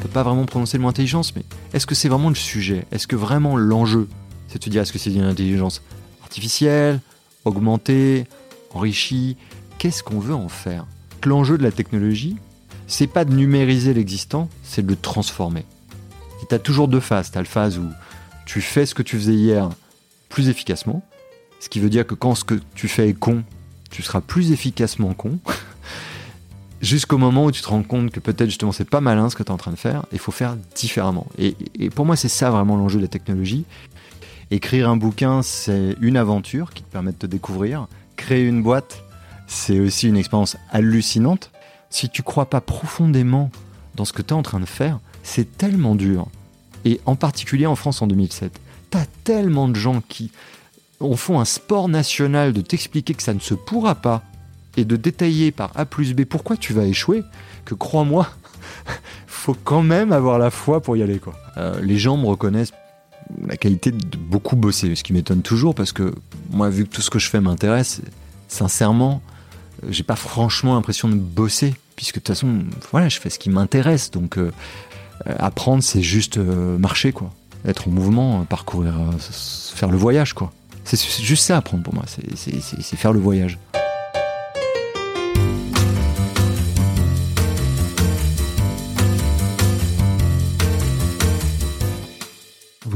peut pas vraiment prononcer le mot intelligence, mais est-ce que c'est vraiment le sujet? Est-ce que vraiment l'enjeu, c'est de te dire est-ce que c'est une intelligence artificielle, augmentée, enrichie? Qu'est-ce qu'on veut en faire? L'enjeu de la technologie, c'est pas de numériser l'existant, c'est de le transformer. Tu as toujours deux phases. Tu as la phase où tu fais ce que tu faisais hier plus efficacement, ce qui veut dire que quand ce que tu fais est con, tu seras plus efficacement con. Jusqu'au moment où tu te rends compte que peut-être justement c'est pas malin ce que tu es en train de faire, il faut faire différemment. Et, pour moi, c'est ça vraiment l'enjeu de la technologie. Écrire un bouquin, c'est une aventure qui te permet de te découvrir. Créer une boîte, c'est aussi une expérience hallucinante. Si tu crois pas profondément dans ce que tu es en train de faire, c'est tellement dur. Et en particulier en France en 2007. T'as tellement de gens qui on font un sport national de t'expliquer que ça ne se pourra pas et de détailler par A plus B pourquoi tu vas échouer, que crois-moi, faut quand même avoir la foi pour y aller. Quoi. Euh, les gens me reconnaissent la qualité de beaucoup bosser, ce qui m'étonne toujours parce que moi, vu que tout ce que je fais m'intéresse, sincèrement, euh, j'ai pas franchement l'impression de bosser, puisque de toute façon, voilà, je fais ce qui m'intéresse. Donc, euh, apprendre, c'est juste marcher, quoi. Être en mouvement, parcourir, faire le voyage, quoi. C'est juste ça apprendre pour moi, c'est faire le voyage.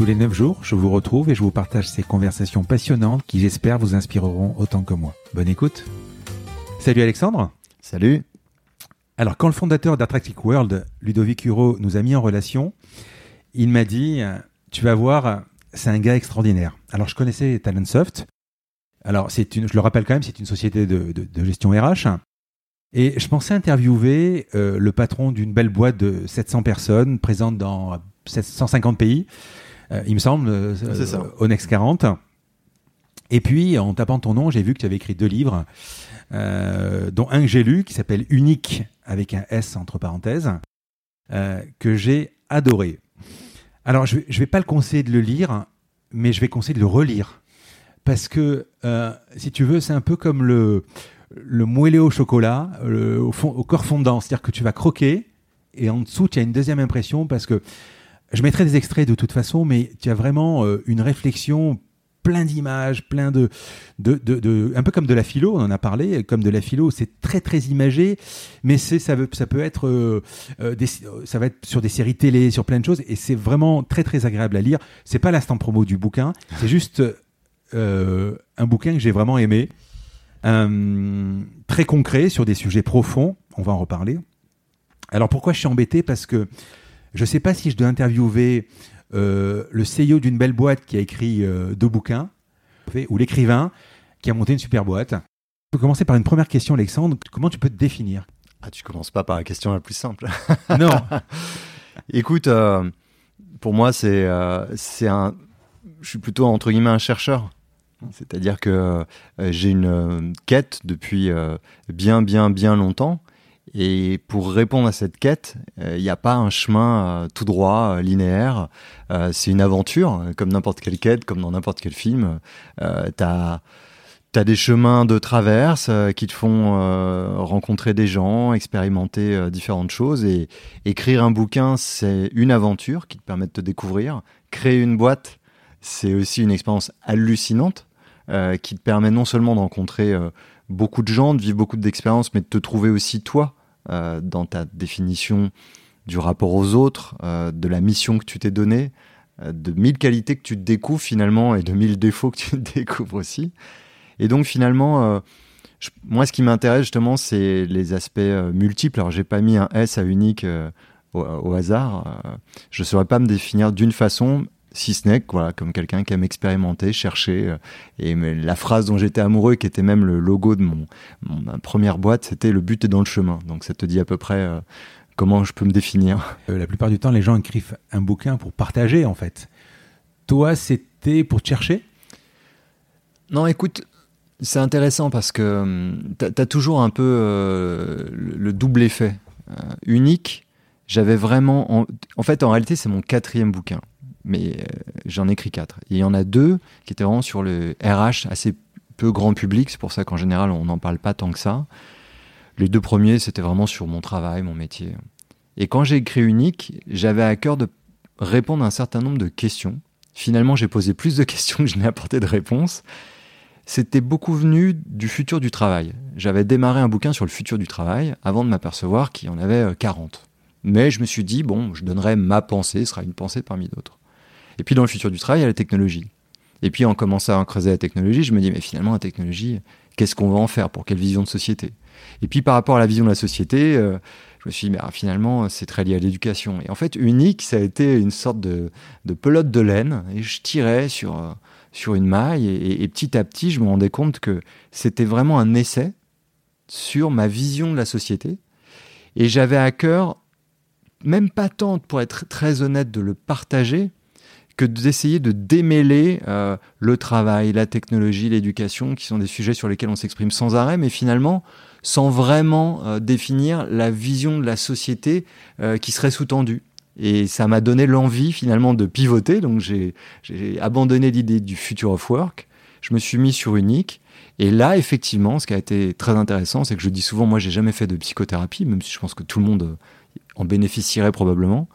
Tous les 9 jours, je vous retrouve et je vous partage ces conversations passionnantes qui j'espère vous inspireront autant que moi. Bonne écoute. Salut Alexandre. Salut. Alors quand le fondateur d'Attractic World, Ludovic Huro, nous a mis en relation, il m'a dit, tu vas voir, c'est un gars extraordinaire. Alors, je connaissais Talentsoft. Alors, c'est une, je le rappelle quand même, c'est une société de, gestion RH. Et je pensais interviewer euh, le patron d'une belle boîte de 700 personnes présente dans 750 pays, il me semble, euh, au Next 40. Et puis, en tapant ton nom, j'ai vu que tu avais écrit deux livres, dont un que j'ai lu, qui s'appelle Unique, avec un S entre parenthèses, que j'ai adoré. Alors, je ne vais pas le conseiller de le lire, mais je vais conseiller de le relire. Parce que, euh, si tu veux, c'est un peu comme le, le moellé au chocolat, au, fond, au corps fondant. C'est-à-dire que tu vas croquer, et en dessous, tu as une deuxième impression, parce que je mettrai des extraits de toute façon, mais tu as vraiment euh, une réflexion plein d'images, plein de, de, de, un peu comme de la philo, on en a parlé, comme de la philo, c'est très très imagé, mais c'est ça, ça peut être, euh, euh, ça va être sur des séries télé, sur plein de choses, et c'est vraiment très très agréable à lire. C'est pas l'instant promo du bouquin, c'est juste un bouquin que j'ai vraiment aimé, très concret sur des sujets profonds. On va en reparler. Alors pourquoi je suis embêté? Parce que je sais pas si je dois interviewer euh, le CEO d'une belle boîte qui a écrit euh, deux bouquins, ou l'écrivain qui a monté une super boîte. On peut commencer par une première question, Alexandre. Comment tu peux te définir? Ah, tu commences pas par la question la plus simple. non. Écoute, euh, pour moi, c'est c'est un. Je suis plutôt entre guillemets un chercheur. C'est-à-dire que j'ai une quête depuis bien, bien, bien longtemps et pour répondre à cette quête, euh, il n'y a pas un chemin euh, tout droit, euh, linéaire. c'est une aventure, comme n'importe quelle quête, comme dans n'importe quel film. tu as, des chemins de traverse qui te font rencontrer des gens, expérimenter différentes choses. Et écrire un bouquin, c'est une aventure qui te permet de te découvrir. Créer une boîte, c'est aussi une expérience hallucinante qui te permet non seulement de rencontrer beaucoup de gens, de vivre beaucoup d'expériences, mais de te trouver aussi toi euh, dans ta définition du rapport aux autres, euh, de la mission que tu t'es donnée. de mille qualités que tu découvres finalement et de mille défauts que tu découvres aussi. Et donc finalement, moi, ce qui m'intéresse justement, c'est les aspects multiples. Alors, j'ai pas mis un S à unique au, hasard. je ne saurais pas me définir d'une façon, si ce n'est voilà, comme quelqu'un qui aime expérimenter, chercher. Euh, et la phrase dont j'étais amoureux, qui était même le logo de mon, ma première boîte, c'était le but est dans le chemin. Donc ça te dit à peu près euh, comment je peux me définir. Euh, la plupart du temps, les gens écrivent un bouquin pour partager, en fait. Toi, c'était pour te chercher? Non, écoute, c'est intéressant parce que hum, tu as, toujours un peu le, double effet. unique, j'avais vraiment... En, en fait, en réalité, c'est mon quatrième bouquin mais euh, j'en ai écrit quatre. il y en a deux qui étaient vraiment sur le RH, assez peu grand public, c'est pour ça qu'en général on n'en parle pas tant que ça. Les deux premiers, c'était vraiment sur mon travail, mon métier. Et quand j'ai écrit Unique, j'avais à cœur de répondre à un certain nombre de questions. Finalement, j'ai posé plus de questions que je n'ai apporté de réponses. C'était beaucoup venu du futur du travail. J'avais démarré un bouquin sur le futur du travail avant de m'apercevoir qu'il y en avait 40. Euh, Mais je me suis dit, bon, je donnerai ma pensée, ce sera une pensée parmi d'autres. Et puis dans le futur du travail, il y a la technologie. Et puis en commençant à creuser la technologie, je me dis, mais finalement, la technologie, qu'est-ce qu'on va en faire? Pour quelle vision de société? Et puis par rapport à la vision de la société, euh, je me suis dit, mais ah, finalement, c'est très lié à l'éducation. Et en fait, unique, ça a été une sorte de, pelote de laine. Et je tirais sur, euh, sur une maille. Et, et, petit à petit, je me rendais compte que c'était vraiment un essai sur ma vision de la société. Et j'avais à cœur, même pas tant pour être très honnête, de le partager, que d'essayer de démêler euh, le travail, la technologie, l'éducation, qui sont des sujets sur lesquels on s'exprime sans arrêt, mais finalement sans vraiment euh, définir la vision de la société euh, qui serait sous-tendue. Et ça m'a donné l'envie finalement de pivoter, donc j'ai abandonné l'idée du future of work, je me suis mis sur Unique, et là effectivement, ce qui a été très intéressant, c'est que je dis souvent, moi j'ai jamais fait de psychothérapie, même si je pense que tout le monde en bénéficierait probablement.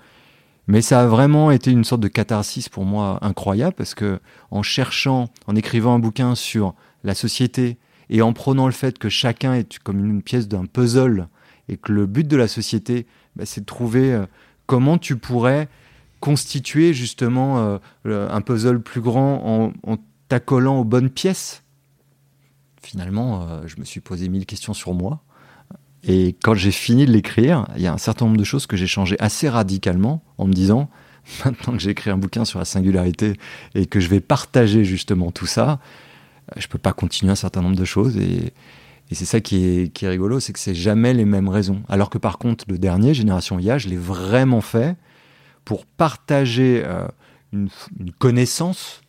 Mais ça a vraiment été une sorte de catharsis pour moi incroyable parce que en cherchant, en écrivant un bouquin sur la société et en prenant le fait que chacun est comme une pièce d'un puzzle et que le but de la société, bah, c'est de trouver euh, comment tu pourrais constituer justement euh, un puzzle plus grand en, en t'accolant aux bonnes pièces. Finalement, euh, je me suis posé mille questions sur moi. Et quand j'ai fini de l'écrire, il y a un certain nombre de choses que j'ai changées assez radicalement en me disant, maintenant que j'ai écrit un bouquin sur la singularité et que je vais partager justement tout ça, je peux pas continuer un certain nombre de choses. Et, c'est ça qui est, qui est rigolo, c'est que c'est jamais les mêmes raisons. Alors que par contre, le dernier, Génération IA, je l'ai vraiment fait pour partager euh, une, une connaissance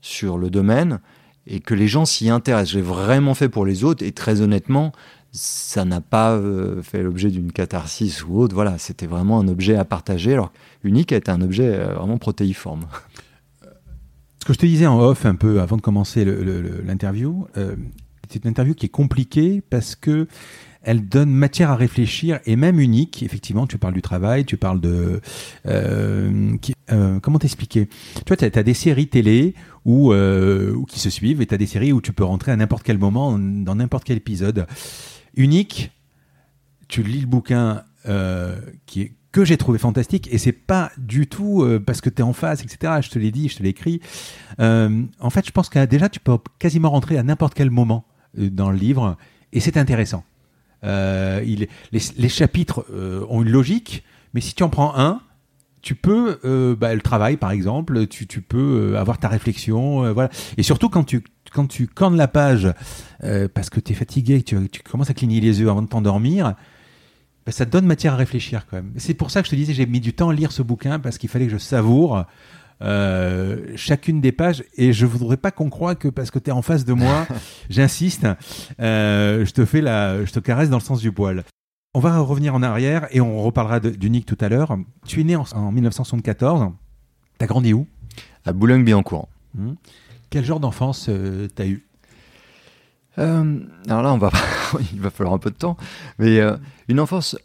sur le domaine et que les gens s'y intéressent. J'ai vraiment fait pour les autres et très honnêtement, ça n'a pas euh, fait l'objet d'une catharsis ou autre. Voilà, c'était vraiment un objet à partager. Alors, Unique a été un objet euh, vraiment protéiforme. Ce que je te disais en off un peu avant de commencer l'interview, euh, c'est une interview qui est compliquée parce que elle donne matière à réfléchir et même unique. Effectivement, tu parles du travail, tu parles de... comment t'expliquer? Tu vois, tu as, des séries télé où, qui se suivent et tu as des séries où tu peux rentrer à n'importe quel moment, dans n'importe quel épisode unique. Tu lis le bouquin euh, qui est que j'ai trouvé fantastique et c'est pas du tout euh, parce que tu es en face, etc. Je te l'ai dit, je te l'ai écrit. Euh, en fait, je pense que déjà tu peux quasiment rentrer à n'importe quel moment dans le livre et c'est intéressant. Les, chapitres ont une logique, mais si tu en prends un, tu peux, bah, le travail par exemple, tu, tu peux avoir ta réflexion, voilà. Et surtout quand tu quand tu cornes la page euh, parce que tu es fatigué, tu, tu commences à cligner les yeux avant de t'endormir, bah, ça te donne matière à réfléchir quand même. C'est pour ça que je te disais, j'ai mis du temps à lire ce bouquin parce qu'il fallait que je savoure euh, chacune des pages et je voudrais pas qu'on croie que parce que tu es en face de moi, j'insiste, euh, je te fais la, je te caresse dans le sens du poil. On va revenir en arrière et on reparlera du Nick tout à l'heure. Tu es né en, 1974. T'as grandi où? À Boulogne-Billancourt. Mmh. Quel genre d'enfance euh, t'as eu? Euh, Alors là, on va, il va falloir un peu de temps, mais euh, une enfance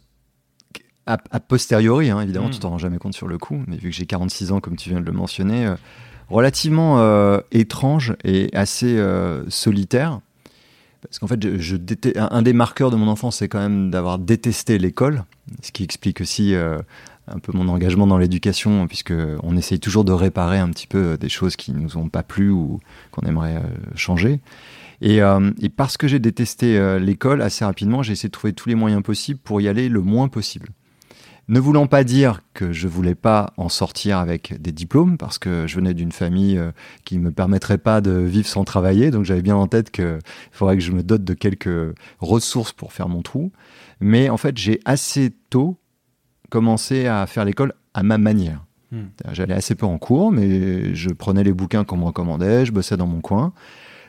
a, posteriori, hein, évidemment, hmm. tu t'en rends jamais compte sur le coup, mais vu que j'ai 46 ans, comme tu viens de le mentionner, relativement étrange et assez solitaire. Parce qu'en fait, je, un des marqueurs de mon enfance, c'est quand même d'avoir détesté l'école, ce qui explique aussi un peu mon engagement dans l'éducation, puisque on essaye toujours de réparer un petit peu des choses qui nous ont pas plu ou qu'on aimerait euh, changer. Et, euh, et, parce que j'ai détesté euh, l'école, assez rapidement, j'ai essayé de trouver tous les moyens possibles pour y aller le moins possible. Ne voulant pas dire que je voulais pas en sortir avec des diplômes, parce que je venais d'une famille euh, qui me permettrait pas de vivre sans travailler, donc j'avais bien en tête qu'il faudrait que je me dote de quelques ressources pour faire mon trou. Mais en fait, j'ai assez tôt commencé à faire l'école à ma manière. Hmm. J'allais assez peu en cours, mais je prenais les bouquins qu'on me recommandait, je bossais dans mon coin.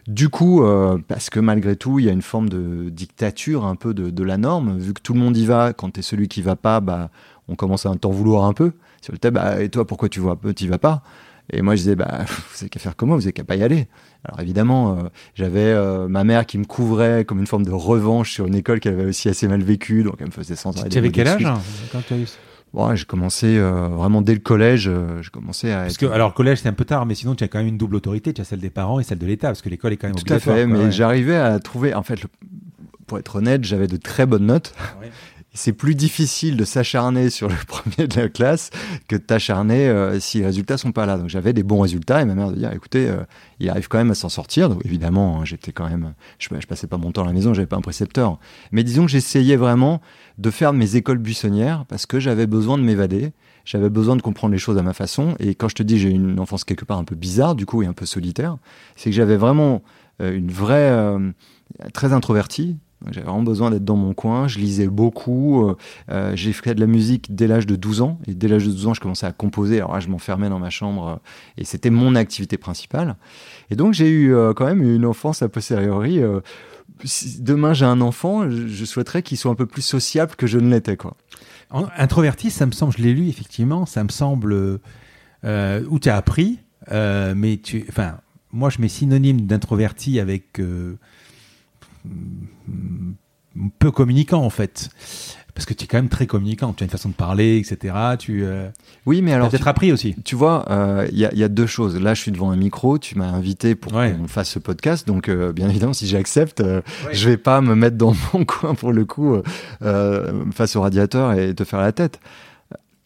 Du coup, euh, parce que malgré tout, il y a une forme de dictature un peu de, la norme, vu que tout le monde y va, quand tu es celui qui va pas, bah, on commence à t'en vouloir un peu. Sur le thème, bah, et toi, pourquoi tu vois tu vas pas? Et moi, je disais, bah, vous avez qu'à faire comment Vous avez qu'à pas y aller. Alors évidemment, euh, j'avais euh, ma mère qui me couvrait comme une forme de revanche sur une école qu'elle avait aussi assez mal vécue, donc elle me faisait sentir. Tu avais quel âge hein, quand tu as eu Bon, j'ai commencé euh, vraiment dès le collège. Euh, j'ai commencé à. Parce que alors le collège c'est un peu tard, mais sinon tu as quand même une double autorité. Tu as celle des parents et celle de l'État, parce que l'école est quand même Tout à fait, mais j'arrivais à trouver. En fait, pour être honnête, j'avais de très bonnes notes. C'est plus difficile de s'acharner sur le premier de la classe que de t'acharner euh, si les résultats sont pas là. Donc j'avais des bons résultats et ma mère de dire écoutez, il arrive quand même à s'en sortir. Donc évidemment, hein, j'étais quand même, je, je passais pas mon temps à la maison, j'avais pas un précepteur. Mais disons que j'essayais vraiment de faire mes écoles buissonnières parce que j'avais besoin de m'évader, j'avais besoin de comprendre les choses à ma façon. Et quand je te dis j'ai une enfance quelque part un peu bizarre, du coup, et un peu solitaire, c'est que j'avais vraiment euh, une vraie, euh, très introvertie. J'avais vraiment besoin d'être dans mon coin. Je lisais beaucoup. Euh, j'ai fait de la musique dès l'âge de 12 ans. Et dès l'âge de 12 ans, je commençais à composer. Alors là, je m'enfermais dans ma chambre. et c'était mon activité principale. Et donc, j'ai eu quand même une enfance a posteriori demain j'ai un enfant, je, souhaiterais qu'il soit un peu plus sociable que je ne l'étais. Quoi. Introverti, ça me semble, je l'ai lu effectivement, ça me semble euh, où tu as appris, euh, mais tu, moi je mets synonyme d'introverti avec euh, peu communicant en fait parce que tu es quand même très communicant, tu as une façon de parler, etc. Tu, euh, oui, mais alors. Peut-être appris aussi. Tu vois, il euh, y, a, y, a deux choses. Là, je suis devant un micro, tu m'as invité pour qu'on fasse ce podcast. Donc, euh, bien évidemment, si j'accepte, je vais pas me mettre dans mon coin pour le coup, face au radiateur et te faire la tête.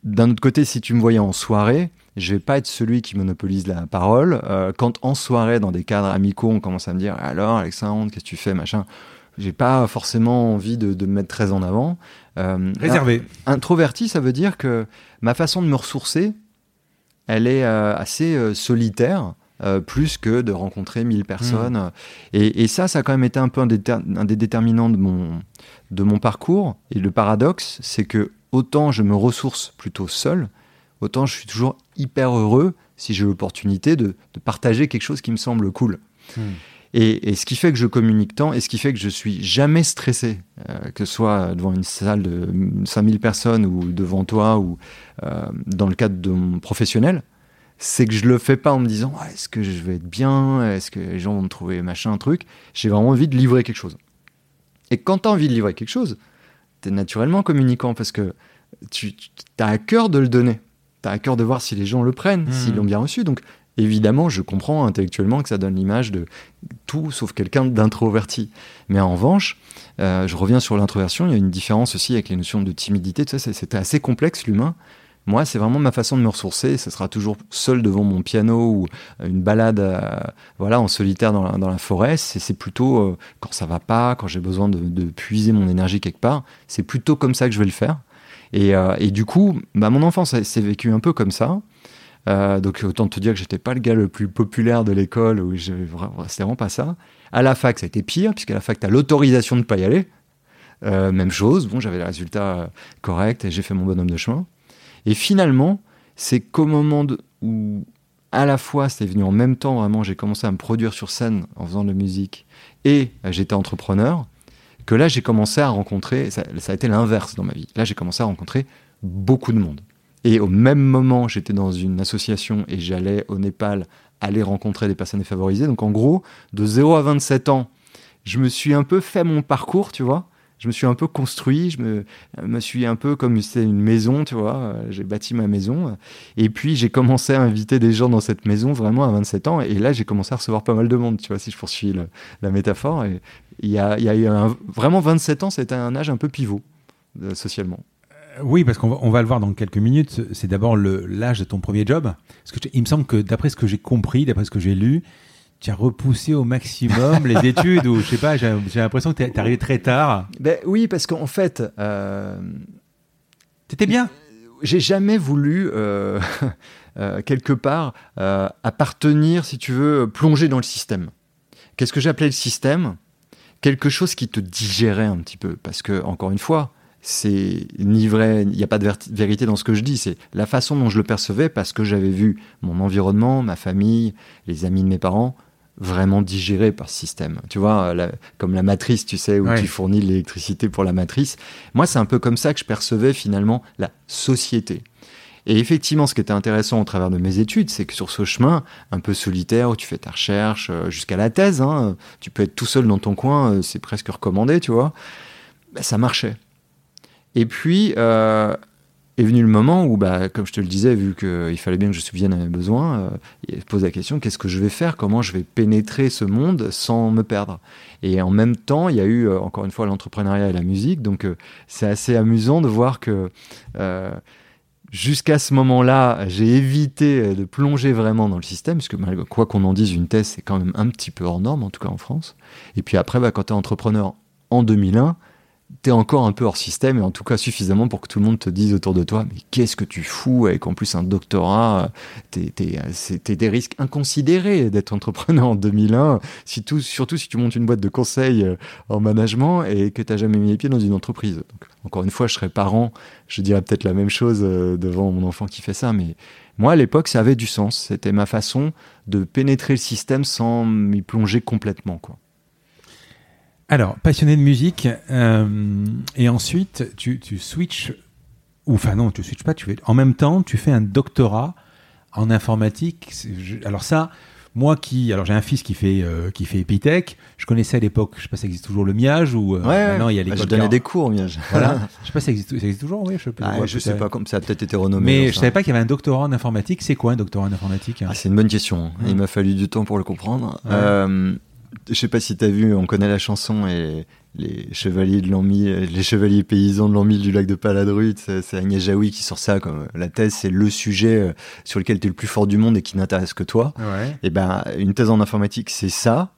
D'un autre côté, si tu me voyais en soirée, je vais pas être celui qui monopolise la parole. quand en soirée, dans des cadres amicaux, on commence à me dire alors, Alexandre, qu'est-ce que tu fais, machin j'ai pas forcément envie de, de, me mettre très en avant. Euh, Réservé. introverti, ça veut dire que ma façon de me ressourcer, elle est euh, assez euh, solitaire. plus que de rencontrer 1000 personnes. Hmm. Et, et, ça, ça a quand même été un peu un, un, des déterminants de mon, de mon parcours. Et le paradoxe, c'est que autant je me ressource plutôt seul, autant je suis toujours hyper heureux si j'ai l'opportunité de, de, partager quelque chose qui me semble cool. Hmm. Et, ce qui fait que je communique tant et ce qui fait que je suis jamais stressé, euh, que ce soit devant une salle de 5000 personnes ou devant toi ou euh, dans le cadre de mon professionnel, c'est que je le fais pas en me disant est-ce que je vais être bien, est-ce que les gens vont me trouver machin, truc? J'ai vraiment envie de livrer quelque chose. Et quand tu as envie de livrer quelque chose, tu es naturellement communicant parce que tu, as à cœur de le donner. Tu as à cœur de voir si les gens le prennent, s'ils mmh. l'ont bien reçu. Donc Évidemment, je comprends intellectuellement que ça donne l'image de tout sauf quelqu'un d'introverti. Mais en revanche, euh, je reviens sur l'introversion, il y a une différence aussi avec les notions de timidité. Tout ça, c'était assez complexe l'humain. Moi, c'est vraiment ma façon de me ressourcer. Ce sera toujours seul devant mon piano ou une balade, euh, voilà, en solitaire dans la, dans la forêt. C'est plutôt euh, quand ça va pas, quand j'ai besoin de, de, puiser mon énergie quelque part. C'est plutôt comme ça que je vais le faire. Et, et du coup, bah, mon enfance s'est vécu un peu comme ça. Euh, donc autant te dire que j'étais pas le gars le plus populaire de l'école, c'était vraiment pas ça. À la fac, ça a été pire, puisqu'à la fac, tu as l'autorisation de pas y aller. Euh, même chose, bon, j'avais les résultats euh, corrects et j'ai fait mon bonhomme de chemin. Et finalement, c'est qu'au moment où, à la fois, c'était venu en même temps, vraiment, j'ai commencé à me produire sur scène en faisant de la musique et j'étais entrepreneur, que là, j'ai commencé à rencontrer, ça a été l'inverse dans ma vie. Là, j'ai commencé à rencontrer beaucoup de monde. Et au même moment, j'étais dans une association et j'allais au Népal aller rencontrer des personnes défavorisées. Donc en gros, de 0 à 27 ans, je me suis un peu fait mon parcours, tu vois. Je me suis un peu construit, je me, me suis un peu comme c'était une maison, tu vois. J'ai bâti ma maison. Et puis j'ai commencé à inviter des gens dans cette maison vraiment à 27 ans. Et là, j'ai commencé à recevoir pas mal de monde, tu vois, si je poursuis la métaphore. Il y a, eu vraiment 27 ans, c'était un âge un peu pivot, euh, socialement. Oui, parce qu'on va, le voir dans quelques minutes. C'est d'abord l'âge de ton premier job. Il me semble que d'après ce que j'ai compris, d'après ce que j'ai lu, tu as repoussé au maximum les études ou je sais pas, j'ai l'impression que tu es arrivé très tard. Ben oui, parce qu'en fait, euh, T'étais bien j'ai jamais voulu, euh, euh, quelque part, euh, appartenir, si tu veux, plonger dans le système. Qu'est-ce que j'appelais le système? Quelque chose qui te digérait un petit peu. Parce que, encore une fois, c'est ni vrai, il n'y a pas de vérité dans ce que je dis, c'est la façon dont je le percevais parce que j'avais vu mon environnement, ma famille, les amis de mes parents vraiment digérés par ce système. Tu vois, la- comme la matrice, tu sais, où Ouais. tu fournis l'électricité pour la matrice. Moi, c'est un peu comme ça que je percevais finalement la société. Et effectivement, ce qui était intéressant au travers de mes études, c'est que sur ce chemin un peu solitaire où tu fais ta recherche euh, jusqu'à la thèse, hein, tu peux être tout seul dans ton coin, euh, c'est presque recommandé, tu vois, bah, ça marchait. Et puis euh, est venu le moment où, bah, comme je te le disais, vu qu'il fallait bien que je subvienne à mes besoins, euh, il se pose la question qu'est-ce que je vais faire? Comment je vais pénétrer ce monde sans me perdre? Et en même temps, il y a eu euh, encore une fois l'entrepreneuriat et la musique, donc euh, c'est assez amusant de voir que jusqu'à ce moment-là, j'ai évité de plonger vraiment dans le système, puisque malgré quoi qu'on en dise, une thèse, c'est quand même un petit peu hors norme, en tout cas en France. Et puis après, bah, quand tu es entrepreneur en 2001, tu es encore un peu hors système, et en tout cas suffisamment pour que tout le monde te dise autour de toi, mais qu'est-ce que tu fous avec en plus un doctorat T'es t'es- c'est- t'es des risques inconsidérés d'être entrepreneur en 2001, si tout- surtout si tu montes une boîte de conseil euh, en management et que tu jamais mis les pieds dans une entreprise. Encore une fois, je serais parent, je dirais peut-être la même chose euh, devant mon enfant qui fait ça, mais moi à l'époque, ça avait du sens. C'était ma façon de pénétrer le système sans m'y plonger complètement. Quoi. Alors, passionné de musique, euh, et ensuite tu, tu switches, ou enfin non, tu switches pas, tu fais, en même temps, tu fais un doctorat en informatique. Je- alors ça, moi qui, alors j'ai un fils qui fait euh, qui fait Epitech, je connaissais à l'époque, je sais pas si ça existe toujours le Miage ou euh, maintenant il y a Bah, l'école je donnais des cours, Miage. Voilà, je sais pas si ça existe, ça existe toujours, oui, je, sais pas, Ah, ouais, je sais pas, comme ça a peut-être été renommé. Mais je sais savais pas qu'il y avait un doctorat en informatique. C'est quoi un doctorat en informatique Ah, c'est une bonne question. Il m'a fallu du temps pour le comprendre. Ouais. Euh, je sais pas si tu as vu, on connaît la chanson et les chevaliers de les chevaliers paysans de l'Anmi du lac de Paladru, c'est Agnès Jaoui qui sort ça comme la thèse, c'est le sujet euh, sur lequel tu es le plus fort du monde et qui n'intéresse que toi. Ouais. Et ben, une thèse en informatique, c'est ça,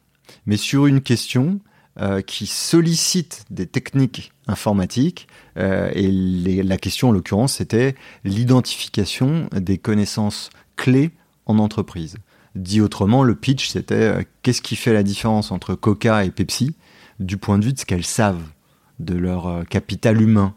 mais sur une question euh, qui sollicite des techniques informatiques. euh, et les- la question, en l'occurrence, c'était l'identification des connaissances clés en entreprise. Dit autrement, le pitch, c'était euh, qu'est-ce qui fait la différence entre Coca et Pepsi du point de vue de ce qu'elles savent, de leur euh, capital humain,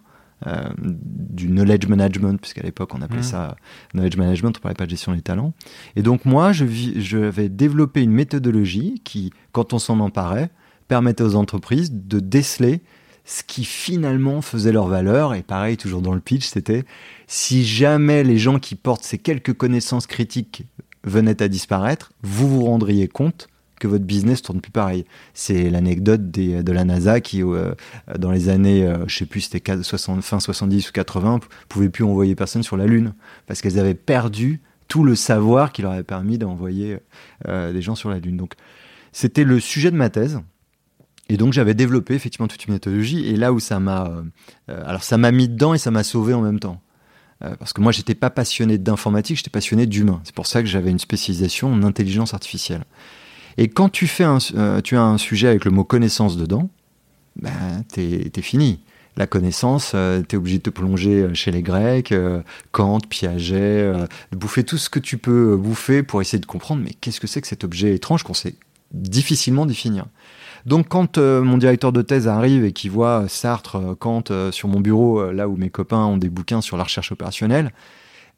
euh, du knowledge management, puisqu'à l'époque on appelait Mhm. ça knowledge management, on parlait pas de gestion des talents. Et donc moi, je, je vais développer une méthodologie qui, quand on s'en emparait, permettait aux entreprises de déceler ce qui finalement faisait leur valeur. Et pareil, toujours dans le pitch, c'était si jamais les gens qui portent ces quelques connaissances critiques venaient à disparaître, vous vous rendriez compte que votre business tourne plus pareil. C'est l'anecdote de la NASA qui, euh, dans les années, euh, je sais plus, c'était 4 60 fin 70 ou 80, p- pouvait plus envoyer personne sur la Lune parce qu'elles avaient perdu tout le savoir qui leur avait permis d'envoyer euh, des gens sur la Lune. Donc, c'était le sujet de ma thèse. Et donc, j'avais développé effectivement toute une méthodologie. Et là où ça m'a. euh, alors, ça m'a mis dedans et ça m'a sauvé en même temps. Euh, parce que moi, j'étais pas passionné d'informatique, j'étais passionné d'humain. C'est pour ça que j'avais une spécialisation en intelligence artificielle. Et quand tu, fais un, euh, tu as un sujet avec le mot connaissance dedans, ben, t'es es fini. La connaissance, euh, t'es obligé de te plonger euh, chez les Grecs, Kant, Piaget, de bouffer tout ce que tu peux bouffer pour essayer de comprendre, mais qu'est-ce que c'est que cet objet étrange qu'on sait difficilement définir? Donc quand euh, mon directeur de thèse arrive et qu'il voit Sartre, euh, Kant euh, sur mon bureau, là où mes copains ont des bouquins sur la recherche opérationnelle,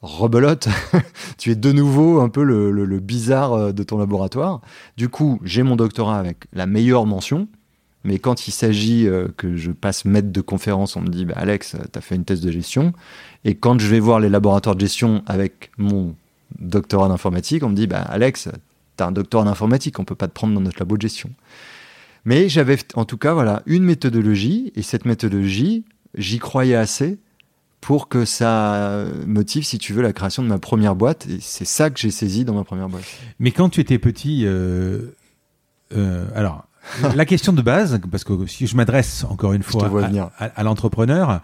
rebelote, tu es de nouveau un peu le, bizarre de ton laboratoire. Du coup, j'ai mon doctorat avec la meilleure mention, mais quand il s'agit que je passe maître de conférence, on me dit bah, Alex, tu as fait une thèse de gestion. Et quand je vais voir les laboratoires de gestion avec mon doctorat d'informatique, on me dit bah, Alex, tu as un doctorat d'informatique, on peut pas te prendre dans notre labo de gestion. Mais j'avais en tout cas voilà une méthodologie, et cette méthodologie, j'y croyais assez pour que ça motive, si tu veux, la création de ma première boîte. Et c'est ça que j'ai saisi dans ma première boîte. Mais quand tu étais petit, euh, euh, alors la question de base, parce que si je m'adresse encore une fois à l'entrepreneur,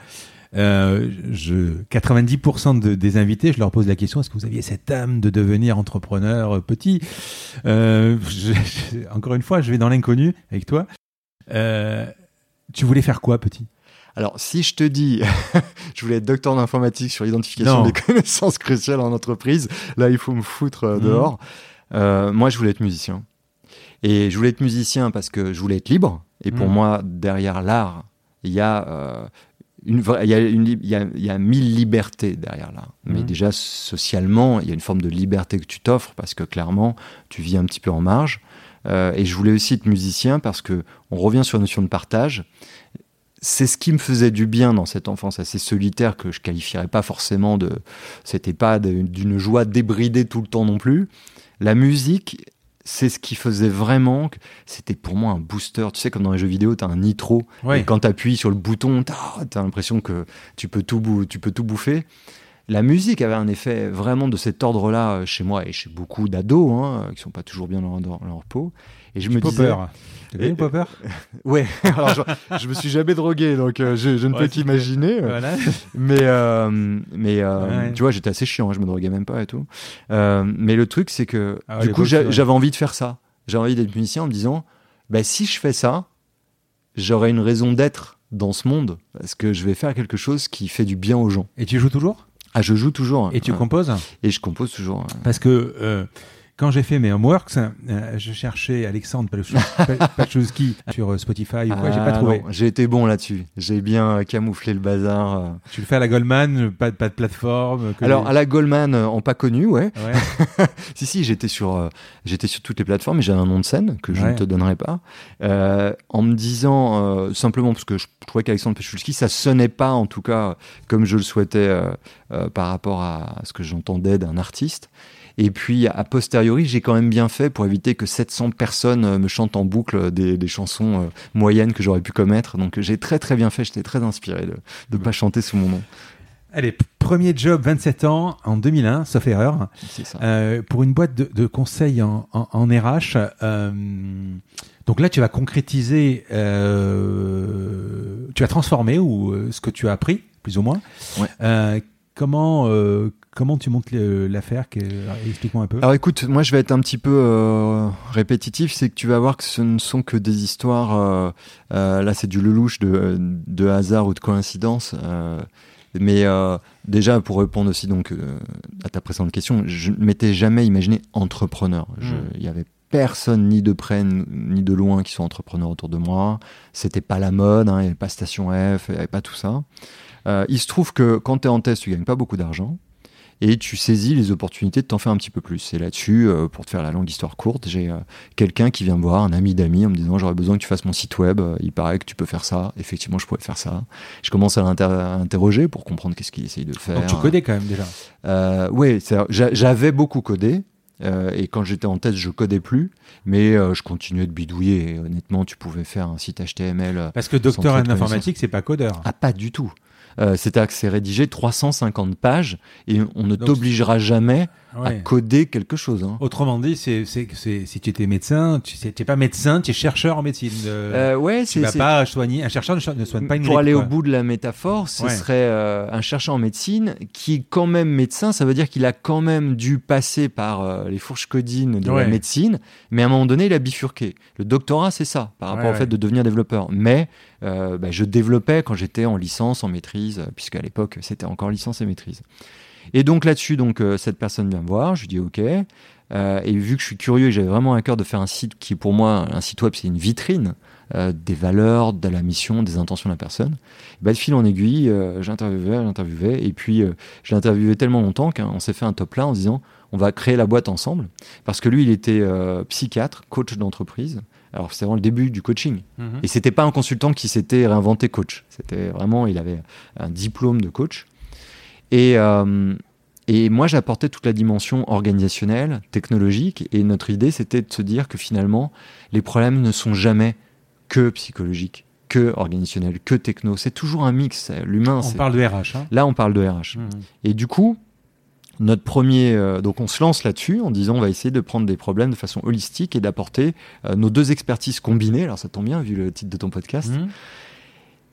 euh, je, 90% de- des invités, je leur pose la question est-ce que vous aviez cette âme de devenir entrepreneur euh, petit? Euh, je- je- Encore une fois, je vais dans l'inconnu avec toi. Euh, tu voulais faire quoi, petit? Alors, si je te dis, je voulais être docteur d'informatique sur l'identification des connaissances cruciales en entreprise, là, il faut me foutre Mhm. dehors. Euh, moi, je voulais être musicien. Et je voulais être musicien parce que je voulais être libre. Et pour Mhm. moi, derrière l'art, il y a euh, une il y a une li- il y a, il y a mille libertés derrière l'art. Mais Mhm. déjà, socialement, il y a une forme de liberté que tu t'offres parce que clairement, tu vis un petit peu en marge. Euh, et je voulais aussi être musicien parce que on revient sur la notion de partage. C'est ce qui me faisait du bien dans cette enfance assez solitaire que je qualifierais pas forcément de. C'était pas d'une joie débridée tout le temps non plus. La musique, c'est ce qui faisait vraiment. que C'était pour moi un booster. Tu sais, comme dans les jeux vidéo, tu as un nitro. Et quand tu appuies sur le bouton, tu as, l'impression que tu peux, tout bou- tu peux tout bouffer. La musique avait un effet vraiment de cet ordre-là euh, chez moi et chez beaucoup d'ados hein, qui sont pas toujours bien dans, dans leur peau. Et je me disais, Popper. Tu connais le Popper ouais, alors je, je me suis jamais drogué, donc euh, je, je ne Ouais, peux qu'imaginer. Voilà. Mais, euh, mais euh, Ouais. tu vois, j'étais assez chiant, hein, je me droguais même pas et tout. Mais le truc, c'est que Ah du coup, ouais. j'avais envie de faire ça. J'avais envie d'être musicien en me disant, bah, si je fais ça, j'aurai une raison d'être dans ce monde parce que je vais faire quelque chose qui fait du bien aux gens. Et tu joues toujours? Ah, je joue toujours. Et tu composes? Et je compose toujours. Parce que quand j'ai fait mes homeworks, euh, je cherchais Alexandre Pachowski- Pachowski sur euh, Spotify ou quoi, j'ai Ah, pas trouvé. non, J'ai été bon là-dessus. J'ai bien euh, camouflé le bazar. euh. Tu le fais à la Goldman, pas, de- pas de plateforme. que Alors, les- à la Goldman, en pas connu, ouais. Ouais. Si, si, j'étais sur, j'étais sur toutes les plateformes, mais j'avais un nom de scène que je Ouais. ne te donnerai pas. En me disant, simplement parce que je trouvais qu'Alexandre Pechulski, ça sonnait pas, en tout cas, comme je le souhaitais par rapport à ce que j'entendais d'un artiste. Et puis, a posteriori, j'ai quand même bien fait pour éviter que 700 personnes euh, me chantent en boucle des, des chansons euh, moyennes que j'aurais pu commettre. Donc, j'ai très, très bien fait. J'étais très inspiré de ne pas chanter sous mon nom. Allez, premier job, 27 ans, en 2001, sauf erreur, ça. euh, pour une boîte de, de conseil en, en- en RH. euh, donc là, tu vas concrétiser, euh, tu vas transformer ou euh, ce que tu as appris, plus ou moins. Ouais. Euh, comment, euh, comment tu montes l'affaire que- Explique-moi un peu. Alors écoute, moi je vais être un petit peu euh, répétitif, c'est que tu vas voir que ce ne sont que des histoires, euh, euh, là c'est du lelouch de, de hasard ou de coïncidence, euh, mais euh, déjà pour répondre aussi donc euh, à ta précédente question, je ne m'étais jamais imaginé entrepreneur. Je- Mm. Il y avait personne ni de près ni de loin qui soit entrepreneur autour de moi. C'était pas la mode, hein, il n'y avait pas Station F, il n'y avait pas tout ça. Euh, il se trouve que quand tu es en test, tu gagnes pas beaucoup d'argent et tu saisis les opportunités de t'en faire un petit peu plus. Et là-dessus, euh, pour te faire la longue histoire courte, j'ai euh, quelqu'un qui vient me voir, un ami d'amis, en me disant j'aurais besoin que tu fasses mon site web, Euh, il paraît que tu peux faire ça. Effectivement, je pourrais faire ça. Je commence à l'inter- à l'interroger pour comprendre qu'est-ce qu'il essaye de faire. Donc tu codais quand même déjà. Oui, j'avais beaucoup codé. euh, et quand j'étais en test, je codais plus, mais euh, je continuais de bidouiller. Et honnêtement, tu pouvais faire un site HTML. Parce que docteur en informatique, c'est pas codeur. ah, pas du tout. Euh, C'est-à-dire que c'est rédigé 350 pages et on ne t'obligera jamais à coder quelque chose. hein. Autrement dit, c'est, c'est, c'est- si tu étais médecin, tu n'es pas médecin, tu es chercheur en médecine. Euh, Euh, ouais, tu vas pas soigner. Un chercheur ne so- ne soigne pas une pour grippe, aller quoi. au bout de la métaphore, ce Ouais. serait euh, un chercheur en médecine qui est quand même médecin. Ça veut dire qu'il a quand même dû passer par euh, les fourches codines de la médecine, mais à un moment donné, il a bifurqué. Le doctorat, c'est ça, par rapport au fait de devenir développeur. Mais bah, je développais quand j'étais en licence, en maîtrise, puisqu'à l'époque, c'était encore licence et maîtrise. Et donc là-dessus, donc euh, cette personne vient me voir, je lui dis OK. Euh, et vu que je suis curieux et j'avais vraiment à cœur de faire un site qui, pour moi, un site web, c'est une vitrine euh, des valeurs, de la mission, des intentions de la personne. Bah, de fil en aiguille, j'interviewais, j'interviewais, et puis je l'ai interviewé tellement longtemps qu'on s'est fait un top là en disant on va créer la boîte ensemble, parce que lui, il était psychiatre, coach d'entreprise. Alors c'était vraiment le début du coaching. Mhm. Et c'était pas un consultant qui s'était réinventé coach. C'était vraiment, il avait un diplôme de coach. Et, euh, et moi, j'apportais toute la dimension organisationnelle, technologique. Et notre idée, c'était de se dire que finalement, les problèmes ne sont jamais que psychologiques, que organisationnels, que techno. C'est toujours un mix. L'humain, On parle de RH. Hein. Là, on parle de RH. Mhm. Et du coup, notre premier, euh, donc on se lance là-dessus en disant on va essayer de prendre des problèmes de façon holistique et d'apporter euh, nos deux expertises combinées. Alors ça tombe bien vu le titre de ton podcast. Mhm.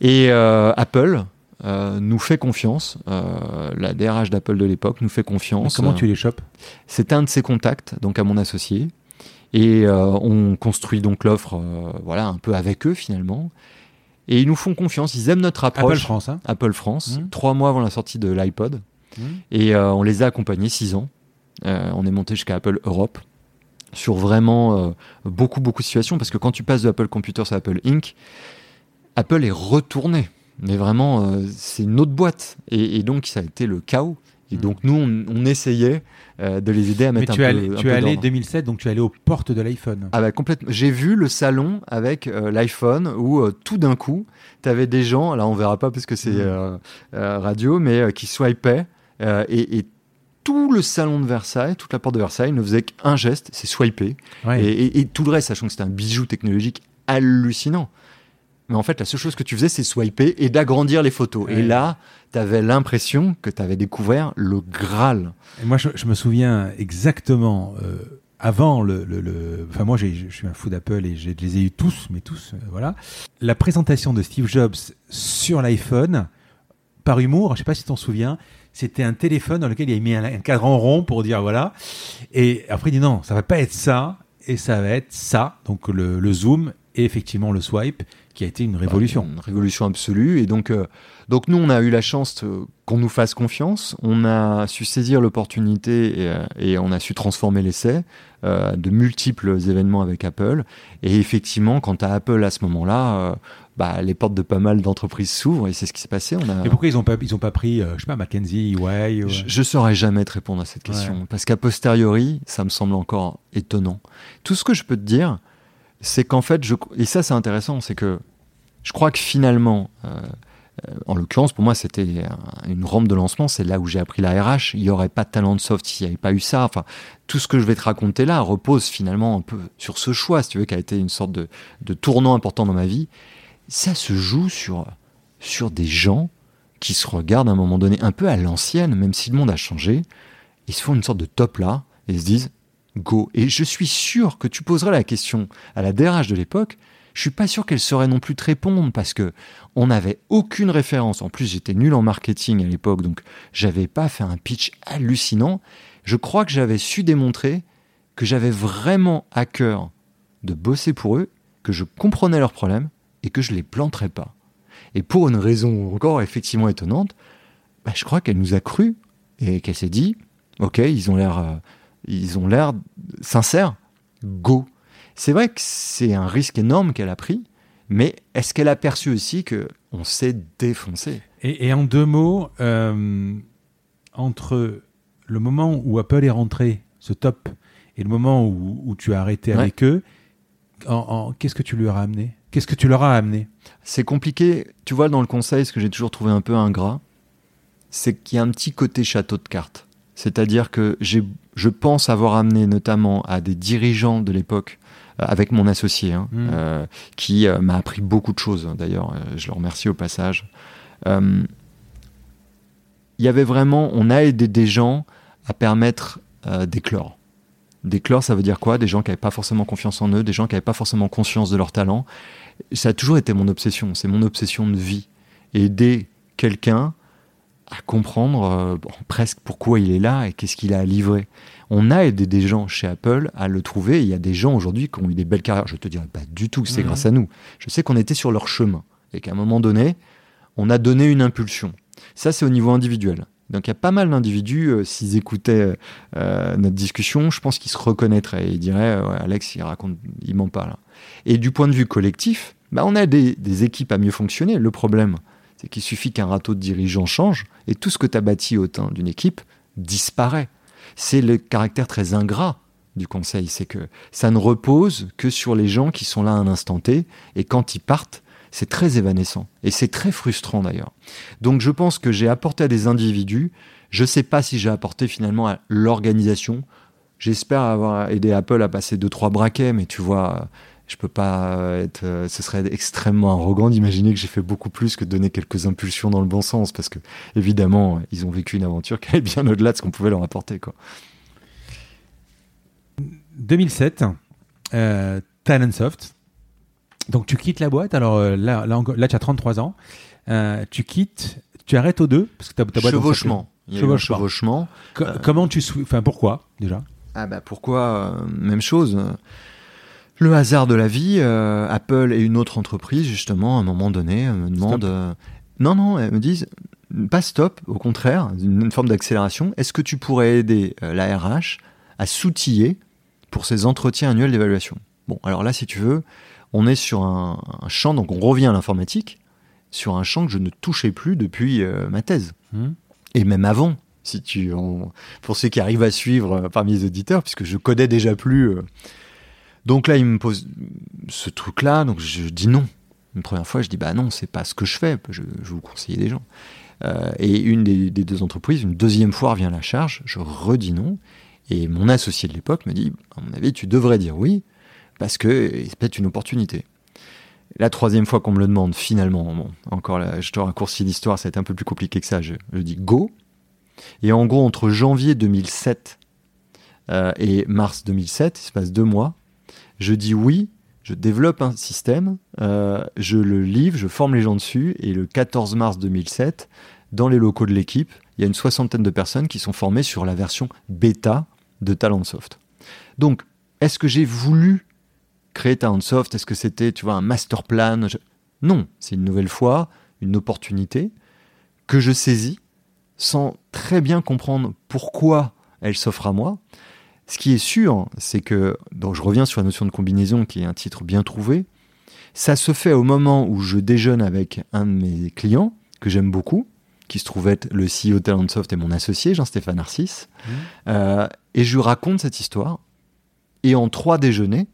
Et euh, Apple euh, nous fait confiance. Euh, la DRH d'Apple de l'époque nous fait confiance. Comment tu les chopes? C'est un de ses contacts, donc à mon associé. Et euh, on construit donc l'offre, voilà, un peu avec eux finalement. Et ils nous font confiance, ils aiment notre approche. Apple France, hein Apple France, mmh. trois mois avant la sortie de l'iPod. Mmh. Et on les a accompagnés six ans. on est monté jusqu'à Apple Europe sur vraiment beaucoup, beaucoup de situations. Parce que quand tu passes de Apple Computer à Apple Inc., Apple est retourné. Mais vraiment, euh, c'est une autre boîte. Et, donc, ça a été le chaos. Et donc, nous, on, essayait euh, de les aider à mettre Mais un peu. Tu es allé 2007, donc tu es allé aux portes de l'iPhone. Ah bah complètement. J'ai vu le salon avec euh, l'iPhone où tout d'un coup, tu avais des gens, là on verra pas parce que c'est mm. radio, mais qui swipaient et, tout le salon de Versailles, toute la porte de Versailles ne faisait qu'un geste, c'est swiper. Et, et, tout le reste, sachant que c'était un bijou technologique hallucinant. Mais en fait, la seule chose que tu faisais, c'est swiper et d'agrandir les photos. Et là, tu avais l'impression que tu avais découvert le Graal. Et moi, je, me souviens exactement. Euh, avant le, le, enfin moi je suis un fou d'Apple et je les ai eu tous, mais tous, euh, voilà. La présentation de Steve Jobs sur l'iPhone, par humour, je sais pas si tu t'en souviens, c'était un téléphone dans lequel il a mis un, cadran rond pour dire voilà. Et après il dit non, ça va pas être ça, et ça va être ça, donc le, le zoom et effectivement le swipe qui a été une révolution. Une révolution absolue. Et donc, euh, donc nous, on a eu la chance qu'on nous fasse confiance. On a su saisir l'opportunité et, euh, et, on a su transformer l'essai euh, de multiples événements avec Apple. Et effectivement, quant à Apple à ce moment-là, bah, les portes de pas mal d'entreprises s'ouvrent et c'est ce qui s'est passé. On a... Et pourquoi ils n'ont pas, ils ont pas pris, je sais pas, McKenzie, EY Je ne saurais jamais te répondre à cette question. Parce qu'à posteriori, ça me semble encore étonnant. Tout ce que je peux te dire, c'est qu'en fait, je, et ça c'est intéressant, c'est que je crois que finalement, euh, euh, en l'occurrence, pour moi, c'était une rampe de lancement. C'est là où j'ai appris la RH. Il n'y aurait pas de talent de soft s'il n'y avait pas eu ça. Enfin, tout ce que je vais te raconter là repose finalement un peu sur ce choix, si tu veux, qui a été une sorte de, de tournant important dans ma vie. Ça se joue sur, sur des gens qui se regardent à un moment donné un peu à l'ancienne, même si le monde a changé. Ils se font une sorte de top là et se disent go. Et je suis sûr que tu poserais la question à la DRH de l'époque. Je suis pas sûr qu'elle saurait non plus te répondre parce que on n'avait aucune référence. En plus, j'étais nul en marketing à l'époque, donc j'avais pas fait un pitch hallucinant. Je crois que j'avais su démontrer que j'avais vraiment à cœur de bosser pour eux, que je comprenais leurs problèmes et que je les planterais pas. Et pour une raison encore effectivement étonnante, bah, je crois qu'elle nous a cru et qu'elle s'est dit, ok, ils ont l'air euh, ils ont l'air sincères, go. C'est vrai que c'est un risque énorme qu'elle a pris, mais est-ce qu'elle a perçu aussi que on s'est défoncé? Et, en deux mots, euh, entre le moment où Apple est rentré, ce top, et le moment où, tu as arrêté avec eux, qu'est-ce que tu leur as amené? Qu'est-ce que tu leur as amené? C'est compliqué. Tu vois, dans le conseil, ce que j'ai toujours trouvé un peu ingrat, c'est qu'il y a un petit côté château de cartes. C'est-à-dire que je pense avoir amené notamment à des dirigeants de l'époque, euh, avec mon associé, hein, mmh. euh, qui euh, m'a appris beaucoup de choses, d'ailleurs, je le remercie au passage. Il y avait vraiment, on a aidé des gens à permettre d'éclore. D'éclore, ça veut dire quoi? Des gens qui n'avaient pas forcément confiance en eux, des gens qui n'avaient pas forcément conscience de leur talent. Ça a toujours été mon obsession, c'est mon obsession de vie. Aider quelqu'un à comprendre euh, presque pourquoi il est là et qu'est-ce qu'il a à livrer. On a aidé des gens chez Apple à le trouver. Il y a des gens aujourd'hui qui ont eu des belles carrières. Je te dirais pas du tout que c'est grâce à nous. Je sais qu'on était sur leur chemin et qu'à un moment donné, on a donné une impulsion. Ça, c'est au niveau individuel. Donc il y a pas mal d'individus, euh, s'ils écoutaient euh, notre discussion, je pense qu'ils se reconnaîtraient et ils diraient Alex, il raconte, il ment pas là. Et du point de vue collectif, bah, on a des, des équipes à mieux fonctionner. Le problème, c'est qu'il suffit qu'un râteau de dirigeant change et tout ce que tu as bâti au sein d'une équipe disparaît. C'est le caractère très ingrat du conseil, c'est que ça ne repose que sur les gens qui sont là un instant T et quand ils partent, c'est très évanescent et c'est très frustrant d'ailleurs. Donc je pense que j'ai apporté à des individus, je ne sais pas si j'ai apporté finalement à l'organisation. J'espère avoir aidé Apple à passer deux trois braquets, mais tu vois, je peux pas être. Euh, ce serait extrêmement arrogant d'imaginer que j'ai fait beaucoup plus que de donner quelques impulsions dans le bon sens, parce que évidemment, ils ont vécu une aventure qui allait bien au-delà de ce qu'on pouvait leur apporter. Quoi. 2007, euh, Talentsoft. Donc tu quittes la boîte. Alors euh, là, là, là tu as 33 ans. Euh, tu quittes. tu arrêtes aux deux parce que ta, ta boîte Chevauchement. Il y a eu un Chevauchement. chevauchement. Co- Comment tu enfin pourquoi déjà? Ah bah pourquoi euh, Même chose. Le hasard de la vie, euh, Apple et une autre entreprise, justement, à un moment donné, euh, me demandent... Euh, non, non, elles me disent, pas stop, au contraire, une, une forme d'accélération. Est-ce que tu pourrais aider euh, la RH à s'outiller pour ses entretiens annuels d'évaluation? Bon, alors là, si tu veux, on est sur un, un champ, donc on revient à l'informatique, sur un champ que je ne touchais plus depuis ma thèse Hmm et même avant, si tu, pour ceux qui arrivent à suivre parmi les auditeurs, puisque je connais déjà plus. Donc là, il me pose ce truc-là, donc je dis non. Une première fois, je dis bah non, c'est pas ce que je fais. Je, vous conseille des gens. Euh, et une des, deux entreprises, une deuxième fois revient à la charge, je redis non. Et mon associé de l'époque me dit, à mon avis, tu devrais dire oui, parce que c'est peut-être une opportunité. La troisième fois qu'on me le demande, finalement, encore là, je te raccourcis l'histoire, ça a été un peu plus compliqué que ça. Je, je dis go. Et en gros, entre janvier 2007 euh, et mars 2007, il se passe deux mois, je dis oui, je développe un système, euh, je le livre, je forme les gens dessus, et le 14 mars 2007, dans les locaux de l'équipe, il y a une soixantaine de personnes qui sont formées sur la version bêta de Talentsoft. Donc, est-ce que j'ai voulu créer Talentsoft? Est-ce que c'était, tu vois, un master plan? Non, c'est une nouvelle fois une opportunité que je saisis sans très bien comprendre pourquoi elle s'offre à moi. Ce qui est sûr, c'est que, donc je reviens sur la notion de combinaison qui est un titre bien trouvé, ça se fait au moment où je déjeune avec un de mes clients, que j'aime beaucoup, qui se trouve être le CEO de Talentsoft et mon associé, Jean-Stéphane Narcisse, Euh, et je lui raconte cette histoire. Et en trois déjeuners,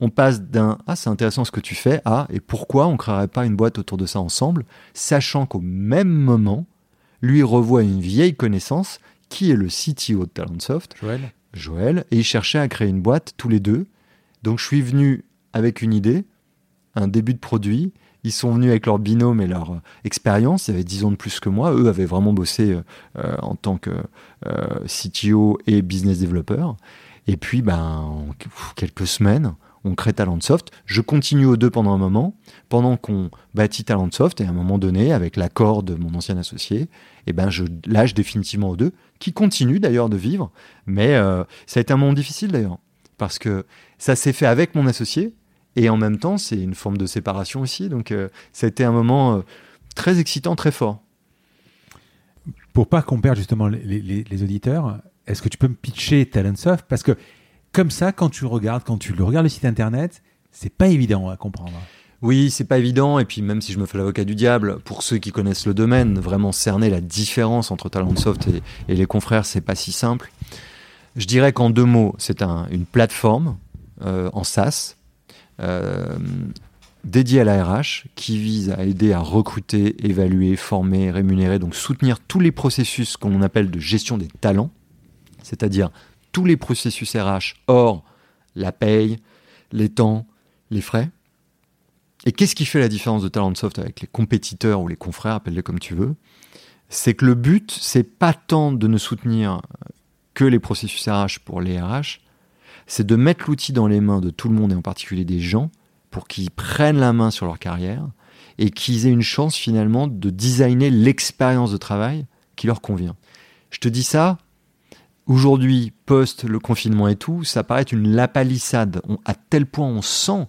on passe d'un Ah, c'est intéressant ce que tu fais à Et pourquoi on ne créerait pas une boîte autour de ça ensemble, sachant qu'au même moment, lui revoit une vieille connaissance qui est le CTO de Talentsoft, Joël? Joël, et ils cherchaient à créer une boîte tous les deux. Donc je suis venu avec une idée, un début de produit. Ils sont venus avec leur binôme et leur euh, expérience. Ils avaient 10 ans de plus que moi. Eux avaient vraiment bossé euh, euh, en tant que CTO et business developer. Et puis, ben, en quelques semaines, on crée Talentsoft. Je continue aux deux pendant un moment, pendant qu'on bâtit Talentsoft. Et à un moment donné, avec l'accord de mon ancien associé, et ben, je lâche définitivement aux deux, qui continuent d'ailleurs de vivre. Mais euh, ça a été un moment difficile d'ailleurs, parce que ça s'est fait avec mon associé, et en même temps, c'est une forme de séparation aussi. Donc, euh, ça a été un moment euh, très excitant, très fort. Pour pas qu'on perde justement les, les- les auditeurs, est-ce que tu peux me pitcher Talentsoft? Parce que comme ça, quand tu regardes, quand tu le regardes le site internet, c'est pas évident à comprendre. Oui, c'est pas évident. Et puis, même si je me fais l'avocat du diable, pour ceux qui connaissent le domaine, vraiment cerner la différence entre Talentsoft et, et les confrères, c'est pas si simple. Je dirais qu'en deux mots, c'est un- une plateforme euh, en SaaS euh, dédiée à la RH qui vise à aider à recruter, évaluer, former, rémunérer, donc soutenir tous les processus qu'on appelle de gestion des talents, c'est-à-dire tous les processus RH hors la paye, les temps, les frais. Et qu'est-ce qui fait la différence de Talentsoft avec les compétiteurs ou les confrères, appelle-les comme tu veux? C'est que le but, c'est pas tant de ne soutenir que les processus RH pour les RH, c'est de mettre l'outil dans les mains de tout le monde et en particulier des gens pour qu'ils prennent la main sur leur carrière et qu'ils aient une chance finalement de designer l'expérience de travail qui leur convient. Je te dis ça, aujourd'hui, post le confinement et tout, ça paraît une lapalissade. À tel point on sent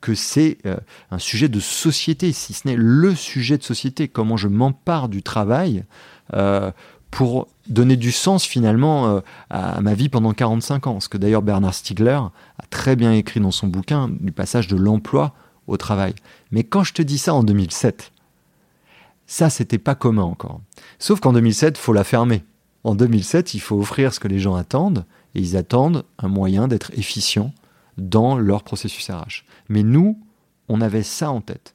que c'est euh, un sujet de société, si ce n'est le sujet de société, comment je m'empare du travail euh, pour donner du sens finalement euh, à, à ma vie pendant 45 ans. Ce que d'ailleurs Bernard Stiegler a très bien écrit dans son bouquin du passage de l'emploi au travail. Mais quand je te dis ça en 2007, ça c'était pas commun encore. Sauf qu'en 2007, faut la fermer. En 2007, il faut offrir ce que les gens attendent, et ils attendent un moyen d'être efficient dans leur processus RH. Mais nous, on avait ça en tête.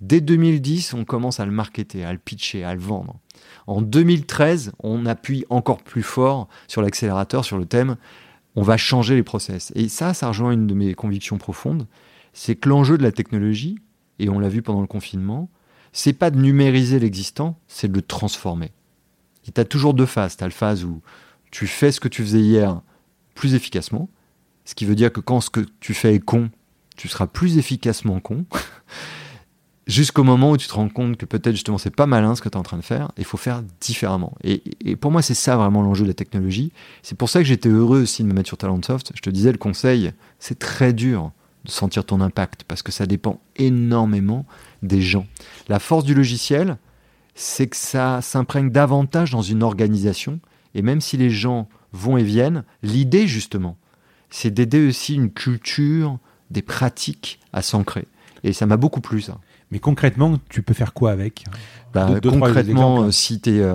Dès 2010, on commence à le marketer, à le pitcher, à le vendre. En 2013, on appuie encore plus fort sur l'accélérateur, sur le thème on va changer les process. Et ça, ça rejoint une de mes convictions profondes, c'est que l'enjeu de la technologie, et on l'a vu pendant le confinement, c'est pas de numériser l'existant, c'est de le transformer. Tu as toujours deux phases. Tu as la phase où tu fais ce que tu faisais hier plus efficacement, ce qui veut dire que quand ce que tu fais est con, tu seras plus efficacement con. jusqu'au moment où tu te rends compte que peut-être justement c'est pas malin ce que tu es en train de faire, il faut faire différemment. Et, et pour moi, c'est ça vraiment l'enjeu de la technologie. C'est pour ça que j'étais heureux aussi de me mettre sur Talentsoft. Je te disais, le conseil, c'est très dur de sentir ton impact parce que ça dépend énormément des gens. La force du logiciel, c'est que ça s'imprègne davantage dans une organisation. Et même si les gens vont et viennent, l'idée justement, c'est d'aider aussi une culture, des pratiques à s'ancrer. Et ça m'a beaucoup plu ça. Mais concrètement, tu peux faire quoi avec? Bah, concrètement, euh, si tu es euh,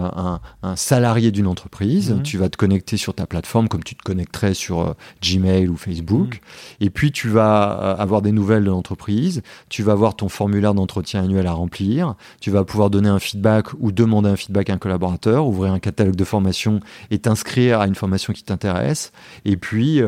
un, salarié d'une entreprise, mhm. tu vas te connecter sur ta plateforme comme tu te connecterais sur euh, Gmail ou Facebook. Mhm. Et puis, tu vas avoir des nouvelles de l'entreprise. Tu vas avoir ton formulaire d'entretien annuel à remplir. Tu vas pouvoir donner un feedback ou demander un feedback à un collaborateur, ouvrir un catalogue de formation et t'inscrire à une formation qui t'intéresse. Et puis,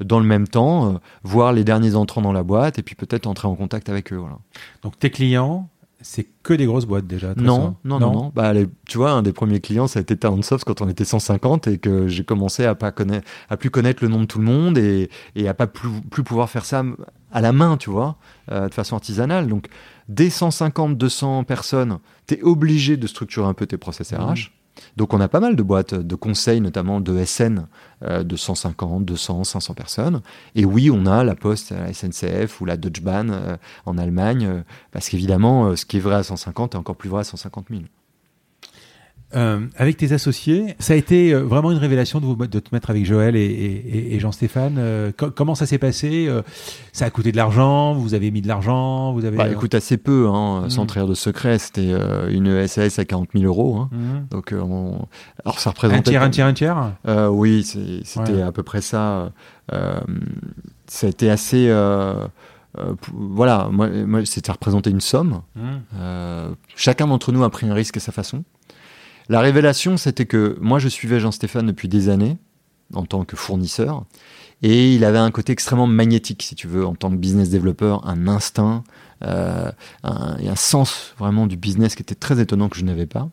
dans le même temps, voir les derniers entrants dans la boîte et puis peut-être entrer en contact avec eux. Voilà. Donc, tes clients, c'est que des grosses boîtes déjà. Non, non, non, non, Bah, tu vois, un des premiers clients, ça a été Talentsoft quand on était 150 et que j'ai commencé à pas connaître, à plus connaître le nom de tout le monde et, et à pas plus, plus pouvoir faire ça à la main, tu vois, euh, de façon artisanale. Donc, dès 150, 200 personnes, tu es obligé de structurer un peu tes process RH. Mmh. Donc on a pas mal de boîtes de conseils, notamment de SN, euh, de 150, 200, 500 personnes. Et oui, on a la Poste, la SNCF ou la Deutsche Bahn euh, en Allemagne, euh, parce qu'évidemment, ce qui est vrai à 150 est encore plus vrai à 150 000. Euh, avec tes associés, ça a été euh, vraiment une révélation de, vous, de te mettre avec Joël et, Jean-Stéphane. Euh, comment ça s'est passé Ça a coûté de l'argent Vous avez mis de l'argent Vous avez bah, écoute assez peu, hein, sans mmh. trahir de secret. C'était une SAS à 40 000 euros. Hein. Mmh. Donc, alors ça représentait un tiers, un tiers, un tiers? oui, c'était à peu près ça. ça a été assez. voilà, moi, moi c'était représenté une somme. Mmh. chacun d'entre nous a pris un risque à sa façon. La révélation, c'était que moi, je suivais Jean-Stéphane depuis des années en tant que fournisseur. Et il avait un côté extrêmement magnétique, si tu veux, en tant que business développeur, un instinct euh, un, et un sens vraiment du business qui était très étonnant que je n'avais pas.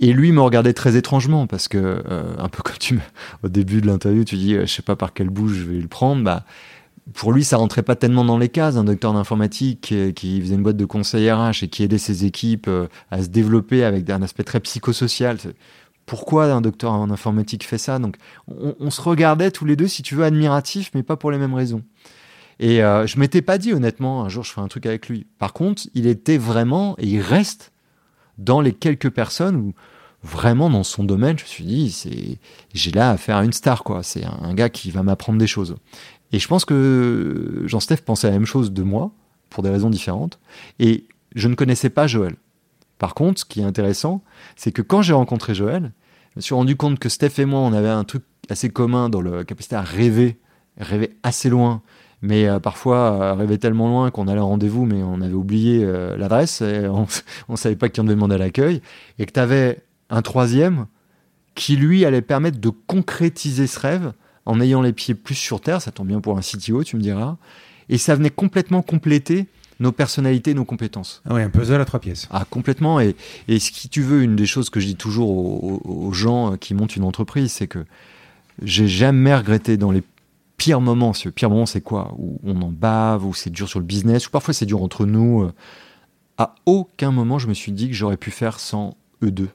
Et lui me regardait très étrangement parce que, euh, un peu comme tu me, au début de l'interview, tu dis, euh, je sais pas par quelle bouche je vais le prendre. Bah, pour lui, ça rentrait pas tellement dans les cases. Un docteur d'informatique qui, faisait une boîte de conseil RH et qui aidait ses équipes euh, à se développer avec un aspect très psychosocial. Pourquoi un docteur en informatique fait ça? Donc, on, se regardait tous les deux, si tu veux, admiratifs, mais pas pour les mêmes raisons. Et euh, je m'étais pas dit, honnêtement, un jour, je ferai un truc avec lui. Par contre, il était vraiment, et il reste dans les quelques personnes où, vraiment, dans son domaine, je me suis dit, c'est, j'ai là à faire une star, quoi. C'est un gars qui va m'apprendre des choses. Et je pense que Jean-Steph pensait la même chose de moi, pour des raisons différentes. Et je ne connaissais pas Joël. Par contre, ce qui est intéressant, c'est que quand j'ai rencontré Joël, je me suis rendu compte que Steph et moi, on avait un truc assez commun dans la capacité à rêver, rêver assez loin, mais euh, parfois rêver tellement loin qu'on allait en rendez-vous, mais on avait oublié euh, l'adresse, on ne savait pas qui on devait demander à l'accueil, et que tu avais un troisième qui, lui, allait permettre de concrétiser ce rêve en ayant les pieds plus sur terre, ça tombe bien pour un CTO, tu me diras, et ça venait complètement compléter nos personnalités, nos compétences. Ah oui, un puzzle à trois pièces. Ah, complètement. Et, et si tu veux, une des choses que je dis toujours aux, gens qui montent une entreprise, c'est que j'ai jamais regretté dans les pires moments, ce pire moment c'est quoi? Où on en bave, où c'est dur sur le business, ou parfois c'est dur entre nous. Euh, à aucun moment je me suis dit que j'aurais pu faire sans eux deux.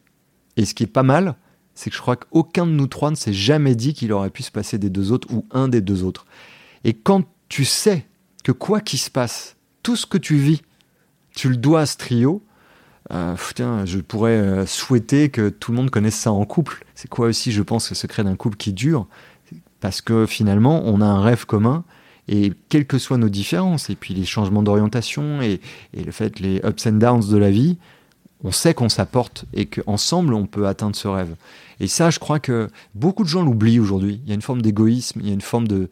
Et ce qui est pas mal, c'est que je crois qu'aucun de nous trois ne s'est jamais dit qu'il aurait pu se passer des deux autres ou un des deux autres. Et quand tu sais que quoi qu'il se passe, tout ce que tu vis, tu le dois à ce trio, euh, je pourrais euh, souhaiter que tout le monde connaisse ça en couple. C'est quoi aussi, je pense, le secret d'un couple qui dure? Parce que finalement, on a un rêve commun et quelles que soient nos différences, et puis les changements d'orientation et, et le fait, les ups and downs de la vie, on sait qu'on s'apporte et qu'ensemble on peut atteindre ce rêve. Et ça, je crois que beaucoup de gens l'oublient aujourd'hui. Il y a une forme d'égoïsme, il y a une forme de,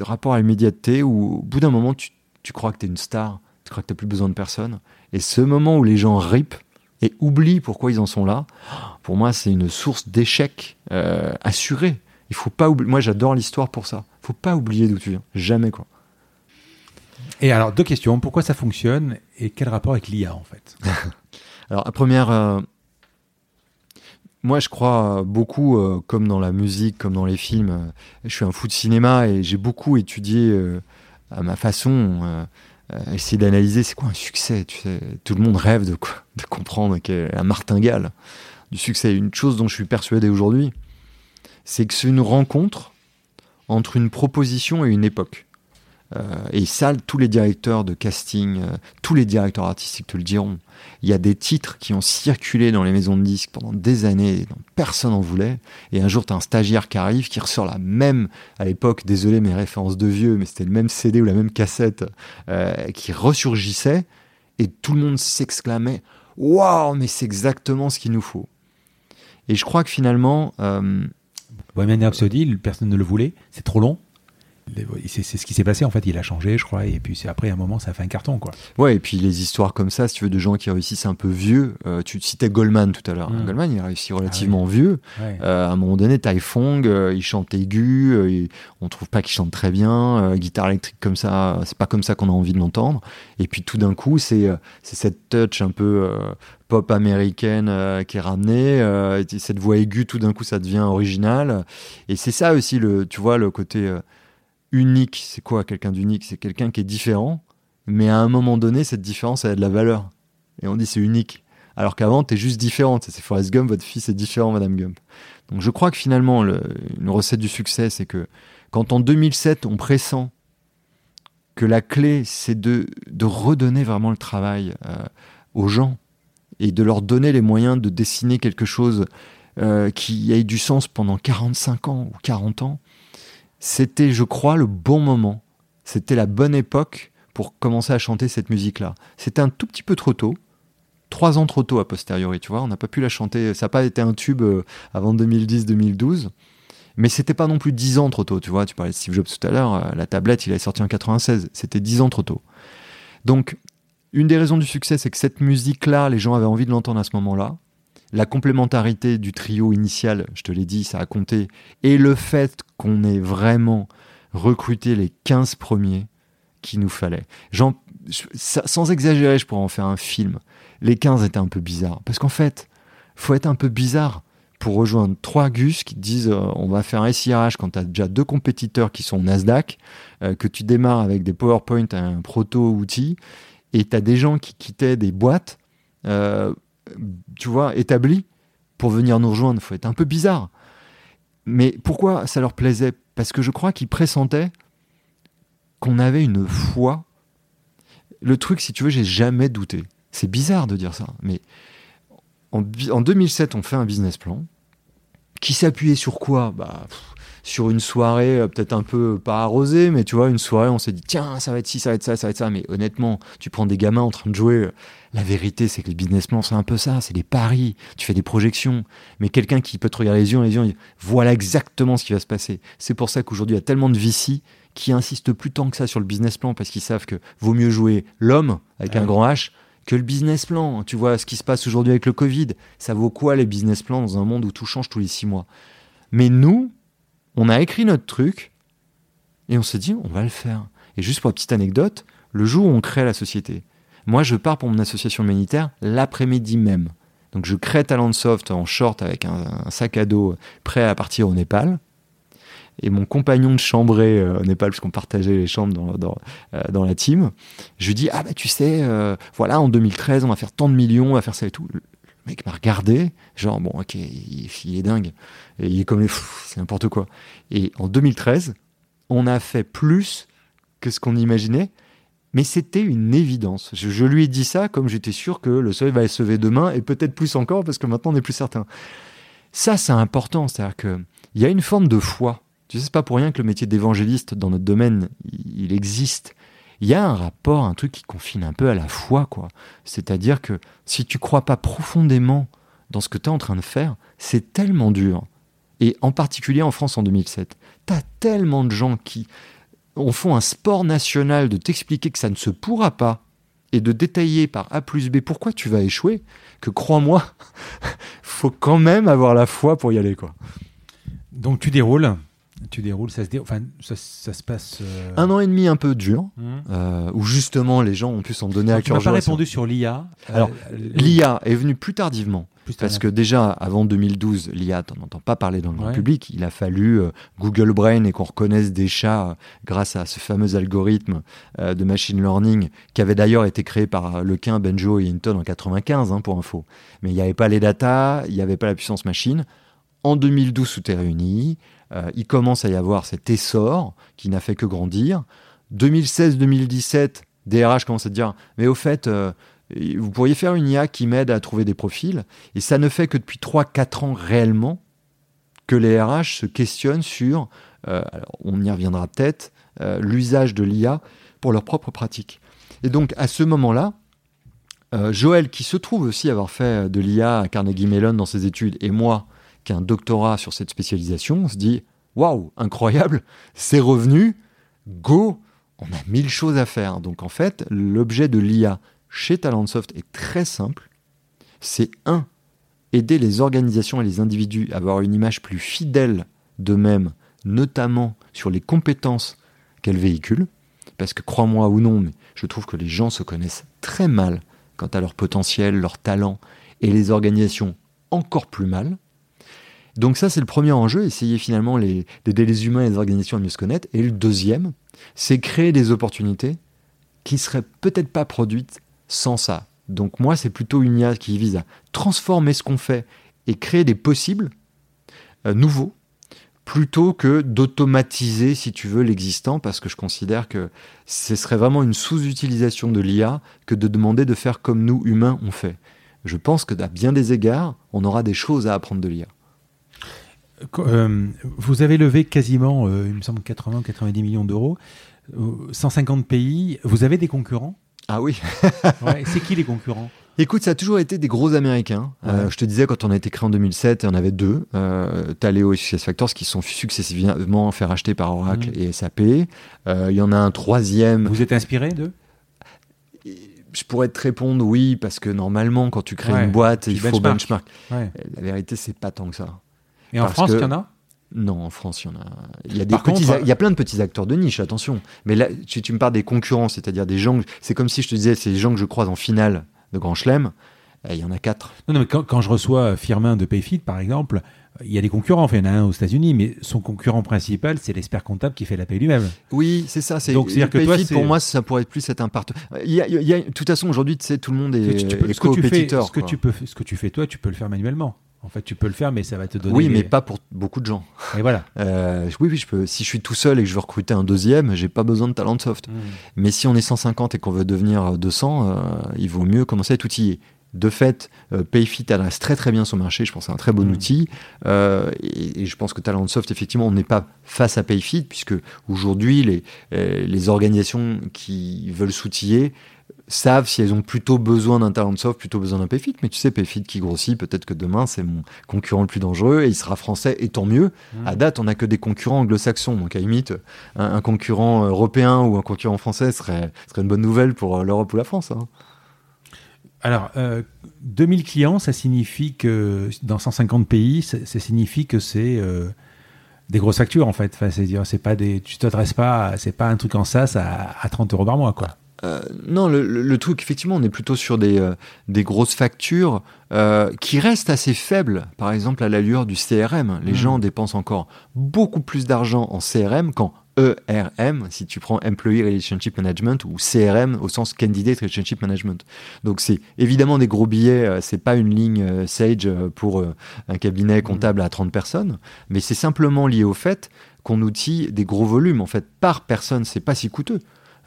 rapport à l'immédiateté où au bout d'un moment tu, crois que tu es une star, tu crois que tu n'as plus besoin de personne. Et ce moment où les gens ripent et oublient pourquoi ils en sont là, pour moi c'est une source d'échec euh, assurée. Il faut pas oublier. Moi j'adore l'histoire pour ça. Il faut pas oublier d'où tu viens. Jamais quoi. Et alors deux questions. Pourquoi ça fonctionne et quel rapport avec l'IA en fait? Alors, la première, euh, moi je crois beaucoup, euh, comme dans la musique, comme dans les films, euh, je suis un fou de cinéma et j'ai beaucoup étudié à ma façon euh, essayer d'analyser c'est quoi un succès. Tu sais, tout le monde rêve de, quoi, de comprendre qu'est un martingale du succès. Une chose dont je suis persuadé aujourd'hui, c'est que c'est une rencontre entre une proposition et une époque. Euh, et ça, tous les directeurs de casting, euh, tous les directeurs artistiques te le diront. Il y a des titres qui ont circulé dans les maisons de disques pendant des années, dont personne n'en voulait. Et un jour, tu as un stagiaire qui arrive, qui ressort la même, à l'époque, désolé mes références de vieux, mais c'était le même CD ou la même cassette euh, qui ressurgissait. Et tout le monde s'exclamait Waouh, mais c'est exactement ce qu'il nous faut. Et je crois que finalement. Euh, Bohemian Rhapsody, personne ne le voulait, c'est trop long c'est ce qui s'est passé en fait. Il a changé, je crois, et puis après un moment, ça a fait un carton, quoi. Ouais, et puis les histoires comme ça, si tu veux, de gens qui réussissent un peu vieux. Euh, tu citais Goldman tout à l'heure. Mmh. Goldman, il a réussi relativement ah vieux. Euh, à un moment donné, Tai Fong, euh, il chante aigu. on trouve pas qu'il chante très bien. guitare électrique comme ça, c'est pas comme ça qu'on a envie de l'entendre. Et puis tout d'un coup, c'est cette touch un peu pop américaine qui est ramenée. cette voix aiguë, tout d'un coup, ça devient original. Et c'est ça aussi, le, tu vois, le côté unique, c'est quoi quelqu'un d'unique? C'est quelqu'un qui est différent, mais à un moment donné, cette différence, elle a de la valeur. Et on dit c'est unique. Alors qu'avant, tu es juste différente. C'est Forrest Gump, votre fils est différent, Madame Gump. Donc je crois que finalement, une recette du succès, c'est que quand en 2007, on pressent que la clé, c'est de, redonner vraiment le travail euh, aux gens et de leur donner les moyens de dessiner quelque chose euh, qui ait du sens pendant 45 ans ou 40 ans, c'était, je crois, le bon moment. C'était la bonne époque pour commencer à chanter cette musique-là. C'était un tout petit peu trop tôt, trois ans trop tôt a posteriori, tu vois. On n'a pas pu la chanter, ça n'a pas été un tube euh, avant 2010-2012. Mais c'était pas non plus dix ans trop tôt, tu vois. Tu parlais de Steve Jobs tout à l'heure, euh, la tablette, il est sorti en 96. C'était dix ans trop tôt. Donc, une des raisons du succès, c'est que cette musique-là, les gens avaient envie de l'entendre à ce moment-là la complémentarité du trio initial, je te l'ai dit, ça a compté, et le fait qu'on ait vraiment recruté les 15 premiers qu'il nous fallait. sans exagérer, je pourrais en faire un film. Les 15 étaient un peu bizarres. Parce qu'en fait, faut être un peu bizarre pour rejoindre trois gus qui disent euh, on va faire un SIRH quand tu as déjà deux compétiteurs qui sont Nasdaq, euh, que tu démarres avec des PowerPoint, un proto-outil, et tu as des gens qui quittaient des boîtes euh, tu vois, établi pour venir nous rejoindre. Faut être un peu bizarre. Mais pourquoi ça leur plaisait? Parce que je crois qu'ils pressentaient qu'on avait une foi. Le truc, si tu veux, j'ai jamais douté. C'est bizarre de dire ça, mais en, 2007, on fait un business plan qui s'appuyait sur quoi? Bah, sur une soirée euh, peut-être un peu pas arrosée, mais tu vois, une soirée, on s'est dit tiens, ça va être ci, ça va être ça, ça va être ça. Mais honnêtement, tu prends des gamins en train de jouer la vérité, c'est que les business plans, c'est un peu ça, c'est des paris, tu fais des projections. Mais quelqu'un qui peut te regarder les yeux, les yeux, dit, voilà exactement ce qui va se passer. C'est pour ça qu'aujourd'hui, il y a tellement de VC qui insistent plus tant que ça sur le business plan parce qu'ils savent que vaut mieux jouer l'homme avec un grand H que le business plan. Tu vois ce qui se passe aujourd'hui avec le Covid. Ça vaut quoi les business plans dans un monde où tout change tous les six mois? Mais nous, on a écrit notre truc et on s'est dit, on va le faire. Et juste pour une petite anecdote, le jour où on crée la société, moi, je pars pour mon association humanitaire l'après-midi même. Donc, je crée Talentsoft en short avec un, sac à dos prêt à partir au Népal. Et mon compagnon de chambrée euh, au Népal, puisqu'on partageait les chambres dans, euh, dans, la team, je lui dis Ah, bah, tu sais, euh, voilà, en 2013, on va faire tant de millions, on va faire ça et tout. Mec m'a regardé, genre, bon, ok, il, est dingue. Et il est comme les c'est n'importe quoi. Et en 2013, on a fait plus que ce qu'on imaginait. Mais c'était une évidence. Je, lui ai dit ça comme j'étais sûr que le soleil va se lever demain et peut-être plus encore parce que maintenant on n'est plus certain. Ça, c'est important. C'est-à-dire qu'il y a une forme de foi. Tu sais, c'est pas pour rien que le métier d'évangéliste dans notre domaine, il, existe. Il y a un rapport, un truc qui confine un peu à la foi, quoi. C'est-à-dire que si tu crois pas profondément dans ce que tu es en train de faire, c'est tellement dur. Et en particulier en France en 2007, tu as tellement de gens qui on fait un sport national de t'expliquer que ça ne se pourra pas et de détailler par A plus B pourquoi tu vas échouer, que crois-moi, faut quand même avoir la foi pour y aller. quoi. Donc tu déroules, tu déroules ça se, dé... enfin, ça, ça se passe. euh, Un an et demi un peu dur, hmm. euh, où justement les gens ont pu s'en donner à Tu m'as cœur pas joie. répondu sur l'IA. Alors, L'IA est venue plus tardivement. Plus Parce que déjà, avant 2012, l'IA, t'en entends pas parler dans le grand Ouais. public. Il a fallu euh, Google Brain et qu'on reconnaisse des chats euh, grâce à ce fameux algorithme euh, de machine learning qui avait d'ailleurs été créé par euh, Lequin, Benjo et Hinton en 95, hein, pour info. Mais il n'y avait pas les datas, il n'y avait pas la puissance machine. En 2012, tout est réuni. Euh, il commence à y avoir cet essor qui n'a fait que grandir. 2016-2017, DRH commence à dire, mais au fait, euh, vous pourriez faire une IA qui m'aide à trouver des profils. Et ça ne fait que depuis 3-4 ans réellement que les RH se questionnent sur, euh, on y reviendra peut-être, l'usage de l'IA pour leur propre pratique. Et donc à ce moment-là, Joël, qui se trouve aussi avoir fait de l'IA à Carnegie Mellon dans ses études, et moi, un doctorat sur cette spécialisation, on se dit waouh, incroyable, c'est revenu, go, on a mille choses à faire. Donc en fait, l'objet de l'IA chez Talentsoft est très simple. C'est un, aider les organisations et les individus à avoir une image plus fidèle d'eux-mêmes, notamment sur les compétences qu'elles véhiculent. Parce que crois-moi ou non, mais je trouve que les gens se connaissent très mal quant à leur potentiel, leur talent, et les organisations encore plus mal. Donc ça, c'est le premier enjeu, essayer finalement d'aider les humains et les organisations à mieux se connaître. Et le deuxième, c'est créer des opportunités qui seraient peut-être pas produites sans ça. Donc moi, c'est plutôt une IA qui vise à transformer ce qu'on fait et créer des possibles euh, nouveaux, plutôt que d'automatiser, si tu veux, l'existant, parce que je considère que ce serait vraiment une sous-utilisation de l'IA que de demander de faire comme nous, humains, on fait. Je pense que à bien des égards, on aura des choses à apprendre de l'IA. Euh, vous avez levé quasiment, euh, il me semble, 80 90 millions d'euros. Euh, 150 pays. Vous avez des concurrents? Ah oui Ouais, C'est qui les concurrents? Écoute, ça a toujours été des gros Américains. Euh, je te disais, quand on a été créé en 2007, on avait deux, euh, Taleo et SuccessFactors, qui sont successivement fait racheter par Oracle Mhm. et SAP. Euh, Il y en a un troisième. Vous êtes inspiré d'eux? Je pourrais te répondre oui, parce que normalement, quand tu crées Ouais, une boîte, il faut benchmark. benchmark. ouais. La vérité, c'est pas tant que ça. Et en France, que- il y en a Non, en France, il y en a. Il y a, des Par petits, contre- il y a plein de petits acteurs de niche, attention. Mais là, tu me parles des concurrents, c'est-à-dire des gens. C'est comme si je te disais, c'est les gens que je croise en finale de Grand Chelem. eh, Il y en a quatre. Non, non, mais quand, quand je reçois Firmin de Payfit, par exemple, il y a des concurrents. Enfin, il y en a un aux États-Unis, mais son concurrent principal, c'est l'expert comptable qui fait la paye lui-même. Oui, c'est ça. C'est Donc, c'est-à-dire que toi, pour moi, ça pourrait être plus être un partenaire. Il y a, il y a- de toute façon, aujourd'hui, tu sais, tout le monde est, Tu- tu peux- est ce, que tu fais, compétiteur. ce, que quoi. tu peux, ce que tu fais toi, tu peux le faire manuellement. En fait, tu peux le faire, mais ça va te donner. Oui, des- mais pas pour beaucoup de gens. Et voilà. Euh, oui, oui, je peux. Si je suis tout seul et que je veux recruter un deuxième, j'ai pas besoin de talent soft. Mais si on est 150 et qu'on veut devenir 200, euh, il vaut mieux commencer à être outillé. De fait, euh, Payfit adresse très très bien son marché. Je pense que c'est un très bon Mm. outil. Euh, et, et je pense que Talentsoft, effectivement, on n'est pas face à Payfit, puisque aujourd'hui, les, euh, les organisations qui veulent s'outiller savent si elles ont plutôt besoin d'un Talentsoft, plutôt besoin d'un Payfit. Mais tu sais, Payfit qui grossit, peut-être que demain, c'est mon concurrent le plus dangereux et il sera français, et tant mieux. À date, on n'a que des concurrents anglo-saxons. Donc, à limite, un, un concurrent européen ou un concurrent français serait, serait une bonne nouvelle pour euh, l'Europe ou la France. hein. Alors, euh, 2000 clients, ça signifie que dans 150 pays, ça, ça signifie que c'est euh, des grosses factures en fait. Enfin, c'est dire, c'est pas des, tu t'adresses pas, c'est pas un truc en SaaS à, à 30 euros par mois quoi. Euh, non, le, le- le truc, effectivement, on est plutôt sur des, euh, des grosses factures euh, qui restent assez faibles. Par exemple, à l'allure du CRM. Les Mm. gens dépensent encore beaucoup plus d'argent en CRM qu'en ERM, si tu prends Employee Relationship Management ou CRM au sens Candidate Relationship Management. Donc, c'est évidemment des gros billets. c'est pas une ligne Sage pour un cabinet comptable à 30 personnes, mais c'est simplement lié au fait qu'on outille des gros volumes. En fait, par personne, c'est pas si coûteux.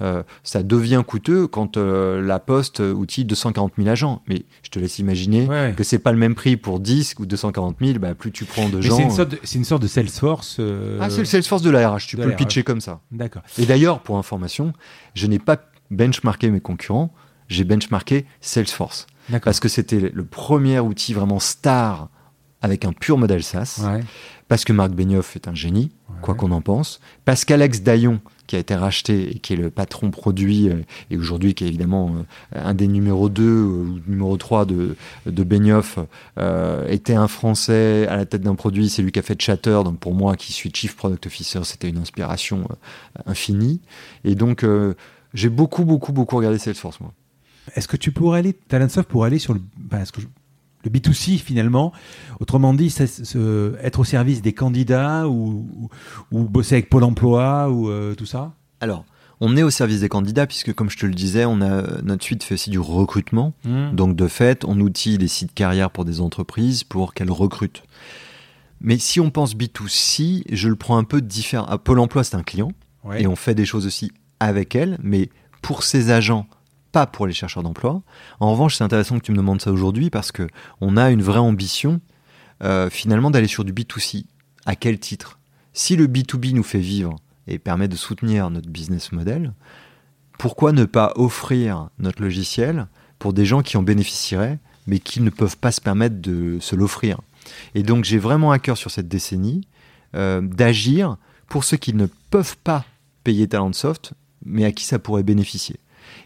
Euh, ça devient coûteux quand euh, la Poste outille 240 000 agents. Mais je te laisse imaginer Ouais. que c'est pas le même prix pour 10 ou 240 000. Bah, plus tu prends de Mais gens. c'est une sorte de, c'est une sorte de Salesforce. euh, Ah, c'est le Salesforce de la RH. Tu peux le pitcher comme ça. D'accord. Et d'ailleurs, pour information, je n'ai pas benchmarké mes concurrents. J'ai benchmarké Salesforce. Parce que c'était le premier outil vraiment star avec un pur modèle SaaS. Ouais. Parce que Marc Benioff est un génie. Ouais. quoi qu'on en pense. Pascal-Alex Daillon, qui a été racheté et qui est le patron produit, euh, et aujourd'hui qui est évidemment euh, un des numéros 2 ou numéro 3 de, de Benioff, euh, était un Français à la tête d'un produit. C'est lui qui a fait Chatter. Donc pour moi, qui suis Chief Product Officer, c'était une inspiration infinie. Et donc, j'ai beaucoup, beaucoup, beaucoup regardé Salesforce, moi. Est-ce que tu pourrais aller, Talentsoft pour aller sur le. Ben, que le B2C finalement. Autrement dit, être au service des candidats ou, bosser avec Pôle emploi ou euh, tout ça Alors, on est au service des candidats puisque, comme je te le disais, on a notre suite fait aussi du recrutement. Mmh. Donc, de fait, on outille les sites carrières pour des entreprises pour qu'elles recrutent. Mais si on pense B2C, je le prends un peu différent. Pôle emploi, c'est un client et on fait des choses aussi avec elle, mais pour ces agents pas pour les chercheurs d'emploi. En revanche, c'est intéressant que tu me demandes ça aujourd'hui parce que on a une vraie ambition euh, finalement d'aller sur du B2C. À quel titre? Si le B2B nous fait vivre et permet de soutenir notre business model, pourquoi ne pas offrir notre logiciel pour des gens qui en bénéficieraient mais qui ne peuvent pas se permettre de se l'offrir? Et donc j'ai vraiment à cœur sur cette décennie euh, d'agir pour ceux qui ne peuvent pas payer Talentsoft mais à qui ça pourrait bénéficier.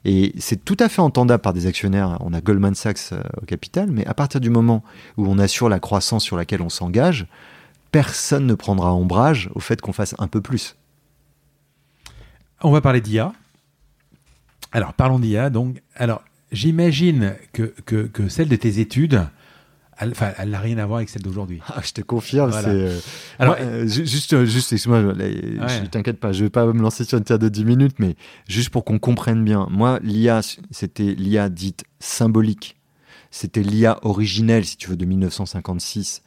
Et c'est tout à fait entendable par des actionnaires. On a Goldman Sachs euh, au capital, mais à partir du moment où on assure la croissance sur laquelle on s'engage, personne ne prendra ombrage au fait qu'on fasse un peu plus. On va parler d'IA. Alors, parlons d'IA. Donc, alors, j'imagine que, celle de tes études enfin, elle n'a rien à voir avec celle d'aujourd'hui. Ah, je te confirme. C'est, euh, Alors, euh, juste, euh, juste, excuse-moi, je t'inquiète pas, je vais pas me lancer sur une terre de 10 minutes, mais juste pour qu'on comprenne bien. Moi, l'IA, c'était l'IA dite symbolique. C'était l'IA originelle, si tu veux, de 1956,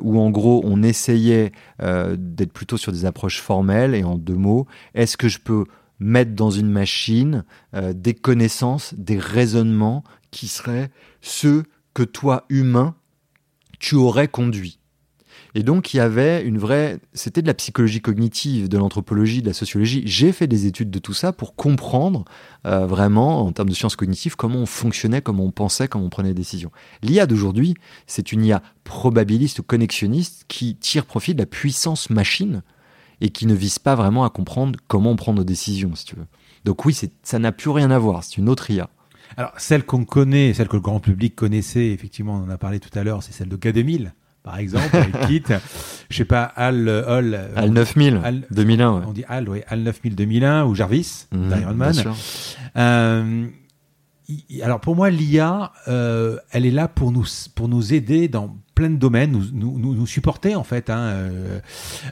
où en gros, on essayait d'être plutôt sur des approches formelles. Et en deux mots, est-ce que je peux mettre dans une machine des connaissances, des raisonnements qui seraient ceux que toi, humain, tu aurais conduit. Et donc, il y avait une vraie. C'était de la psychologie cognitive, de l'anthropologie, de la sociologie. J'ai fait des études de tout ça pour comprendre euh, vraiment, en termes de sciences cognitives, comment on fonctionnait, comment on pensait, comment on prenait des décisions. L'IA d'aujourd'hui, c'est une IA probabiliste ou connexionniste qui tire profit de la puissance machine et qui ne vise pas vraiment à comprendre comment on prend nos décisions, si tu veux. Donc, oui, ça n'a plus rien à voir. C'est une autre IA. Alors, celle qu'on connaît, celle que le grand public connaissait, effectivement, on en a parlé tout à l'heure, c'est celle de K2000, par exemple, avec Kit. Je sais pas, Al, Al, Al 9000, 2001. On dit Al, oui, Al 9000 2001 ou Jarvis, mmh, d'Iron Man. Euh, alors pour moi, l'IA, euh, elle est là pour nous, pour nous aider dans plein de domaines, nous, nous, en fait, hein, euh,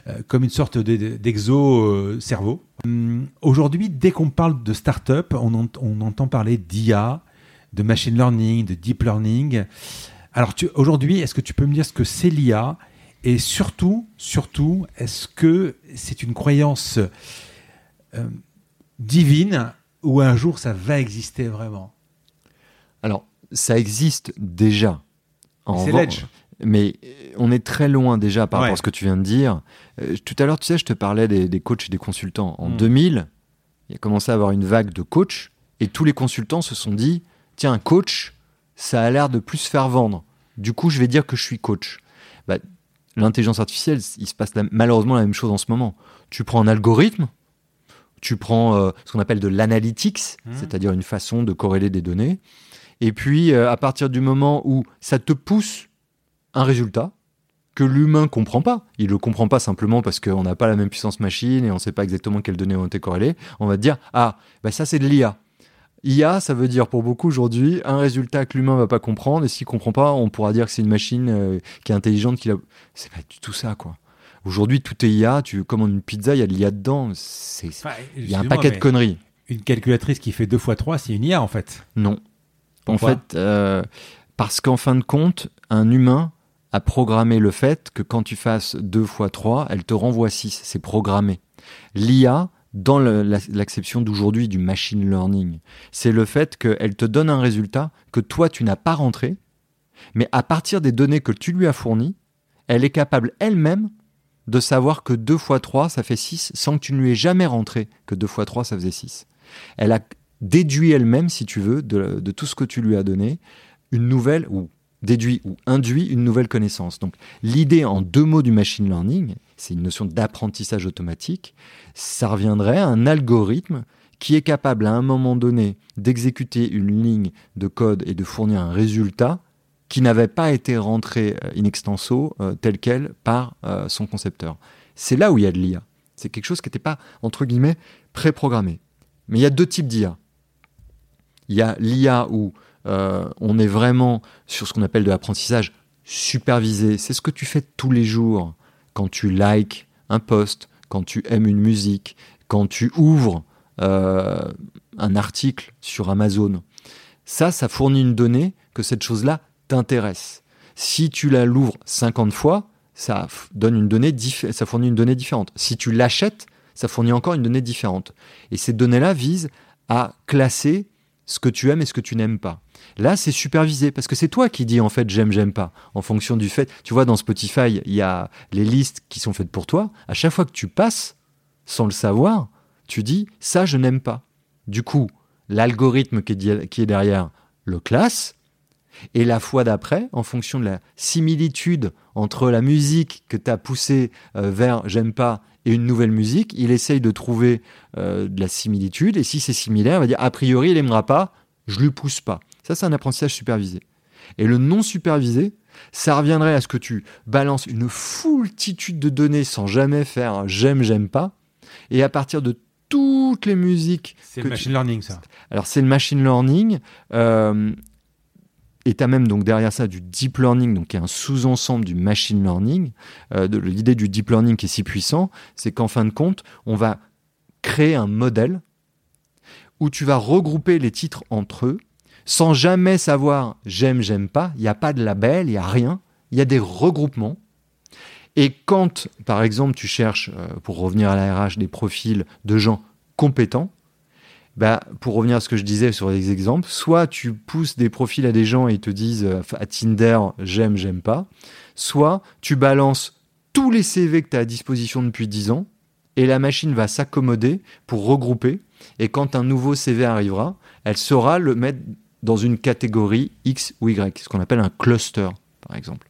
euh comme une sorte d'exo-cerveau. Hum, aujourd'hui, dès qu'on parle de start-up, on, on entend parler d'IA, de machine learning, de deep learning. Alors aujourd'hui, est-ce que tu peux me dire ce que c'est l'IA et surtout, surtout, est-ce que c'est une croyance euh, divine ou un jour ça va exister vraiment? Alors, ça existe déjà. C'est l'edge. Mais on est très loin déjà par rapport à ce que tu viens de dire. Euh, tout à l'heure, tu sais, je te parlais des, coachs et des consultants. En 2000, hmm. il a commencé à avoir une vague de coachs et tous les consultants se sont dit tiens, un coach, ça a l'air de plus faire vendre. Du coup, je vais dire que je suis coach. Bah, L'intelligence artificielle, il se passe malheureusement la même chose en ce moment. Tu prends un algorithme, tu prends euh, ce qu'on appelle de l'analytics, hmm. c'est-à-dire une façon de corréler des données et puis, euh, à partir du moment où ça te pousse un résultat que l'humain comprend pas, il le comprend pas simplement parce qu'on n'a pas la même puissance machine et on ne sait pas exactement quelles données ont été corrélées, on va dire ah, bah ça c'est de l'IA. IA, ça veut dire pour beaucoup aujourd'hui un résultat que l'humain va pas comprendre et s'il comprend pas, on pourra dire que c'est une machine euh, qui est intelligente, qui a... c'est pas du tout ça quoi. Aujourd'hui, tout est IA. Tu commandes une pizza, il y a de l'IA dedans. Il y a un paquet de conneries. Une calculatrice qui fait 2 x 3, c'est une IA en fait. Non en fait, euh, parce qu'en fin de compte, un humain a programmé le fait que quand tu fasses 2 fois 3, elle te renvoie 6. C'est programmé. L'IA, dans l'acception d'aujourd'hui du machine learning, c'est le fait qu'elle te donne un résultat que toi, tu n'as pas rentré, mais à partir des données que tu lui as fournies, elle est capable elle-même de savoir que 2 fois 3, ça fait 6, sans que tu ne lui aies jamais rentré que 2 fois 3, ça faisait 6. Elle a déduit elle-même, si tu veux, de, tout ce que tu lui as donné, une nouvelle ou déduit ou induit une nouvelle connaissance. Donc l'idée en deux mots du machine learning, c'est une notion d'apprentissage automatique, ça reviendrait à un algorithme qui est capable à un moment donné d'exécuter une ligne de code et de fournir un résultat qui n'avait pas été rentré euh, in extenso euh, tel quel par euh, son concepteur. C'est là où il y a de l'IA. C'est quelque chose qui n'était pas, entre guillemets, préprogrammé. Mais il y a deux types d'IA. Il y a l'IA où on est vraiment sur ce qu'on appelle de l'apprentissage supervisé. C'est ce que tu fais tous les jours quand tu likes un post, quand tu aimes une musique, quand tu ouvres un article sur Amazon. Ça, ça fournit une donnée que cette chose-là t'intéresse. Si tu la l'ouvres 50 fois, ça donne une donnée ça fournit une donnée différente. Si tu l'achètes, ça fournit encore une donnée différente. Et ces données-là visent à classer ce que tu aimes et ce que tu n'aimes pas. Là, c'est supervisé parce que c'est toi qui dis en fait j'aime, j'aime pas. En fonction du fait, tu vois, dans Spotify, il y a les listes qui sont faites pour toi. À chaque fois que tu passes, sans le savoir, tu dis ça, je n'aime pas. Du coup, l'algorithme qui est derrière le classe et la fois d'après, en fonction de la similitude entre la musique que tu as poussée euh, vers j'aime pas et une nouvelle musique, il essaye de trouver euh, de la similitude. Et si c'est similaire, il va dire a priori, il n'aimera pas, je lui pousse pas. Ça, c'est un apprentissage supervisé. Et le non supervisé, ça reviendrait à ce que tu balances une foultitude de données sans jamais faire j'aime, j'aime pas. Et à partir de toutes les musiques. C'est le machine learning, ça. Alors, c'est le machine learning. Euh, et tu as même donc derrière ça du deep learning, donc qui est un sous-ensemble du machine learning. Euh, l'idée du deep learning qui est si puissant, c'est qu'en fin de compte, on va créer un modèle où tu vas regrouper les titres entre eux sans jamais savoir j'aime, j'aime pas. Il n'y a pas de label, il n'y a rien. Il y a des regroupements. Et quand, par exemple, tu cherches, euh, pour revenir à la RH, des profils de gens compétents, bah, pour revenir à ce que je disais sur les exemples, soit tu pousses des profils à des gens et ils te disent euh, à Tinder j'aime, j'aime pas, soit tu balances tous les CV que tu as à disposition depuis 10 ans et la machine va s'accommoder pour regrouper et quand un nouveau CV arrivera, elle saura le mettre dans une catégorie X ou Y, ce qu'on appelle un cluster par exemple.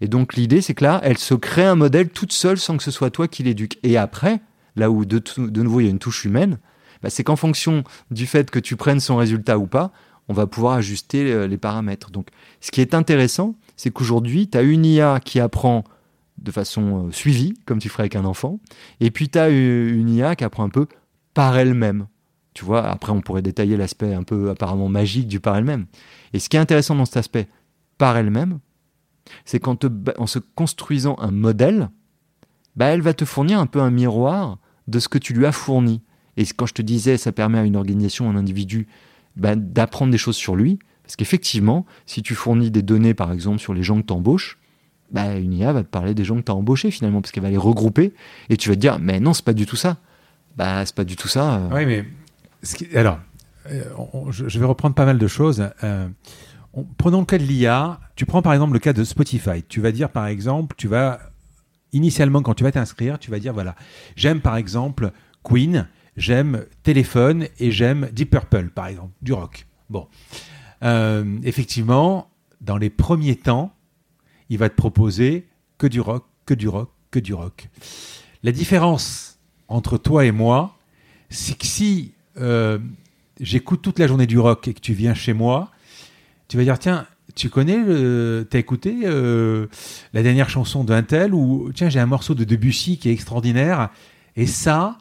Et donc l'idée c'est que là, elle se crée un modèle toute seule sans que ce soit toi qui l'éduque. Et après, là où de, nouveau il y a une touche humaine, bah, c'est qu'en fonction du fait que tu prennes son résultat ou pas, on va pouvoir ajuster euh, les paramètres. Donc, ce qui est intéressant, c'est qu'aujourd'hui, tu as une IA qui apprend de façon euh, suivie, comme tu ferais avec un enfant, et puis tu as une IA qui apprend un peu par elle-même. Tu vois, après, on pourrait détailler l'aspect un peu apparemment magique du par elle-même. Et ce qui est intéressant dans cet aspect par elle-même, c'est qu'en en se construisant un modèle, bah, elle va te fournir un peu un miroir de ce que tu lui as fourni. Et quand je te disais, ça permet à une organisation, à un individu, bah, d'apprendre des choses sur lui, parce qu'effectivement, si tu fournis des données, par exemple, sur les gens que tu embauches, bah, une IA va te parler des gens que tu as embauchés finalement, parce qu'elle va les regrouper, et tu vas te dire, mais non, c'est pas du tout ça. Bah, c'est pas du tout ça. Euh. Oui, mais alors, euh, je vais reprendre pas mal de choses. Euh, prenons le cas de l'IA. Tu prends par exemple le cas de Spotify. Tu vas dire par exemple, tu vas initialement quand tu vas t'inscrire, tu vas dire voilà, j'aime par exemple Queen j'aime téléphone et j'aime Deep Purple, par exemple, du rock. Bon. Euh, effectivement, dans les premiers temps, il va te proposer que du rock, que du rock, que du rock. La différence entre toi et moi, c'est que si euh, j'écoute toute la journée du rock et que tu viens chez moi, tu vas dire tiens, tu connais, t'as écouté euh, la dernière chanson d'un tel ou tiens j'ai un morceau de Debussy qui est extraordinaire et ça,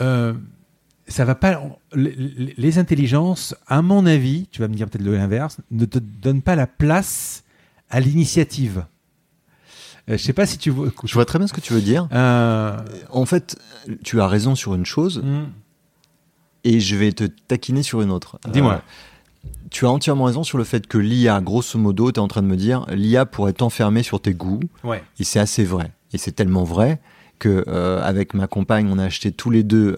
euh, ça va pas. Les, intelligences, à mon avis, tu vas me dire peut-être l'inverse, ne te donnent pas la place à l'initiative. Euh, je sais pas si tu vois. Je vois très bien ce que tu veux dire. En fait, tu as raison sur une chose, hmm. Et je vais te taquiner sur une autre. Dis-moi. tu as entièrement raison sur le fait que l'IA, grosso modo, tu es en train de me dire, l'IA pourrait t'enfermer sur tes goûts. Ouais. Et c'est assez vrai. Et c'est tellement vrai que euh, avec ma compagne, on a acheté tous les deux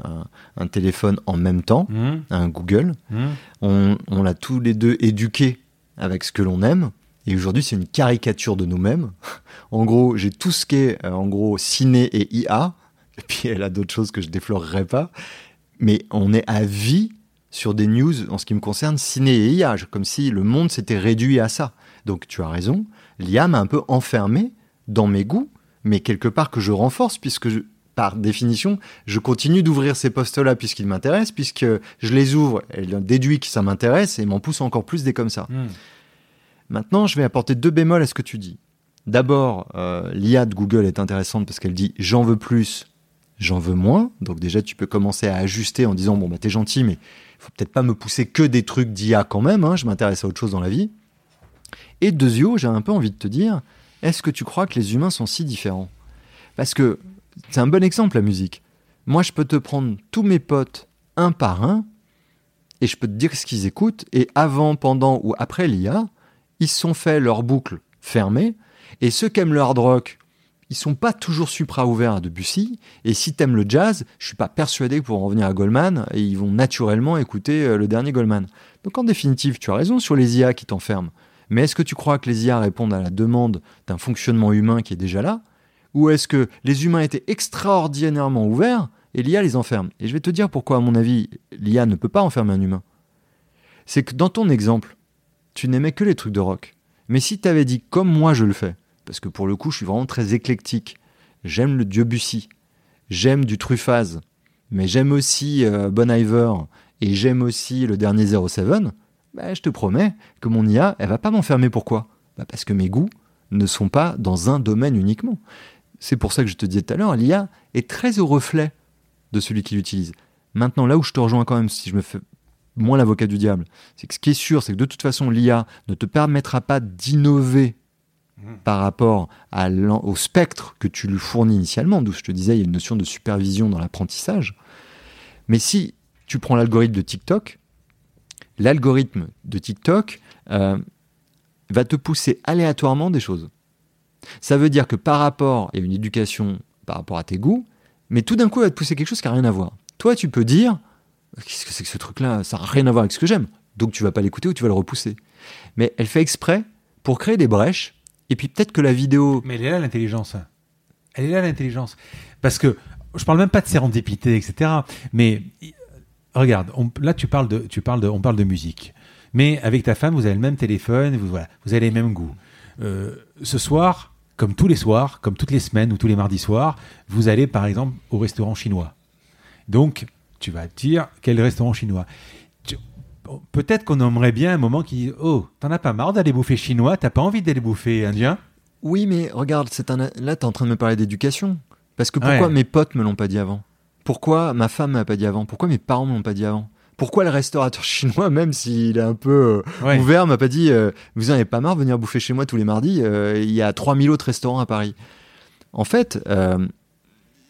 un, téléphone en même temps, mmh. un Google. Mmh. On, l'a tous les deux éduqué avec ce que l'on aime. Et aujourd'hui, c'est une caricature de nous-mêmes. en gros, j'ai tout ce qui est, euh, en gros, ciné et IA. Et puis, elle a d'autres choses que je déflorerai pas. Mais on est à vie sur des news en ce qui me concerne ciné et IA, comme si le monde s'était réduit à ça. Donc tu as raison, l'IA m'a un peu enfermé dans mes goûts, mais quelque part que je renforce puisque par définition, je continue d'ouvrir ces postes-là puisqu'ils m'intéressent, puisque je les ouvre, elle déduit que ça m'intéresse et m'en pousse encore plus des comme ça. Hmm. Maintenant, je vais apporter deux bémols à ce que tu dis. D'abord, euh, l'IA de Google est intéressante parce qu'elle dit j'en veux plus, j'en veux moins. Donc déjà, tu peux commencer à ajuster en disant bon bah t'es gentil, mais faut peut-être pas me pousser que des trucs d'IA quand même. hein, je m'intéresse à autre chose dans la vie. Et deuxièmement, j'ai un peu envie de te dire est-ce que tu crois que les humains sont si différents? Parce que c'est un bon exemple la musique. Moi, je peux te prendre tous mes potes un par un et je peux te dire ce qu'ils écoutent. Et avant, pendant ou après l'IA, ils se sont fait leur boucle fermée. Et ceux qui aiment le hard rock, ils sont pas toujours supra ouverts à Debussy. Et si t'aimes le jazz, je suis pas persuadé que pour en revenir à Goldman, et ils vont naturellement écouter euh, le dernier Goldman. Donc en définitive, tu as raison sur les IA qui t'enferment. Mais est-ce que tu crois que les IA répondent à la demande d'un fonctionnement humain qui est déjà là? Ou est-ce que les humains étaient extraordinairement ouverts et l'IA les enferme? Et je vais te dire pourquoi, à mon avis, l'IA ne peut pas enfermer un humain. C'est que dans ton exemple, tu n'aimais que les trucs de rock. Mais si tu avais dit comme moi je le fais, parce que pour le coup je suis vraiment très éclectique, j'aime le Debussy, j'aime du Truffaz, mais j'aime aussi euh, Bon Iver et j'aime aussi le dernier 07, bah, je te promets que mon IA, elle va pas m'enfermer. Pourquoi? Bah, Parce que mes goûts ne sont pas dans un domaine uniquement. C'est pour ça que je te disais tout à l'heure, l'IA est très au reflet de celui qui l'utilise. Maintenant, là où je te rejoins quand même, si je me fais moins l'avocat du diable, c'est que ce qui est sûr, c'est que de toute façon, l'IA ne te permettra pas d'innover par rapport à au spectre que tu lui fournis initialement, d'où je te disais, il y a une notion de supervision dans l'apprentissage. Mais si tu prends l'algorithme de TikTok, l'algorithme de TikTok euh, va te pousser aléatoirement des choses. Ça veut dire que par rapport à une éducation, par rapport à tes goûts, mais tout d'un coup, elle va te pousser quelque chose qui n'a rien à voir. Toi, tu peux dire, qu'est-ce que c'est que ce truc-là? Ça n'a rien à voir avec ce que j'aime. Donc tu vas pas l'écouter ou tu vas le repousser. Mais elle fait exprès pour créer des brèches. Et puis peut-être que la vidéo... Mais elle est là l'intelligence. Elle est là l'intelligence. Parce que je parle même pas de sérendipité, etc. Mais regarde, là tu parles de, tu parles de, on parle de musique. Mais avec ta femme, vous avez le même téléphone, vous, voilà, vous avez les mêmes goûts. Euh, ce soir, comme tous les soirs, comme toutes les semaines ou tous les mardis soirs, vous allez par exemple au restaurant chinois. Donc, tu vas dire quel restaurant chinois? Bon, Peut-être qu'on aimerait bien un moment qui, oh, t'en as pas marre d'aller bouffer chinois, t'as pas envie d'aller bouffer indien? Oui, mais regarde, c'est un... là, tu es en train de me parler d'éducation. Parce que pourquoi Ouais. mes potes me l'ont pas dit avant? Pourquoi ma femme m'a pas dit avant? Pourquoi mes parents me l'ont pas dit avant? Pourquoi le restaurateur chinois, même s'il est un peu euh, Ouais. ouvert, m'a pas dit euh, Vous en avez pas marre de venir bouffer chez moi tous les mardis euh, Il y a 3000 autres restaurants à Paris? En fait,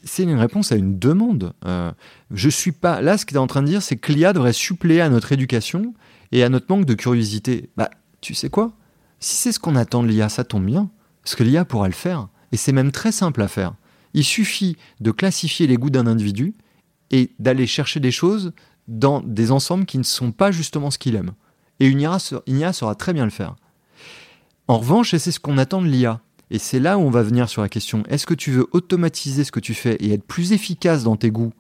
c'est une réponse à une demande. Euh, je suis pas. Là, ce que tu es en train de dire, c'est que l'IA devrait suppléer à notre éducation et à notre manque de curiosité. Bah, tu sais quoi? Si c'est ce qu'on attend de l'IA, ça tombe bien. Parce que l'IA pourra le faire. Et c'est même très simple à faire. Il suffit de classifier les goûts d'un individu et d'aller chercher des choses dans des ensembles qui ne sont pas justement ce qu'il aime. Et IA, une IA saura très bien le faire. En revanche, et c'est ce qu'on attend de l'IA. Et c'est là où on va venir sur la question, est-ce que tu veux automatiser ce que tu fais et être plus efficace dans tes goûts,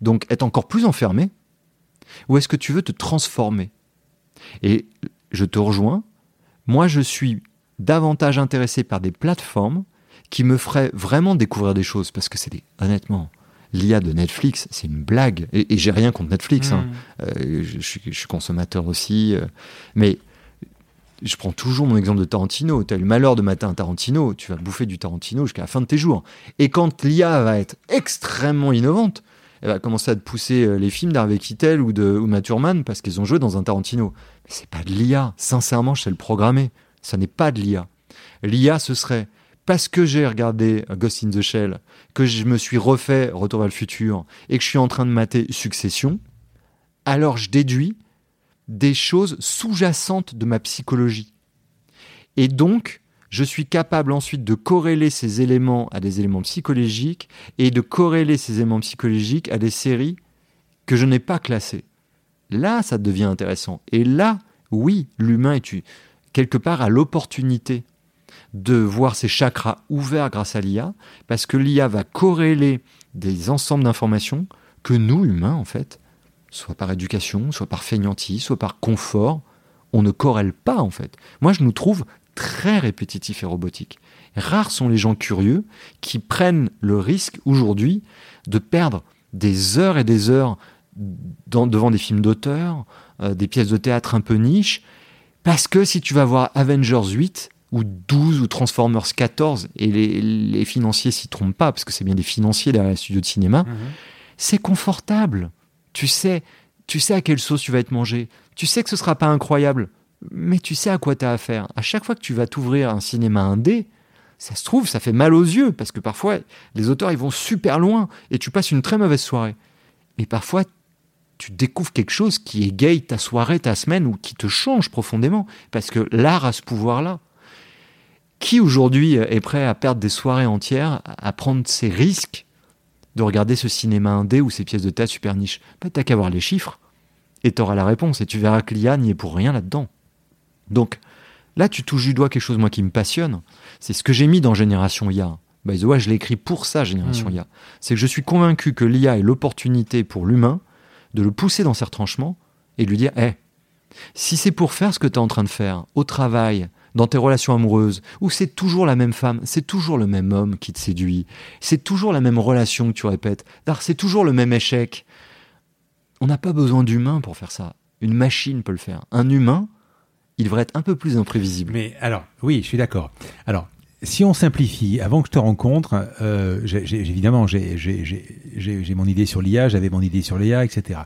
donc être encore plus enfermé, ou est-ce que tu veux te transformer? Et je te rejoins, moi je suis davantage intéressé par des plateformes qui me feraient vraiment découvrir des choses, parce que c'est des, honnêtement, l'IA de Netflix, c'est une blague, et, et j'ai rien contre Netflix, hein. Mmh. Euh, je, je suis, je suis consommateur aussi. euh, mais je prends toujours mon exemple de Tarantino. Tu as eu le malheur de mater un Tarantino, tu vas bouffer du Tarantino jusqu'à la fin de tes jours. Et quand l'IA va être extrêmement innovante, elle va commencer à te pousser euh, les films d'Harvey Keitel ou de ou Matt parce qu'ils ont joué dans un Tarantino. Mais c'est pas de l'IA. Sincèrement, je sais le programmer. Ça n'est pas de l'IA. L'IA, ce serait parce que j'ai regardé euh, Ghost in the Shell, que je me suis refait Retour vers le futur et que je suis en train de mater Succession, alors je déduis des choses sous-jacentes de ma psychologie. Et donc, je suis capable ensuite de corréler ces éléments à des éléments psychologiques et de corréler ces éléments psychologiques à des séries que je n'ai pas classées. Là, ça devient intéressant. Et là, oui, l'humain est quelque part à l'opportunité de voir ses chakras ouverts grâce à l'IA, parce que l'IA va corréler des ensembles d'informations que nous, humains, en fait, soit par éducation, soit par feignantise, soit par confort, on ne corrèle pas en fait. Moi, je nous trouve très répétitifs et robotiques. Rares sont les gens curieux qui prennent le risque aujourd'hui de perdre des heures et des heures devant des films d'auteur, euh, des pièces de théâtre un peu niche, parce que si tu vas voir Avengers 8 ou 12 ou Transformers 14, et les, financiers s'y trompent pas, parce que c'est bien des financiers derrière les studios de cinéma, mhm. c'est confortable. Tu sais, tu sais à quelle sauce tu vas être mangé. Tu sais que ce sera pas incroyable, mais tu sais à quoi tu as affaire. À chaque fois que tu vas t'ouvrir un cinéma indé, ça se trouve, ça fait mal aux yeux, parce que parfois, les auteurs, ils vont super loin, et tu passes une très mauvaise soirée. Et parfois, tu découvres quelque chose qui égaye ta soirée, ta semaine, ou qui te change profondément, parce que l'art a ce pouvoir-là. Qui aujourd'hui est prêt à perdre des soirées entières, à prendre ses risques de regarder ce cinéma indé ou ces pièces de théâtre super niche bah, T'as qu'à voir les chiffres, et t'auras la réponse, et tu verras que l'IA n'y est pour rien là-dedans. Donc, là, tu touches du doigt quelque chose, moi, qui me passionne, c'est ce que j'ai mis dans Génération IA. By the way, je l'ai écrit pour ça, Génération hmm. IA. C'est que je suis convaincu que l'IA est l'opportunité pour l'humain de le pousser dans ses retranchements et de lui dire Hé, si c'est pour faire ce que tu es en train de faire, au travail, dans tes relations amoureuses, où c'est toujours la même femme, c'est toujours le même homme qui te séduit, c'est toujours la même relation que tu répètes, c'est toujours le même échec. On n'a pas besoin d'humain pour faire ça. Une machine peut le faire. Un humain, il devrait être un peu plus imprévisible. Mais alors, oui, je suis d'accord. Alors, si on simplifie, avant que je te rencontre, euh, évidemment, j'ai mon idée sur l'IA, j'avais mon idée sur l'IA, etc.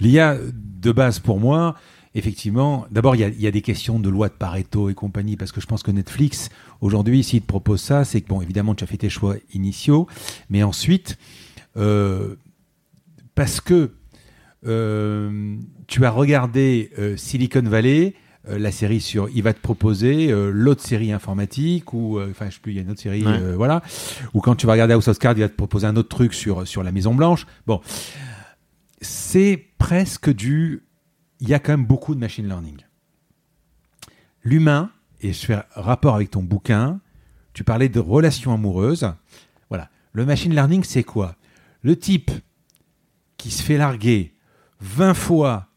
L'IA, de base pour moi, effectivement, d'abord, il y, a, des questions de loi de Pareto et compagnie, parce que je pense que Netflix, aujourd'hui, s'il te propose ça, c'est que, bon, évidemment, tu as fait tes choix initiaux, mais ensuite, euh, parce que euh, tu as regardé Silicon Valley, euh, la série sur il va te proposer euh, l'autre série informatique ou euh, enfin je sais plus il y a une autre série voilà ou quand tu vas regarder House of Cards il va te proposer un autre truc sur sur la Maison Blanche. Bon c'est presque du il y a quand même beaucoup de machine learning. L'humain et je fais rapport avec ton bouquin tu parlais de relations amoureuses. Voilà. Le machine learning c'est quoi? Le type qui se fait larguer 20 fois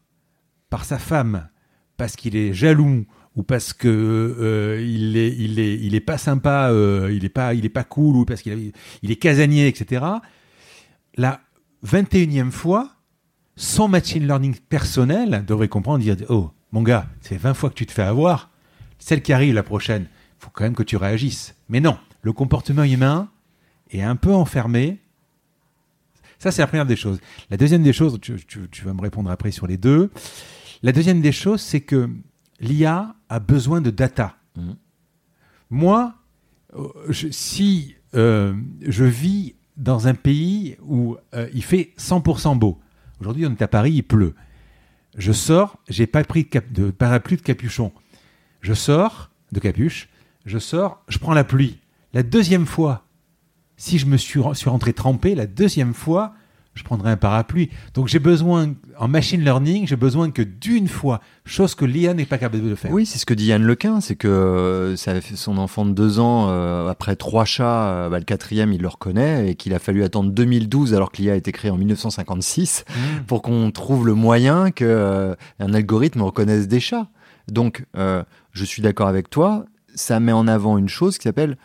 par sa femme parce qu'il est jaloux ou parce que euh, il est il est il est pas sympa, euh, il est pas il pas cool ou parce qu'il il est casanier, etc. La 21e fois, son machine learning personnel devrait comprendre, dire oh mon gars, c'est 20 fois que tu te fais avoir, celle qui arrive la prochaine, faut quand même que tu réagisses. Mais non, le comportement humain est un peu enfermé. Ça, c'est la première des choses. La deuxième des choses, tu, tu vas me répondre après sur les deux. La deuxième des choses, c'est que l'IA a besoin de data. Mhm. Moi, euh, si euh, je vis dans un pays où euh, il fait 100% beau, aujourd'hui on est à Paris, il pleut. Je sors, j'ai pas pris de, parapluie de capuchon. Je sors de capuche, je sors, je prends la pluie. La deuxième fois, si je me suis, suis rentré trempé, la deuxième fois, je prendrai un parapluie. Donc j'ai besoin, en machine learning, j'ai besoin que d'une fois, chose que l'IA n'est pas capable de faire. Oui, c'est ce que dit Yann Lequin, c'est que euh, ça fait son enfant de deux ans, euh, après trois chats, euh, bah, le quatrième, il le reconnaît, et qu'il a fallu attendre 2012, alors que l'IA a été créée en 1956, mmh. pour qu'on trouve le moyen qu'un algorithme reconnaisse des chats. Donc, je suis d'accord avec toi, ça met en avant une chose qui s'appelle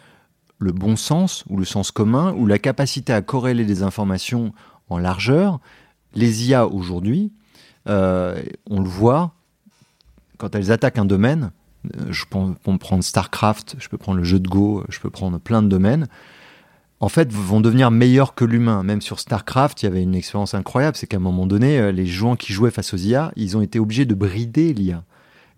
le bon sens ou le sens commun ou la capacité à corréler des informations en largeur. Les IA aujourd'hui, euh, on le voit, quand elles attaquent un domaine, euh, je peux prendre StarCraft, je peux prendre le jeu de Go, je peux prendre plein de domaines, en fait, vont devenir meilleurs que l'humain. Même sur StarCraft, il y avait une expérience incroyable, c'est qu'à un moment donné, euh, les joueurs qui jouaient face aux IA, ils ont été obligés de brider l'IA.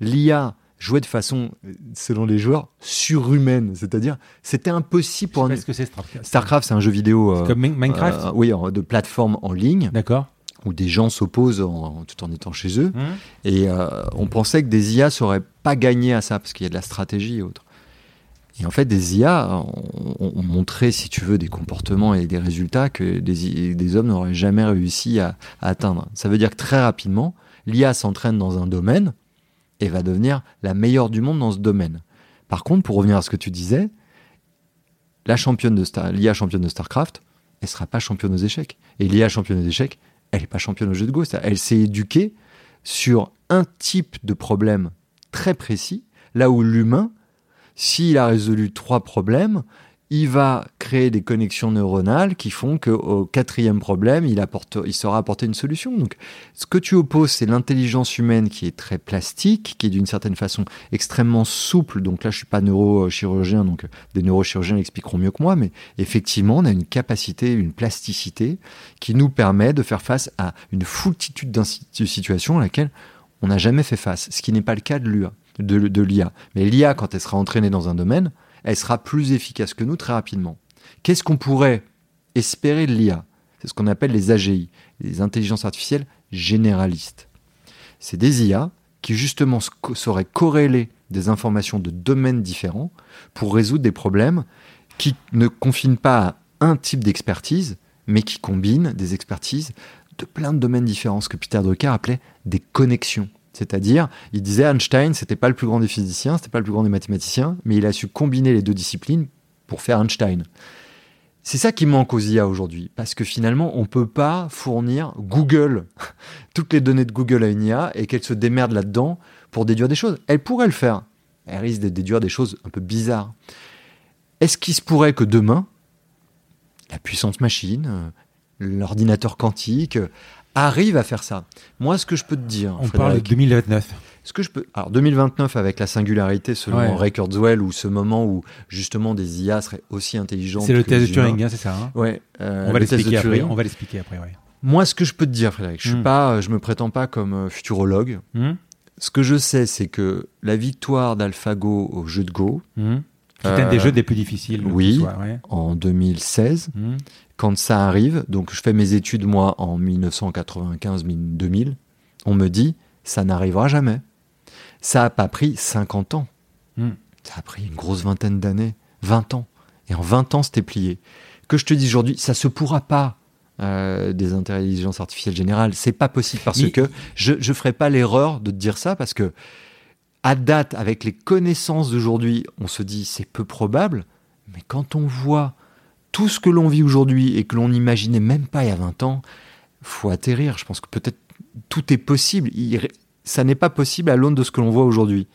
L'IA jouait de façon, selon les joueurs, surhumaine. C'est-à-dire, c'était impossible pour un. Qu'est-ce que c'est Starcraft Starcraft, c'est un jeu vidéo. Euh, comme Minecraft euh, Oui, de plateforme en ligne. D'accord. Où des gens s'opposent tout en étant chez eux. Mmh. Et euh, on pensait que des IA sauraient pas gagner à ça, parce qu'il y a de la stratégie et autres. Et en fait, des IA ont, montré, si tu veux, des comportements et des résultats que des, des hommes n'auraient jamais réussi à, à atteindre. Ça veut dire que très rapidement, l'IA s'entraîne dans un domaine, et va devenir la meilleure du monde dans ce domaine. Par contre, pour revenir à ce que tu disais, la championne de l'IA championne de StarCraft, elle sera pas championne aux échecs. Et l'IA championne aux échecs, elle n'est pas championne au jeu de Go. Elle s'est éduquée sur un type de problème très précis, là où l'humain, s'il a résolu trois problèmes, il va créer des connexions neuronales qui font qu'au quatrième problème, il, il saura apporter une solution. Donc, ce que tu opposes, c'est l'intelligence humaine qui est très plastique, qui est d'une certaine façon extrêmement souple. Donc là, je suis pas neurochirurgien, donc des neurochirurgiens l'expliqueront mieux que moi, mais effectivement, on a une capacité, une plasticité qui nous permet de faire face à une foultitude de situations à laquelle on n'a jamais fait face, ce qui n'est pas le cas de. De, l'IA. Mais l'IA, quand elle sera entraînée dans un domaine, elle sera plus efficace que nous très rapidement. Qu'est-ce qu'on pourrait espérer de l'IA C'est ce qu'on appelle les AGI, les intelligences artificielles généralistes. C'est des IA qui justement sauraient corréler des informations de domaines différents pour résoudre des problèmes qui ne confinent pas à un type d'expertise, mais qui combinent des expertises de plein de domaines différents, ce que Peter Drucker appelait des connexions. C'est-à-dire, il disait Einstein, c'était pas le plus grand des physiciens, c'était pas le plus grand des mathématiciens, mais il a su combiner les deux disciplines pour faire Einstein. C'est ça qui manque aux IA aujourd'hui, parce que finalement, on ne peut pas fournir Google, toutes les données de Google à une IA, et qu'elle se démerde là-dedans pour déduire des choses. Elle pourrait le faire. Elle risque de déduire des choses un peu bizarres. Est-ce qu'il se pourrait que demain, la puissance machine, l'ordinateur quantique, arrive à faire ça. Moi, ce que je peux te dire. On parle de 2029. Ce que je peux. Alors, 2029, avec la singularité selon Ray Kurzweil, ou ce moment où justement des IA seraient aussi intelligentes. C'est le test de Turing, hein, c'est ça hein Ouais. Euh, on va l'expliquer après. On va l'expliquer après, ouais. Moi, ce que je peux te dire, Frédéric, je ne hmm. je me prétends pas comme euh, futurologue. Hmm. Ce que je sais, c'est que la victoire d'AlphaGo au jeu de Go, hmm. C'est un des euh, jeux des plus difficiles. Oui, en 2016. Quand ça arrive, donc je fais mes études moi en 1995-2000, on me dit ça n'arrivera jamais. Ça n'a pas pris 50 ans. Hmm. Ça a pris une grosse vingtaine d'années, 20 ans. Et en 20 ans, c'était plié. Que je te dis aujourd'hui, ça se pourra pas. Euh, des intelligences artificielles générales, c'est pas possible parce que je ne ferai pas l'erreur de te dire ça parce que à date, avec les connaissances d'aujourd'hui, on se dit c'est peu probable, mais quand on voit tout ce que l'on vit aujourd'hui et que l'on n'imaginait même pas il y a 20 ans, faut atterrir. Je pense que peut-être tout est possible. ça n'est pas possible à l'aune de ce que l'on voit aujourd'hui.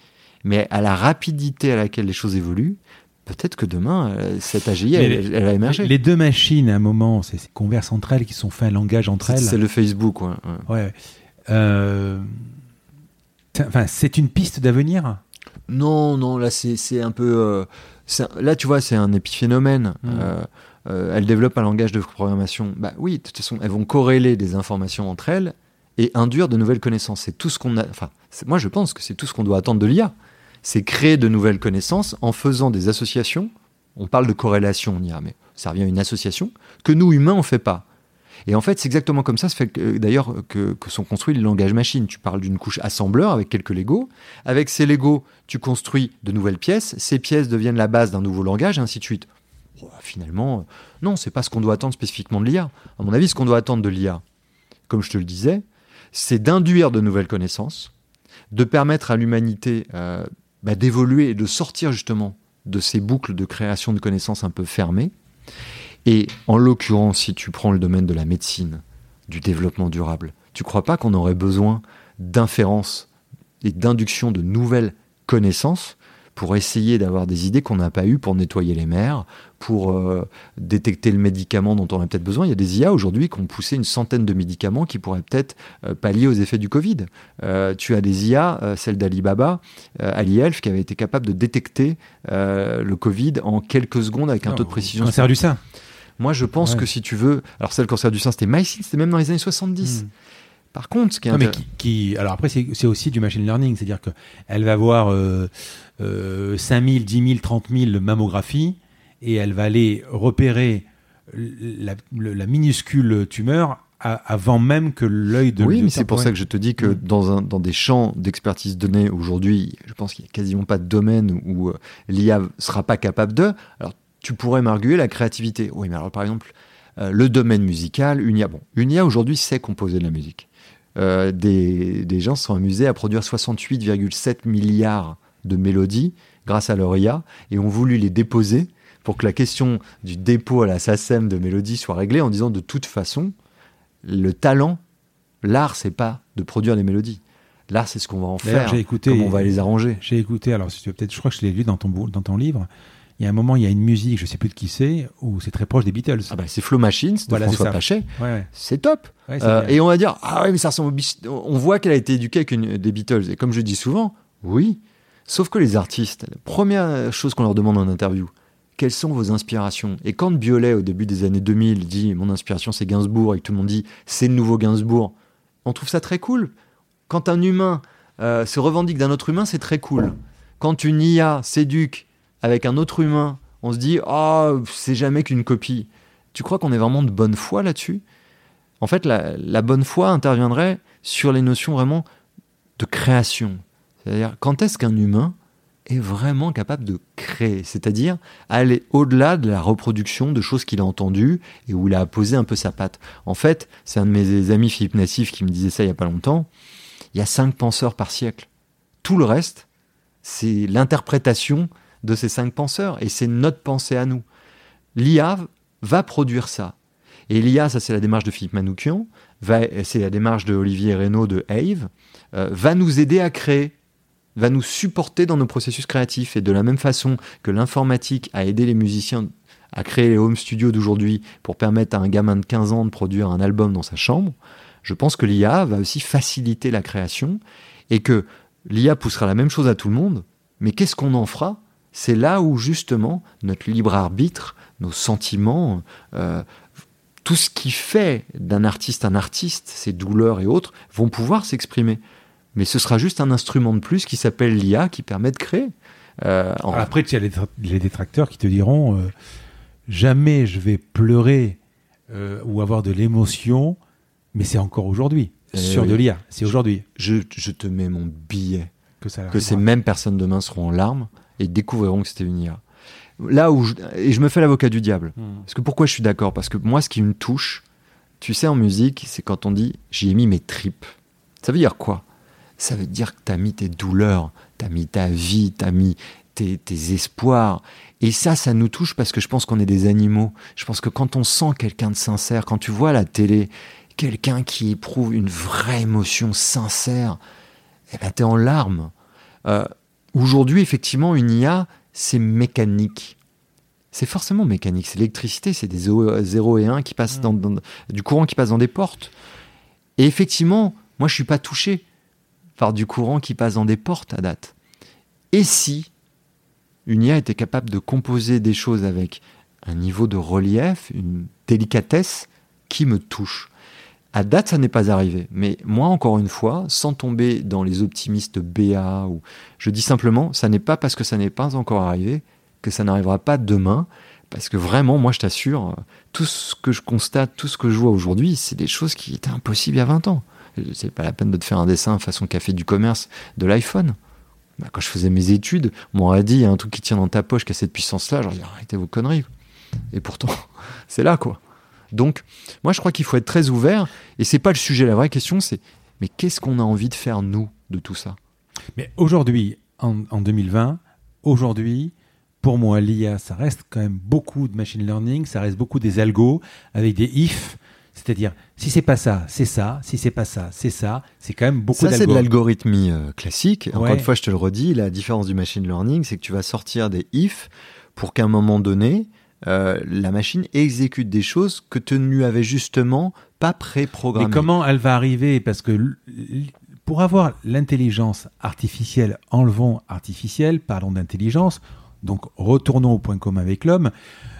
Mais à la rapidité à laquelle les choses évoluent, peut-être que demain, euh, cette AGI, elle, va émerger. Les deux machines, à un moment, c'est conversent entre elles, qui sont fait un langage entre elles. C'est le Facebook, ouais. ouais. Euh, Enfin, c'est une piste d'avenir? Non, non, là c'est un peu. Euh, là, tu vois, c'est un épiphénomène. Euh, euh, elles développent un langage de programmation. Bah oui, de toute façon, elles vont corréler des informations entre elles et induire de nouvelles connaissances. C'est tout ce qu'on a. Enfin, moi, je pense que c'est tout ce qu'on doit attendre de l'IA. C'est créer de nouvelles connaissances en faisant des associations. On parle de corrélation en IA, mais ça revient à une association que nous humains on fait pas. Et en fait, c'est exactement comme ça, ça d'ailleurs que, sont construits les langages machines. Tu parles d'une couche assembleur avec quelques Legos. Avec ces Legos, tu construis de nouvelles pièces. Ces pièces deviennent la base d'un nouveau langage, et ainsi de suite. Finalement, euh, non, c'est pas ce qu'on doit attendre spécifiquement de l'IA. À mon avis, ce qu'on doit attendre de l'IA, comme je te le disais, c'est d'induire de nouvelles connaissances, de permettre à l'humanité euh, bah, d'évoluer et de sortir justement de ces boucles de création de connaissances un peu fermées, et en l'occurrence, si tu prends le domaine de la médecine, du développement durable, tu crois pas qu'on aurait besoin d'inférences et d'induction de nouvelles connaissances pour essayer d'avoir des idées qu'on n'a pas eues pour nettoyer les mers, pour euh, détecter le médicament dont on a peut-être besoin. Il y a des IA aujourd'hui qui ont poussé une centaine de médicaments qui pourraient peut-être euh, pallier aux effets du Covid. Euh, tu as des IA, celle d'Alibaba, Ali Health, qui avait été capable de détecter le Covid en quelques secondes avec un taux de précision. Cancer du sein. Moi, je pense que si tu veux. Alors, ça, le cancer du sein, c'était MySyn, c'était même dans les années 70. Hmm. Par contre, ce qui est non, mais qui, alors après, c'est aussi du machine learning, c'est-à-dire qu'elle va avoir euh, euh, 5 000, 10 000, 30 000 mammographies et elle va aller repérer la, minuscule tumeur avant même que l'œil de Oui, mais c'est pour ça que je te dis que hmm. dans, un, dans des champs d'expertise donnée aujourd'hui, je pense qu'il n'y a quasiment pas de domaine où euh, l'IA ne sera pas capable de. Alors, tu pourrais m'arguer la créativité. Oui, mais alors par exemple, euh, le domaine musical, une IA, bon, une IA aujourd'hui sait composer de la musique. Euh, des, des, gens se sont amusés à produire 68,7 milliards de mélodies grâce à leur IA et ont voulu les déposer pour que la question du dépôt à la SACEM de mélodies soit réglée en disant de toute façon, le talent, l'art, c'est pas de produire des mélodies. L'art, c'est ce qu'on va en faire, écouté- comment on va les arranger. J'ai écouté, alors si tu peut-être, je crois que je l'ai lu dans ton, dans ton livre. Il y a un moment, il y a une musique, je sais plus de qui c'est, où c'est très proche des Beatles. Ah bah, c'est Flow Machines de Voilà, François. Pachet. Ouais, ouais. C'est top. Ouais, Euh, et on va dire, ah ouais, mais ça ressemble aux Beatles. On voit qu'elle a été éduquée avec une, des Beatles. Et comme je dis souvent, oui. Sauf que les artistes, la première chose qu'on leur demande en interview, quelles sont vos inspirations? Et quand Biolay, au début des années 2000, dit mon inspiration c'est Gainsbourg et que tout le monde dit c'est le nouveau Gainsbourg, on trouve ça très cool. Quand un humain euh, se revendique d'un autre humain, c'est très cool. Quand une IA s'éduque avec un autre humain, on se dit ah c'est jamais qu'une copie. Tu crois qu'on est vraiment de bonne foi là-dessus? En fait, la, la bonne foi interviendrait sur les notions vraiment de création. C'est-à-dire, quand est-ce qu'un humain est vraiment capable de créer? C'est-à-dire aller au-delà de la reproduction de choses qu'il a entendues et où il a posé un peu sa patte. En fait, c'est un de mes amis, Philippe Nassif, qui me disait ça il n'y a pas longtemps. Il y a cinq penseurs par siècle. Tout le reste, c'est l'interprétation de ces cinq penseurs et c'est notre pensée à nous. L'IA va produire ça. Et l'IA, ça c'est la démarche de Philippe Manoukian, c'est la démarche de Olivier Reynaud de Ave, euh, va nous aider à créer, va nous supporter dans nos processus créatifs. Et de la même façon que l'informatique a aidé les musiciens à créer les home studios d'aujourd'hui pour permettre à un gamin de 15 ans de produire un album dans sa chambre, je pense que l'IA va aussi faciliter la création et que l'IA poussera la même chose à tout le monde, mais qu'est-ce qu'on en fera C'est là où justement notre libre arbitre, nos sentiments, euh, tout ce qui fait d'un artiste un artiste, ses douleurs et autres, vont pouvoir s'exprimer. Mais ce sera juste un instrument de plus qui s'appelle l'IA qui permet de créer. Euh, en- Après, tu as les, les détracteurs qui te diront euh, jamais je vais pleurer euh, ou avoir de l'émotion, mais c'est encore aujourd'hui. Eh sur oui. de l'IA, c'est aujourd'hui je, je te mets mon billet que ça que ces mêmes personnes demain seront en larmes et découvriront que c'était une IA. Là où je, et je me fais l'avocat du diable. Hmm. Parce que pourquoi je suis d'accord? Parce que moi, ce qui me touche, tu sais, en musique, c'est quand on dit j'y ai mis mes tripes. Ça veut dire quoi? Ça veut dire que tu as mis tes douleurs, tu as mis ta vie, tu as mis tes, tes espoirs. Et ça, ça nous touche parce que je pense qu'on est des animaux. Je pense que quand on sent quelqu'un de sincère, quand tu vois à la télé quelqu'un qui éprouve une vraie émotion sincère, eh ben, t'es en larmes. Euh, Aujourd'hui, effectivement, une IA, c'est mécanique. C'est forcément mécanique. C'est l'électricité, c'est des 0 et 1 qui passent dans, dans- du courant qui passe dans des portes. Et effectivement, moi, je suis pas touché par du courant qui passe dans des portes à date. Et si une IA était capable de composer des choses avec un niveau de relief, une délicatesse qui me touche? À date, ça n'est pas arrivé. Mais moi, encore une fois, sans tomber dans les optimistes BA, je dis simplement, ça n'est pas parce que ça n'est pas encore arrivé que ça n'arrivera pas demain. Parce que vraiment, moi, je t'assure, tout ce que je constate, tout ce que je vois aujourd'hui, c'est des choses qui étaient impossibles il y a 20 ans. C'est pas la peine de te faire un dessin façon café du commerce de l'iPhone. Bah, quand je faisais mes études, on m'aurait dit, il y a un truc qui tient dans ta poche qui a cette puissance-là. J'aurais dit, arrêtez vos conneries. Et pourtant, c'est là, quoi. Donc, moi, je crois qu'il faut être très ouvert. Et c'est pas le sujet. La vraie question, c'est mais qu'est-ce qu'on a envie de faire, nous, de tout ça? Mais aujourd'hui, en, en 2020, aujourd'hui, pour moi, l'IA, ça reste quand même beaucoup de machine learning, ça reste beaucoup des algos avec des if, c'est-à-dire si c'est pas ça, c'est ça, si c'est pas ça, c'est ça, c'est quand même beaucoup Ça, c'est de l'algorithmie euh, classique. Encore Ouais. une fois, je te le redis, la différence du machine learning, c'est que tu vas sortir des if pour qu'à un moment donné, euh, la machine exécute des choses que tu ne lui avais justement pas préprogrammées. Mais comment elle va arriver? Parce que pour avoir l'intelligence artificielle, enlevons artificielle, parlons d'intelligence, donc retournons au point commun avec l'homme.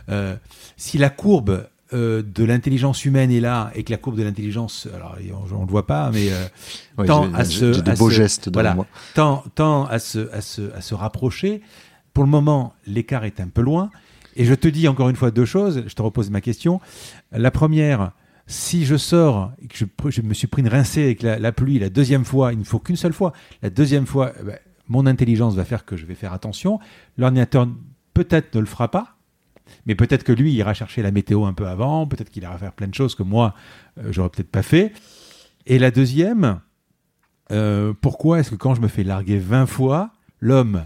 Euh, si la courbe euh, de l'intelligence humaine est là et que la courbe de l'intelligence, alors on ne le voit pas, mais euh, Ouais, tend j'ai- à j'ai- se- j'ai des à beaux se- gestes devant voilà. moi. tend, tend à, se, à, se, à se rapprocher. Pour le moment, l'écart est un peu loin. Et je te dis encore une fois deux choses. Je te repose ma question. La première, si je sors et que je, me suis pris une rincée avec la, pluie la deuxième fois, il ne faut qu'une seule fois. La deuxième fois, eh ben, mon intelligence va faire que je vais faire attention. L'ordinateur peut-être ne le fera pas. Mais peut-être que lui, ira chercher la météo un peu avant, peut-être qu'il ira faire plein de choses que moi, euh, j'aurais peut-être pas fait. Et la deuxième, euh, pourquoi est-ce que quand je me fais larguer 20 fois, l'homme,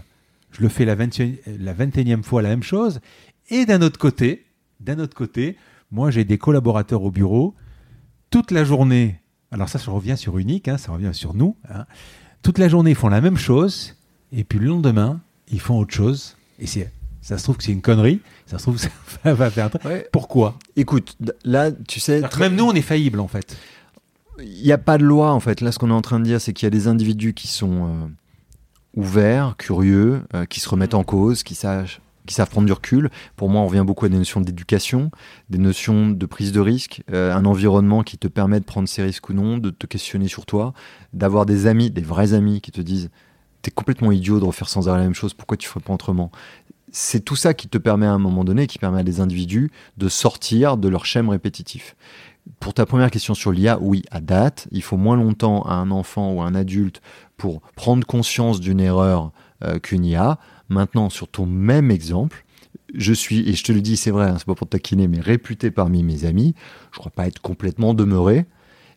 je le fais la, 20, la 21e fois la même chose Et d'un autre côté, d'un autre côté, moi j'ai des collaborateurs au bureau, toute la journée, alors ça, ça revient sur unique, hein, ça revient sur nous, hein. toute la journée, ils font la même chose, et puis le lendemain, ils font autre chose, et c'est, ça se trouve que c'est une connerie, ça se trouve que ça va faire un truc. Ouais. Pourquoi? Écoute, là, tu sais, Même nous, on est faillible, en fait. il n'y a pas de loi en fait. Là, ce qu'on est en train de dire, c'est qu'il y a des individus qui sont euh, ouverts, curieux, euh, qui se remettent en cause, qui savent, qui savent prendre du recul. Pour moi, on revient beaucoup à des notions d'éducation, des notions de prise de risque, euh, un environnement qui te permet de prendre ces risques ou non, de te questionner sur toi, d'avoir des amis, des vrais amis qui te disent T'es complètement idiot de refaire sans arrêt la même chose, pourquoi tu ferais pas autrement? C'est tout ça qui te permet à un moment donné, qui permet à des individus de sortir de leur schème répétitif. Pour ta première question sur l'IA, oui, à date, il faut moins longtemps à un enfant ou à un adulte pour prendre conscience d'une erreur euh, qu'une IA. Maintenant, sur ton même exemple, je suis, et je te le dis, c'est vrai, hein, c'est pas pour taquiner, mais réputé parmi mes amis. Je crois pas être complètement demeuré,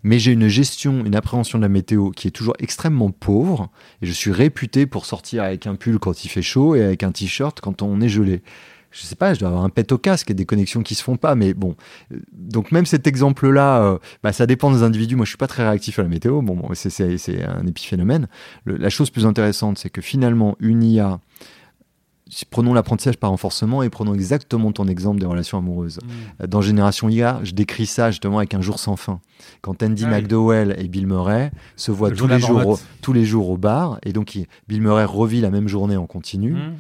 mais j'ai une gestion, une appréhension de la météo qui est toujours extrêmement pauvre. Et je suis réputé pour sortir avec un pull quand il fait chaud et avec un t-shirt quand on est gelé. Je sais pas, je dois avoir un pet au casque et des connexions qui se font pas, mais bon. Donc même cet exemple-là, euh, bah, ça dépend des individus. Moi, je suis pas très réactif à la météo. Bon, bon c'est- un épiphénomène. La chose plus intéressante, c'est que finalement, une IA, prenons l'apprentissage par renforcement et prenons exactement ton exemple des relations amoureuses. Euh, Dans Génération IA, je décris ça justement avec un jour sans fin. Quand Andy Ah oui. McDowell et Bill Murray se voient Le tous les, jours, au- tous les jours au bar, et donc il- Bill Murray revit la même journée en continu, Mmh.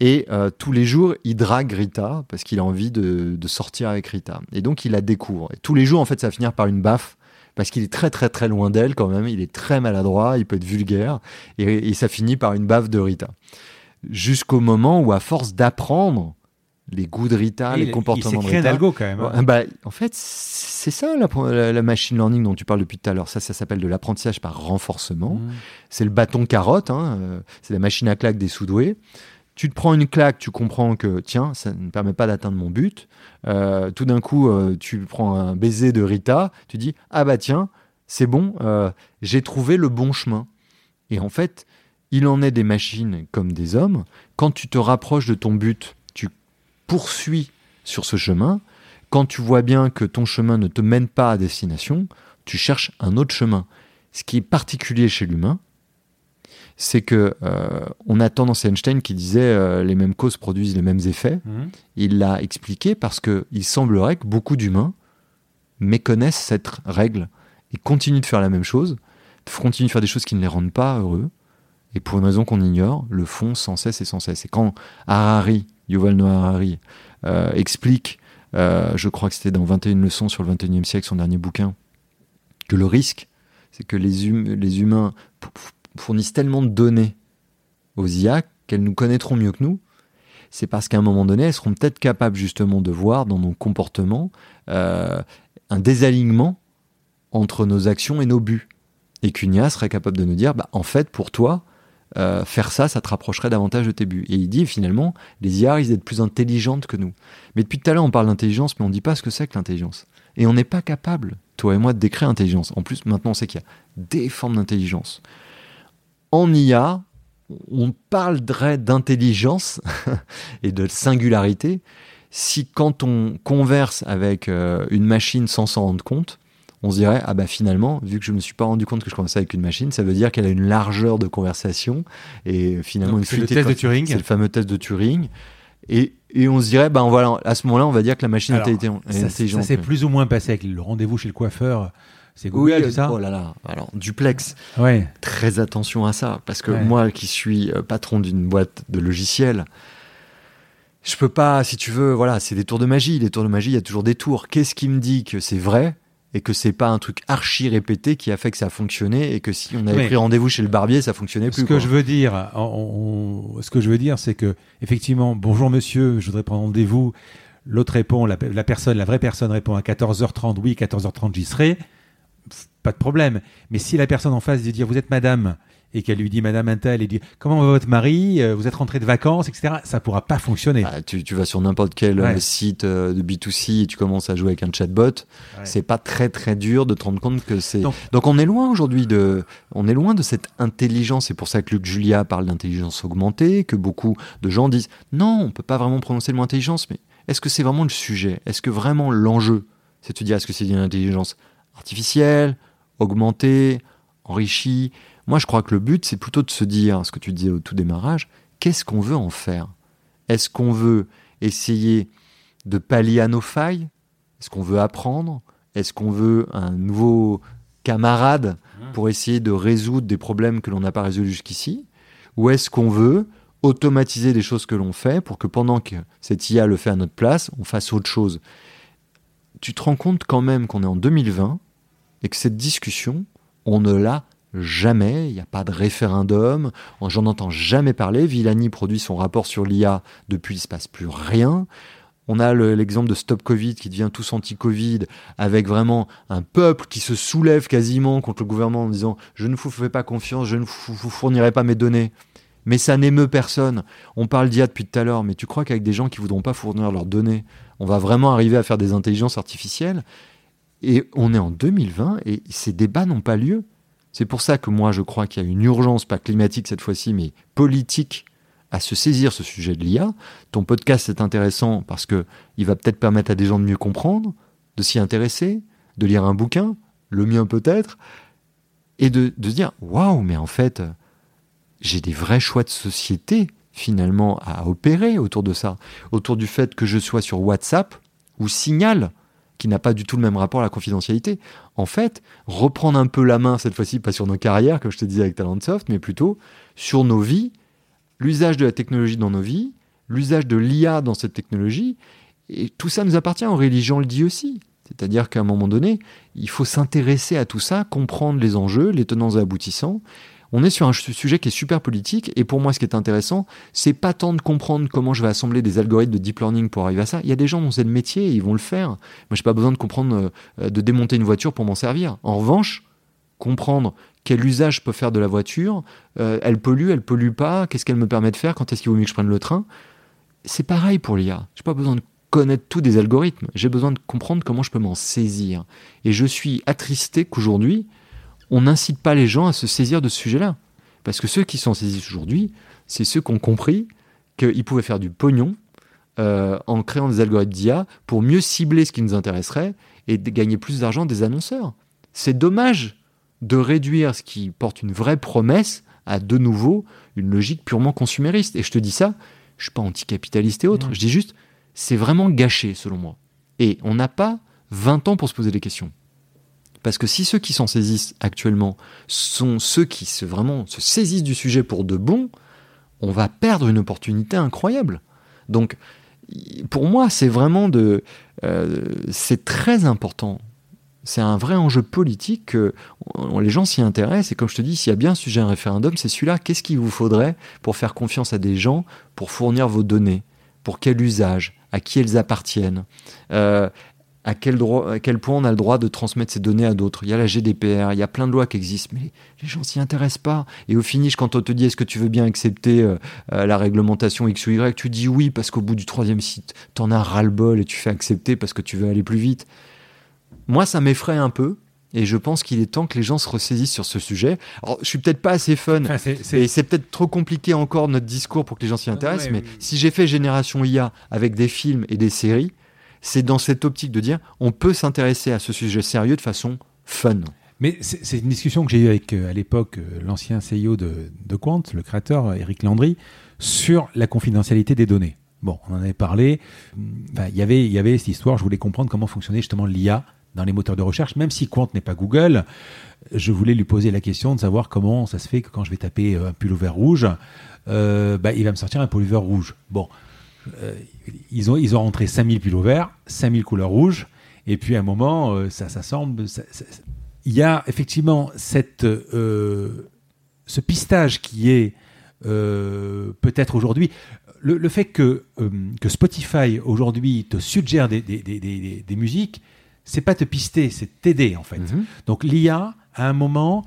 et euh, tous les jours il drague Rita parce qu'il a envie de, de sortir avec Rita. Et donc il la découvre. Et tous les jours en fait ça va finir par une baffe. Parce qu'il est très très très loin d'elle quand même, il est très maladroit, il peut être vulgaire, et, et ça finit par une baffe de Rita. Jusqu'au moment où, à force d'apprendre les goûts de Rita, Et les comportements Il de Rita, algo, quand même. hein. Bah, en fait, c'est ça la, la- la machine learning dont tu parles depuis tout à l'heure. Ça, ça s'appelle de l'apprentissage par renforcement. Mmh. C'est le bâton carotte, hein, euh, c'est la machine à claque des sous-doués. Tu te prends une claque, tu comprends que, tiens, ça ne me permet pas d'atteindre mon but. Euh, tout d'un coup, euh, tu prends un baiser de Rita, tu dis, ah bah tiens, c'est bon, euh, j'ai trouvé le bon chemin. Et en fait, il en est des machines comme des hommes. Quand tu te rapproches de ton but, tu poursuis sur ce chemin. Quand tu vois bien que ton chemin ne te mène pas à destination, tu cherches un autre chemin. Ce qui est particulier chez l'humain, c'est que euh, on a tendance à Einstein qui disait euh, les mêmes causes produisent les mêmes effets. Mmh. Il l'a expliqué parce que il semblerait que beaucoup d'humains méconnaissent cette règle et continuent de faire la même chose, continuent de faire des choses qui ne les rendent pas heureux, et pour une raison qu'on ignore, le font sans cesse et sans cesse. Et quand Harari, Yuval Noah Harari, euh, explique, euh, je crois que c'était dans 21 leçons sur le 21e siècle, son dernier bouquin, que le risque, c'est que les, hum- humains fournissent tellement de données aux IA qu'elles nous connaîtront mieux que nous, c'est parce qu'à un moment donné, elles seront peut-être capables justement de voir dans nos comportements euh, un désalignement entre nos actions et nos buts. Et qu'une IA serait capable de nous dire, bah, en fait, pour toi, euh, faire ça, ça te rapprocherait davantage de tes buts. Et il dit finalement, les IA risquent d'être plus intelligentes que nous. Mais depuis tout à l'heure, on parle d'intelligence, mais on ne dit pas ce que c'est que l'intelligence. Et on n'est pas capable, toi et moi, de décrire l'intelligence. En plus, maintenant, on sait qu'il y a des formes d'intelligence. En IA, on parlerait d'intelligence et de singularité si quand on converse avec euh, une machine sans s'en rendre compte, on se dirait ah bah finalement vu que je me suis pas rendu compte que je conversais avec une machine, ça veut dire qu'elle a une largeur de conversation et finalement Donc, une c'est le test de Turing. C'est le fameux test de Turing et, et on se dirait ben voilà à ce moment-là on va dire que la machine Alors, intelligente. est Ça, intelligente, ça s'est plus ou moins passé avec le rendez-vous chez le coiffeur. C'est oui, Google, tout ça oh là là. Alors duplex, Ouais. très attention à ça parce que Ouais. moi qui suis euh, patron d'une boîte de logiciels je peux pas si tu veux voilà c'est des tours de magie les tours de magie il y a toujours des tours qu'est-ce qui me dit que c'est vrai? Et que c'est pas un truc archi répété qui a fait que ça a fonctionné et que si on avait pris rendez-vous chez le barbier ça fonctionnait Ce plus que quoi. je veux dire, on- on- ce que je veux dire, c'est que effectivement, bonjour monsieur, je voudrais prendre rendez-vous. L'autre répond, la, la personne, la vraie personne répond à 14h30. Oui, 14h30, j'y serai. Pas de problème. Mais si la personne en face dit dire vous êtes madame et qu'elle lui dit madame Intel et dit comment va votre mari, Euh, vous êtes rentré de vacances, etc. Ça pourra pas fonctionner. Ah, tu, tu vas sur n'importe quel Ouais. euh, site euh, de B2C et tu commences à jouer avec un chatbot, c'est pas très très dur de te rendre compte que c'est. Donc- Donc, on est loin aujourd'hui de, on est loin de cette intelligence. C'est pour ça que Luc Julia parle d'intelligence augmentée, que beaucoup de gens disent non, on peut pas vraiment prononcer le mot intelligence. Mais est-ce que c'est vraiment le sujet? Est-ce que vraiment l'enjeu, c'est de te dire est-ce que c'est une intelligence artificielle, augmentée, enrichie? Moi, je crois que le but, c'est plutôt de se dire, ce que tu disais au tout démarrage, qu'est-ce qu'on veut en faire? Est-ce qu'on veut essayer de pallier à nos failles? Est-ce qu'on veut apprendre? Est-ce qu'on veut un nouveau camarade mmh. pour essayer de résoudre des problèmes que l'on n'a pas résolus jusqu'ici? Ou est-ce qu'on veut automatiser des choses que l'on fait pour que pendant que cette IA le fait à notre place, on fasse autre chose? Tu te rends compte quand même qu'on est en 2020 et que cette discussion, on ne l'a jamais, il n'y a pas de référendum, j'en entends jamais parler. Villani produit son rapport sur l'IA, depuis il ne se passe plus rien. On a l'exemple de Stop Covid qui devient tous anti-Covid, avec vraiment un peuple qui se soulève quasiment contre le gouvernement en disant Je ne vous fais pas confiance, je ne vous fournirai pas mes données. Mais ça n'émeut personne. On parle d'IA depuis tout à l'heure, mais tu crois qu'avec des gens qui ne voudront pas fournir leurs données, on va vraiment arriver à faire des intelligences artificielles? Et on est en 2020 et ces débats n'ont pas lieu. C'est pour ça que moi je crois qu'il y a une urgence, pas climatique cette fois-ci, mais politique à se saisir ce sujet de l'IA. Ton podcast est intéressant parce que il va peut-être permettre à des gens de mieux comprendre, de s'y intéresser, de lire un bouquin, le mien peut-être, et de, de se dire waouh, mais en fait, j'ai des vrais choix de société finalement à opérer autour de ça, autour du fait que je sois sur WhatsApp ou Signal qui n'a pas du tout le même rapport à la confidentialité. En fait, reprendre un peu la main, cette fois-ci, pas sur nos carrières, comme je te disais avec Talentsoft, mais plutôt sur nos vies, l'usage de la technologie dans nos vies, l'usage de l'IA dans cette technologie, et tout ça nous appartient, en religion le dit aussi. C'est-à-dire qu'à un moment donné, il faut s'intéresser à tout ça, comprendre les enjeux, les tenants et aboutissants, on est sur un sujet qui est super politique. Et pour moi, ce qui est intéressant, c'est pas tant de comprendre comment je vais assembler des algorithmes de deep learning pour arriver à ça. Il y a des gens dont c'est le métier et ils vont le faire. Moi, j'ai pas besoin de comprendre, euh, de démonter une voiture pour m'en servir. En revanche, comprendre quel usage je peux faire de la voiture, euh, elle pollue, elle pollue pas, qu'est-ce qu'elle me permet de faire, quand est-ce qu'il vaut mieux que je prenne le train. C'est pareil pour l'IA. J'ai pas besoin de connaître tous des algorithmes. J'ai besoin de comprendre comment je peux m'en saisir. Et je suis attristé qu'aujourd'hui, on n'incite pas les gens à se saisir de ce sujet-là. Parce que ceux qui s'en saisissent aujourd'hui, c'est ceux qui ont compris qu'ils pouvaient faire du pognon euh, en créant des algorithmes d'IA pour mieux cibler ce qui nous intéresserait et de gagner plus d'argent des annonceurs. C'est dommage de réduire ce qui porte une vraie promesse à de nouveau une logique purement consumériste. Et je te dis ça, je suis pas anticapitaliste et autres, je dis juste, c'est vraiment gâché selon moi. Et on n'a pas 20 ans pour se poser des questions. Parce que si ceux qui s'en saisissent actuellement sont ceux qui se, vraiment se saisissent du sujet pour de bon, on va perdre une opportunité incroyable. Donc, pour moi, c'est vraiment de, euh, c'est très important. C'est un vrai enjeu politique que les gens s'y intéressent. Et comme je te dis, s'il y a bien un sujet, un référendum, c'est celui-là. Qu'est-ce qu'il vous faudrait pour faire confiance à des gens pour fournir vos données? Pour quel usage? À qui elles appartiennent? Euh, à quel, droit, à quel point on a le droit de transmettre ces données à d'autres. Il y a la GDPR, il y a plein de lois qui existent, mais les gens s'y intéressent pas. Et au finish, quand on te dit est-ce que tu veux bien accepter euh, euh, la réglementation X ou Y, tu dis oui parce qu'au bout du troisième site, tu en as ras-le-bol et tu fais accepter parce que tu veux aller plus vite. Moi, ça m'effraie un peu. Et je pense qu'il est temps que les gens se ressaisissent sur ce sujet. Alors, je suis peut-être pas assez fun, et c'est peut-être trop compliqué encore notre discours pour que les gens s'y intéressent, mais si j'ai fait Génération IA avec des films et des séries, c'est dans cette optique de dire on peut s'intéresser à ce sujet sérieux de façon fun. Mais c'est une discussion que j'ai eue avec, euh, à l'époque, euh, l'ancien CEO de, de, Quant, le créateur, Eric Landry, sur la confidentialité des données. Bon, on en avait parlé. il y avait, il y avait cette histoire, je voulais comprendre comment fonctionnait justement l'IA dans les moteurs de recherche, même si Quant n'est pas Google, je voulais lui poser la question de savoir comment ça se fait que quand je vais taper euh, un pullover rouge, bah, il va me sortir un pullover rouge. Bon, euh, ils, ont, ils ont rentré 5000 pilots verts, 5000 couleurs rouges, et puis à un moment, euh, ça, ça semble. il y a effectivement cette, euh, ce pistage qui est peut-être aujourd'hui. Le, fait que, que Spotify aujourd'hui te suggère des, des, des, des musiques, c'est pas te pister, c'est t'aider en fait. Mhm. Donc l'IA, à un moment,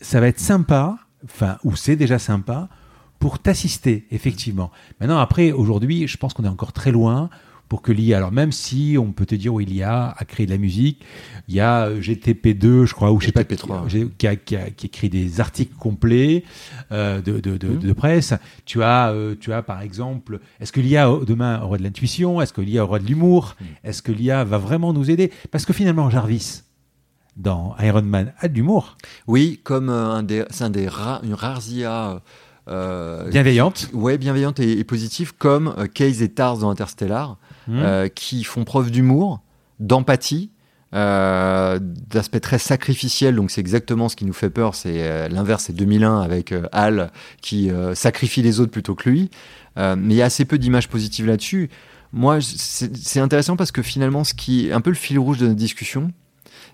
ça va être sympa, enfin, ou c'est déjà sympa, pour t'assister, effectivement. Maintenant, après, aujourd'hui, je pense qu'on est encore très loin pour que l'IA, alors même si on peut te dire, où il y a à créer de la musique, il y a euh, GTP2, je crois, ou je sais pas, qui, a, qui, écrit des articles complets euh, de, de, de, mmh. de, presse. Tu as, euh, tu as par exemple, est-ce que l'IA demain aura de l'intuition? Est-ce que l'IA aura de l'humour? Mmh. Est-ce que l'IA va vraiment nous aider? Parce que finalement, Jarvis, dans Iron Man a de l'humour. Oui, comme un des, c'est un des ra- une rarzia. Euh, Bienveillante. Ouais, bienveillante et, et positive, comme euh, Case et Tars dans Interstellar, Hmm. euh, qui font preuve d'humour, d'empathie, euh, d'aspect très sacrificiel. Donc c'est exactement ce qui nous fait peur. C'est euh, l'inverse, c'est 2001 avec Hal qui sacrifie les autres plutôt que lui. Mais il y a assez peu d'images positives là-dessus. Moi, c'est intéressant parce que finalement, ce qui est un peu le fil rouge de notre discussion,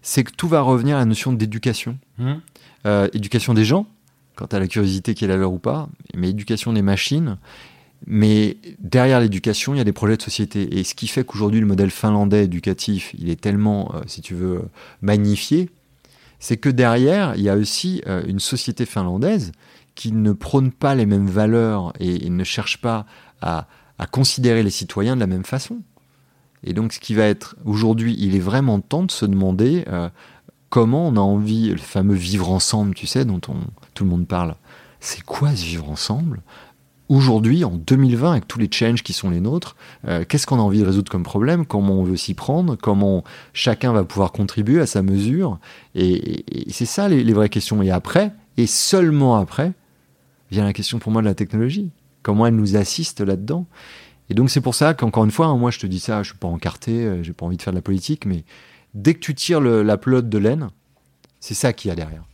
c'est que tout va revenir à la notion d'éducation. Hmm. Éducation des gens, quant à la curiosité qui est la leur ou pas, mais éducation des machines. Mais derrière l'éducation, il y a des projets de société. Et ce qui fait qu'aujourd'hui, le modèle finlandais éducatif, il est tellement, euh, si tu veux, magnifié, c'est que derrière, il y a aussi euh, une société finlandaise qui ne prône pas les mêmes valeurs et, ne cherche pas à, à considérer les citoyens de la même façon. Et donc, ce qui va être aujourd'hui, il est vraiment temps de se demander euh, comment on a envie, le fameux vivre ensemble, tu sais, dont on, tout le monde parle. C'est quoi ce vivre ensemble? Aujourd'hui, en 2020, avec tous les challenges qui sont les nôtres, euh, qu'est-ce qu'on a envie de résoudre comme problème? Comment on veut s'y prendre? Comment chacun va pouvoir contribuer à sa mesure? Et, c'est ça les, les vraies questions. Et après, et seulement après, vient la question pour moi de la technologie. Comment elle nous assiste là-dedans? Et donc c'est pour ça qu'encore une fois, hein, moi je te dis ça, je suis pas encarté, euh, j'ai pas envie de faire de la politique, mais dès que tu tires le- la pelote de laine, c'est ça qu'il y a derrière.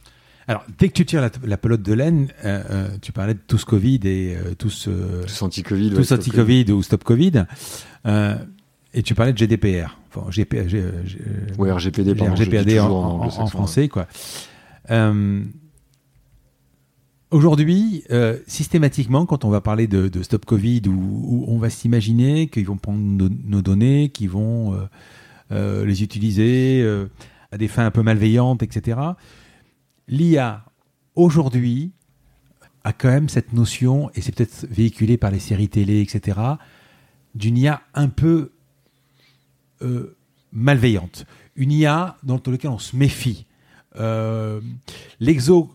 Alors, dès que tu tires la, la pelote de laine, euh, euh, tu parlais de tous Covid et euh, tous, Tous anti-Covid. tous anti-Covid ou stop Covid. et tu parlais de GDPR. Enfin, GP, G- G- Ouais, RGPD, pardon, RGPD en, en en- en français, quoi. Aujourd'hui, euh, systématiquement, quand on va parler de, de Stop Covid, où, où on va s'imaginer qu'ils vont prendre nos, nos données, qu'ils vont euh, les utiliser euh, à des fins un peu malveillantes, etc. L'IA, aujourd'hui, a quand même cette notion, et c'est peut-être véhiculé par les séries télé, etc., d'une IA un peu euh, malveillante. Une IA dans laquelle on se méfie. Euh, L'exo,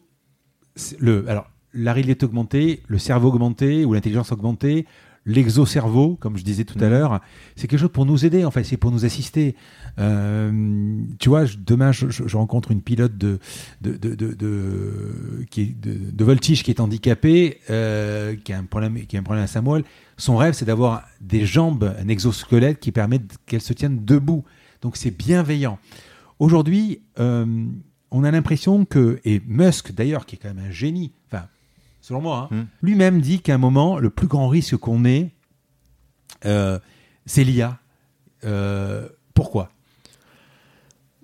le, alors la réalité augmentée, le cerveau augmenté ou l'intelligence augmentée, l'exo-cerveau, comme je disais tout à Mhm. l'heure, c'est quelque chose pour nous aider, en fait, c'est pour nous assister. Euh, tu vois, je- demain, je, rencontre une pilote de, de, de, de, de- qui est de, voltige qui est handicapée, euh, qui, a un problème, qui a un problème à sa moelle. Son rêve, c'est d'avoir des jambes, un exosquelette qui permette qu'elle se tienne debout. Donc c'est bienveillant. Aujourd'hui, euh, on a l'impression que, et Musk d'ailleurs, qui est quand même un génie, enfin, selon moi, hein, Hmm. lui-même dit qu'à un moment, le plus grand risque qu'on ait, euh, c'est l'IA. Euh, pourquoi?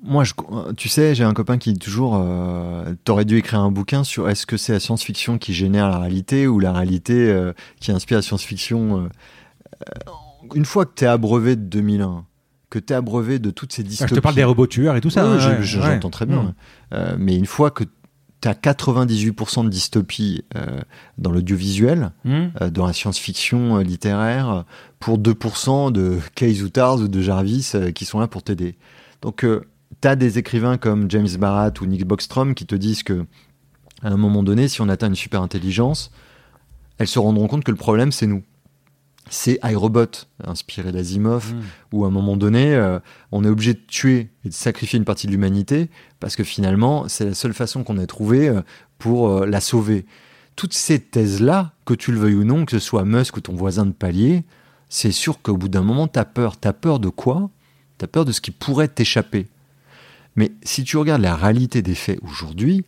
Moi, je, tu sais, j'ai un copain qui dit toujours euh, T'aurais dû écrire un bouquin sur est-ce que c'est la science-fiction qui génère la réalité ou la réalité euh, qui inspire la science-fiction Une fois que tu es abreuvé de 2001, que tu es abreuvé de toutes ces Ah, dystopies. Je te parle des robots tueurs et tout ça. Hein, je- ouais, je- ouais. j'entends très bien. Hmm. Mais une fois que tu as 98% de dystopie euh, dans l'audiovisuel, Hmm. euh, dans la science-fiction euh, littéraire, pour 2% de Case ou Tars ou de Jarvis qui sont là pour t'aider. Donc, tu as des écrivains comme James Barat ou Nick Bostrom qui te disent que, à un moment donné, si on atteint une super intelligence, elles se rendront compte que le problème, c'est nous. C'est iRobot, inspiré d'Asimov, Hmm. où à un moment donné, euh, on est obligé de tuer et de sacrifier une partie de l'humanité, parce que finalement, c'est la seule façon qu'on ait trouvé euh, pour euh, la sauver. Toutes ces thèses-là, que tu le veuilles ou non, que ce soit Musk ou ton voisin de palier, c'est sûr qu'au bout d'un moment, tu as peur. Tu as peur de quoi? Tu as peur de ce qui pourrait t'échapper. Mais si tu regardes la réalité des faits aujourd'hui,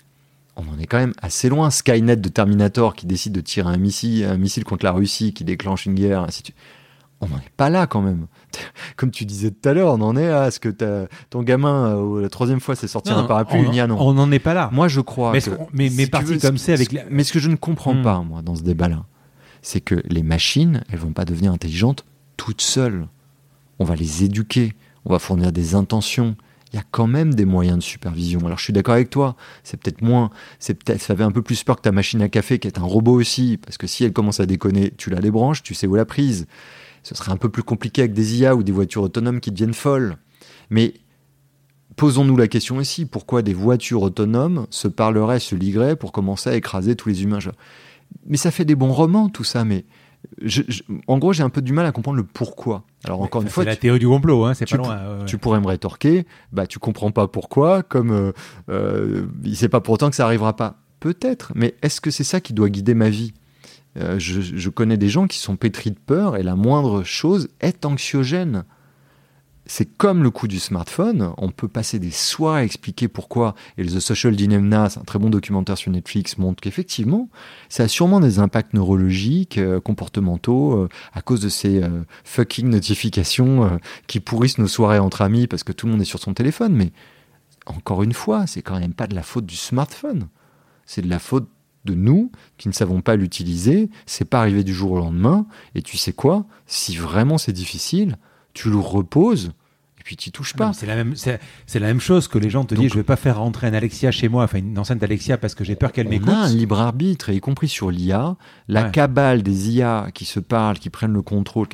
on en est quand même assez loin. Skynet de Terminator qui décide de tirer un missile, un missile contre la Russie, qui déclenche une guerre, ainsi de suite. On n'en est pas là quand même. Comme tu disais tout à l'heure, on en est à ce que ton gamin, euh, la troisième fois, c'est sortir un parapluie, on, non. n'en est pas là. Moi, je crois mais que. est-ce qu'on- mais, mais si tu parti veux, comme ce- c'est avec la- Mais ce que je ne comprends Hmm. pas, moi, dans ce débat-là, c'est que les machines, elles vont pas devenir intelligentes toutes seules. On va les éduquer, on va fournir des intentions. Il y a quand même des moyens de supervision. Alors je suis d'accord avec toi, c'est peut-être moins, c'est peut-être, ça fait un peu plus peur que ta machine à café qui est un robot aussi, parce que si elle commence à déconner, tu la débranches, tu sais où la prise. Ce serait un peu plus compliqué avec des IA ou des voitures autonomes qui deviennent folles. Mais posons-nous la question ici, pourquoi des voitures autonomes se parleraient, se ligueraient pour commencer à écraser tous les humains? Mais ça fait des bons romans tout ça, mais je- je- en gros, j'ai un peu du mal à comprendre le pourquoi. Alors encore une fois, c'est la théorie du complot, hein, c'est pas loin. ouais, ouais. tu pourrais me rétorquer, bah tu comprends pas pourquoi, comme euh, euh, il sait pas pour autant que ça arrivera pas. Peut-être, mais est-ce que c'est ça qui doit guider ma vie? Euh, je, je connais des gens qui sont pétris de peur et la moindre chose est anxiogène. C'est comme le coup du smartphone, on peut passer des soirées à expliquer pourquoi, et The Social Dilemma, c'est un très bon documentaire sur Netflix, montre qu'effectivement, ça a sûrement des impacts neurologiques, euh, comportementaux, euh, à cause de ces euh, fucking notifications qui pourrissent nos soirées entre amis parce que tout le monde est sur son téléphone. Mais encore une fois, c'est quand même pas de la faute du smartphone. C'est de la faute de nous qui ne savons pas l'utiliser. C'est pas arrivé du jour au lendemain. Et tu sais quoi? Si vraiment c'est difficile, tu le reposes puis tu touches pas. C'est la même, c'est la même chose que les gens te Donc- disent, je vais pas faire rentrer un Alexia chez moi, enfin une enceinte Alexia parce que j'ai peur qu'elle On m'écoute. a un libre arbitre, et y compris sur l'IA, la Ouais. cabale des IA qui se parlent, qui prennent le contrôle.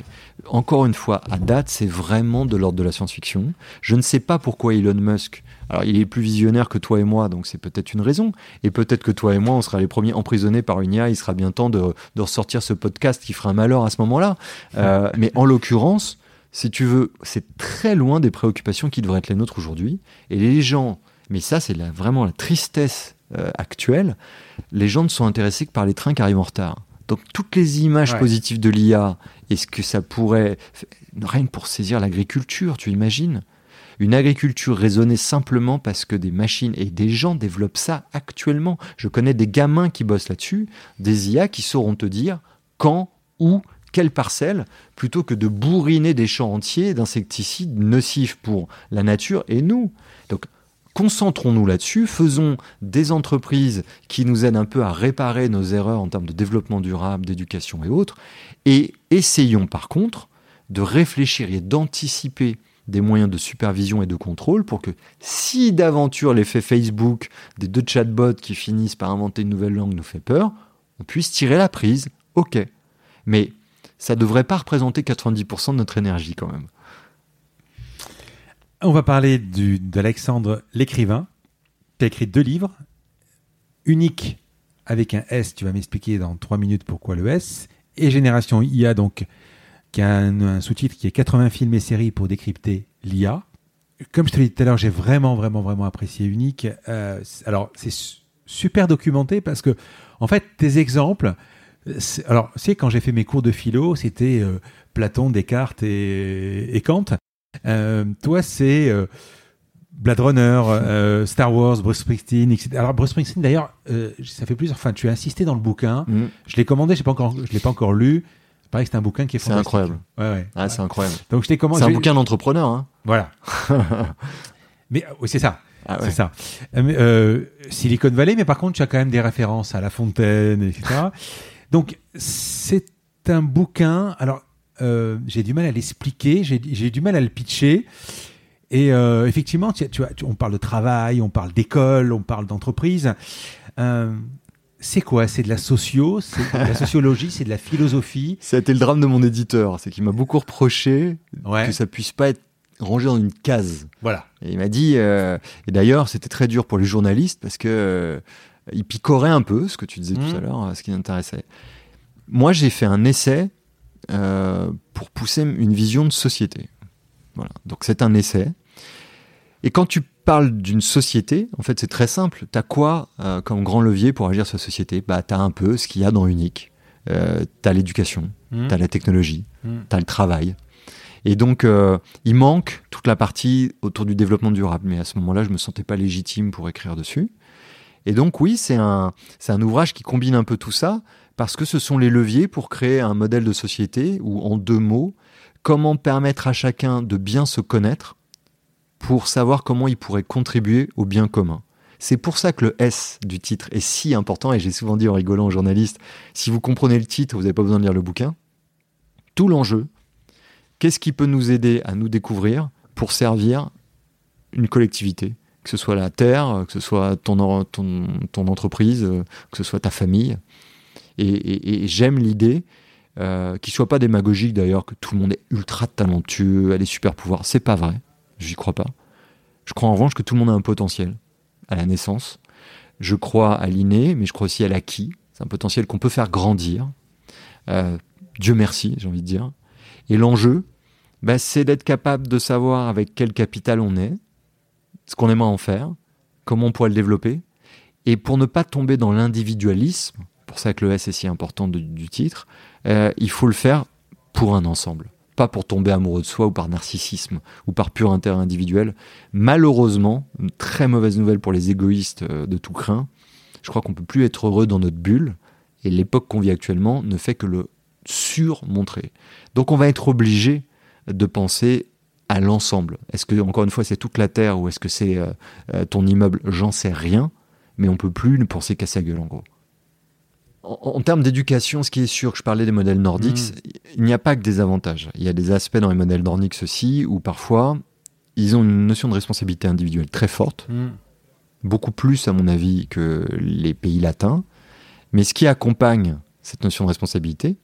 Encore une fois, à date, c'est vraiment de l'ordre de la science-fiction. Je ne sais pas pourquoi Elon Musk. Alors, il est plus visionnaire que toi et moi, donc c'est peut-être une raison. Et peut-être que toi et moi, on sera les premiers emprisonnés par une IA. Il sera bien temps de, de ressortir ce podcast qui fera un malheur à ce moment-là. Euh, mais en l'occurrence, si tu veux, c'est très loin des préoccupations qui devraient être les nôtres aujourd'hui. Et les gens, mais ça, c'est la- vraiment la tristesse euh, actuelle, les gens ne sont intéressés que par les trains qui arrivent en retard. Donc toutes les images Ouais. positives de l'IA et ce que ça pourrait, rien que pour saisir l'agriculture, tu imagines? Une agriculture raisonnée simplement parce que des machines et des gens développent ça actuellement. Je connais des gamins qui bossent là-dessus, des IA qui sauront te dire quand, où, quelle parcelle, plutôt que de bourriner des champs entiers d'insecticides nocifs pour la nature et nous. Donc concentrons-nous là-dessus, faisons des entreprises qui nous aident un peu à réparer nos erreurs en termes de développement durable, d'éducation et autres, et essayons par contre de réfléchir et d'anticiper des moyens de supervision et de contrôle pour que si d'aventure l'effet Facebook des deux chatbots qui finissent par inventer une nouvelle langue nous fait peur, on puisse tirer la prise, ok. Mais ça ne devrait pas représenter 90% de notre énergie quand même. On va parler d'Alexandre l'écrivain, qui a écrit deux livres, unique avec un S, tu vas m'expliquer dans trois minutes pourquoi le S, et Génération IA, donc, qui a un, sous-titre qui est 80 films et séries pour décrypter l'IA. Comme je te l'ai dit tout à l'heure, j'ai vraiment, vraiment, vraiment apprécié Unique. Euh, alors, c'est su- super documenté parce que, en fait, tes exemples, alors, tu sais, quand j'ai fait mes cours de philo, c'était euh, Platon, Descartes et, et Kant. Euh, toi, c'est euh, Blade Runner, euh, Star Wars, Bruce Springsteen, etc. Alors, Bruce Springsteen, d'ailleurs, ça fait plusieurs. Enfin, tu as insisté dans le bouquin. Mm. Je l'ai commandé, je ne l'ai pas encore lu. C'est pareil c'est un bouquin qui est C'est incroyable. Ouais, ouais. Ah, c'est incroyable. Donc, je commandé. C'est un bouquin d'entrepreneur. Hein Voilà. Mais oui, c'est ça. Ah ouais. C'est ça. Euh, Silicon Valley, mais par contre, tu as quand même des références à La Fontaine, etc. Donc, c'est un bouquin. Alors, euh, j'ai du mal à l'expliquer, j'ai du mal à le pitcher. Et euh, effectivement, tu, tu on parle de travail, on parle d'école, on parle d'entreprise. Euh, c'est quoi? C'est de la socio, c'est de la sociologie, c'est de la philosophie? Ça a été le drame de mon éditeur. C'est qu'il m'a beaucoup reproché Ouais. que ça puisse pas être rangé dans une case. Voilà. Et il m'a dit, euh, et d'ailleurs, c'était très dur pour les journalistes parce que il picorait un peu ce que tu disais tout à l'heure, ce qui m'intéressait. Moi, j'ai fait un essai euh, pour pousser une vision de société. Voilà. Donc, c'est un essai. Et quand tu parles d'une société, en fait, c'est très simple. Tu as quoi euh, comme grand levier pour agir sur la société? Bah, Tu as un peu ce qu'il y a dans Unique. Euh, tu as l'éducation, Mhm. tu as la technologie, Mhm. tu as le travail. Et donc, euh, il manque toute la partie autour du développement durable. Mais à ce moment-là, je me sentais pas légitime pour écrire dessus. Et donc, oui, c'est un, c'est un ouvrage qui combine un peu tout ça, parce que ce sont les leviers pour créer un modèle de société où, en deux mots, comment permettre à chacun de bien se connaître pour savoir comment il pourrait contribuer au bien commun. C'est pour ça que le S du titre est si important, et j'ai souvent dit en rigolant aux journalistes, si vous comprenez le titre, vous n'avez pas besoin de lire le bouquin. Tout l'enjeu, qu'est-ce qui peut nous aider à nous découvrir pour servir une collectivité? Que ce soit la terre, que ce soit ton, en- ton, ton entreprise, euh, que ce soit ta famille. Et, j'aime l'idée, euh, qu'il soit pas démagogique d'ailleurs, que tout le monde est ultra talentueux, a des super pouvoirs. C'est pas vrai, j'y crois pas. Je crois en revanche que tout le monde a un potentiel à la naissance. Je crois à l'inné, mais je crois aussi à l'acquis. C'est un potentiel qu'on peut faire grandir. Euh, Dieu merci, j'ai envie de dire. Et l'enjeu, bah, c'est d'être capable de savoir avec quel capital on est, ce qu'on aimerait en faire, comment on pourrait le développer, et pour ne pas tomber dans l'individualisme, pour ça que le S est si important du titre, euh, il faut le faire pour un ensemble, pas pour tomber amoureux de soi ou par narcissisme ou par pur intérêt individuel. Malheureusement, une très mauvaise nouvelle pour les égoïstes euh, de tout craint, je crois qu'on peut plus être heureux dans notre bulle, et l'époque qu'on vit actuellement ne fait que le surmontrer. Donc on va être obligé de penser à l'ensemble. Est-ce que, encore une fois, c'est toute la Terre ou est-ce que c'est euh, euh, ton immeuble? J'en sais rien, mais on peut plus ne penser qu'à sa gueule, en gros. En, termes d'éducation, ce qui est sûr, je parlais des modèles nordiques, mm. il n'y a pas que des avantages. Il y a des aspects dans les modèles nordiques aussi où parfois, ils ont une notion de responsabilité individuelle très forte, mm. beaucoup plus, à mon avis, que les pays latins. Mais ce qui accompagne cette notion de responsabilité,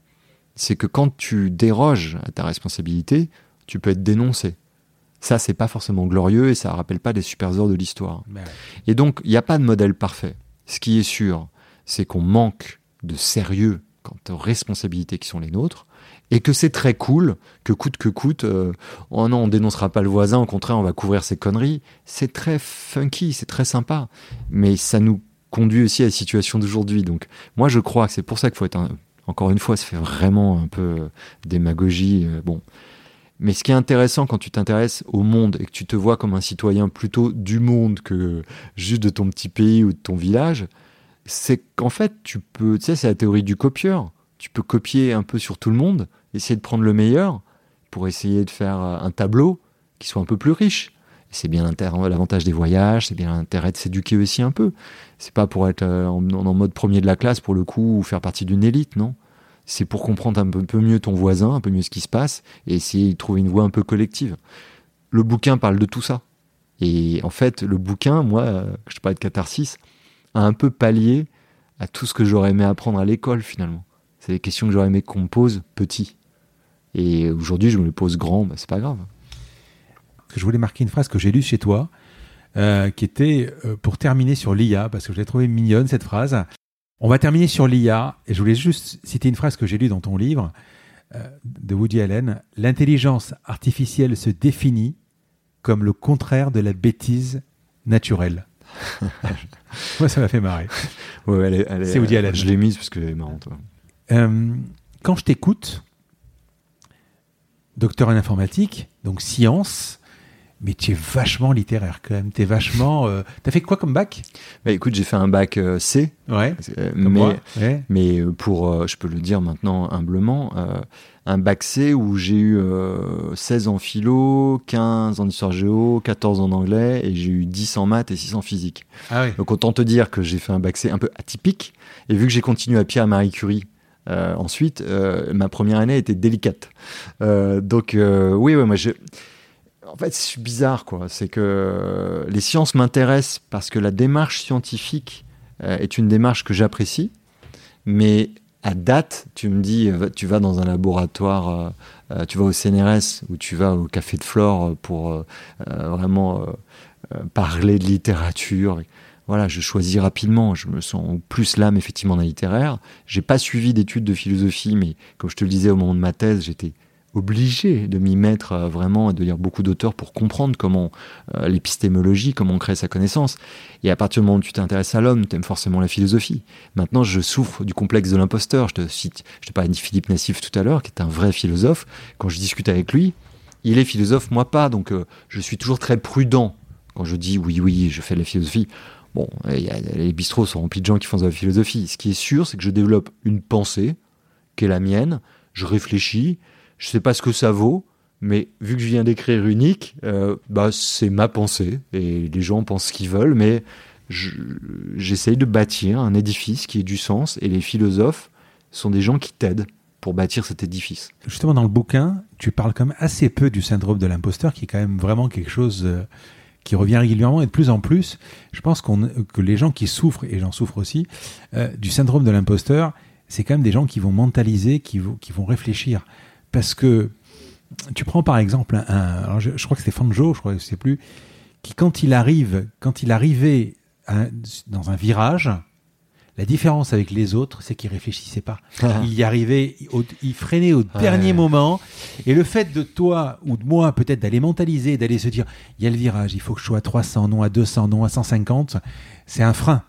c'est que quand tu déroges à ta responsabilité, tu peux être dénoncé. Ça, c'est pas forcément glorieux et ça rappelle pas des super heures de l'histoire. Et donc, il n'y a pas de modèle parfait. Ce qui est sûr, c'est qu'on manque de sérieux quant aux responsabilités qui sont les nôtres et que c'est très cool que coûte que coûte, euh, oh non, on dénoncera pas le voisin, au contraire, on va couvrir ses conneries. C'est très funky, c'est très sympa, mais ça nous conduit aussi à la situation d'aujourd'hui. Donc, moi, je crois que c'est pour ça qu'il faut être encore une fois, ça fait vraiment un peu euh, démagogie. Euh, bon. Mais ce qui est intéressant quand tu t'intéresses au monde et que tu te vois comme un citoyen plutôt du monde que juste de ton petit pays ou de ton village, c'est qu'en fait, tu peux, tu sais, c'est la théorie du copieur. Tu peux copier un peu sur tout le monde, essayer de prendre le meilleur pour essayer de faire euh, un tableau qui soit un peu plus riche. C'est bien l'avantage des voyages, c'est bien l'intérêt de s'éduquer aussi un peu. C'est pas pour être euh, en, mode premier de la classe pour le coup ou faire partie d'une élite, non. C'est pour comprendre un peu, mieux ton voisin, un peu mieux ce qui se passe et essayer de trouver une voie un peu collective. Le bouquin parle de tout ça. Et en fait, le bouquin, moi, euh, je parlais de catharsis, a un peu pallié à tout ce que j'aurais aimé apprendre à l'école finalement. C'est des questions que j'aurais aimé qu'on me pose petit. Et aujourd'hui, je me les pose grand, bah, c'est pas grave je voulais marquer une phrase que j'ai lue chez toi, euh, qui était euh, pour terminer sur l'IA, parce que je l'ai trouvée mignonne cette phrase. On va terminer sur l'IA, et je voulais juste citer une phrase que j'ai lue dans ton livre euh, de Woody Allen. L'intelligence artificielle se définit comme le contraire de la bêtise naturelle. Moi, ça m'a fait marrer. C'est Woody Allen. Je l'ai mise parce qu'elle est marrante. quand je t'écoute, docteur en informatique, donc science, mais tu es vachement littéraire quand même. Tu es vachement. Euh... T'as fait quoi comme bac? Bah, Écoute, j'ai fait un bac euh, C. Ouais. Euh, mais, mais euh, pour, je peux le dire maintenant humblement, un bac C où j'ai eu 16 en philo, 15 en histoire géo, 14 en anglais et j'ai eu 10 en maths et 6 en physique. Ah oui. Donc autant te dire que j'ai fait un bac C un peu atypique. Et vu que j'ai continué à Pierre Marie Curie ensuite, ma première année était délicate. donc oui, ouais, moi j'ai en fait, c'est bizarre, quoi. C'est que les sciences m'intéressent parce que la démarche scientifique euh, est une démarche que j'apprécie, mais à date, tu me dis, euh, tu vas dans un laboratoire, euh, tu vas au CNRS ou tu vas au Café de Flore pour vraiment parler de littérature. Voilà, je choisis rapidement. Je me sens plus l'âme effectivement d'un littéraire. J'ai pas suivi d'études de philosophie, mais comme je te le disais au moment de ma thèse, j'étais obligé de m'y mettre euh, vraiment et de lire beaucoup d'auteurs pour comprendre comment euh, l'épistémologie, comment on crée sa connaissance. Et à partir du moment où tu t'intéresses à l'homme, tu aimes forcément la philosophie. Maintenant, je souffre du complexe de l'imposteur. Je te cite, je te parlais de Philippe Nassif tout à l'heure, qui est un vrai philosophe. Quand je discute avec lui, il est philosophe, moi pas. Donc, euh, je suis toujours très prudent quand je dis oui, oui, je fais de la philosophie. Bon, les bistrots sont remplis de gens qui font de la philosophie. Ce qui est sûr, c'est que je développe une pensée qui est la mienne. Je réfléchis, je sais pas ce que ça vaut, mais vu que je viens d'écrire unique, euh, bah, c'est ma pensée. Et les gens pensent ce qu'ils veulent, mais j'essaye de bâtir un édifice qui ait du sens. Et les philosophes sont des gens qui t'aident pour bâtir cet édifice. Justement, dans le bouquin, tu parles quand même assez peu du syndrome de l'imposteur, qui est quand même vraiment quelque chose euh, qui revient régulièrement et de plus en plus. Je pense que les gens qui souffrent, et j'en souffre aussi, euh, du syndrome de l'imposteur, c'est quand même des gens qui vont mentaliser, qui vont réfléchir. Parce que tu prends par exemple un, je, crois que c'est Fanjo, je crois que c'est plus, qui quand il arrive, quand il arrivait dans un virage, La différence avec les autres, c'est qu'ils réfléchissaient pas. il y arrivait, il, il freinait au dernier moment. Et le fait de toi ou de moi, peut-être d'aller mentaliser, d'aller se dire, il y a le virage, il faut que je sois à 300, non à 200, non à 150, c'est un frein.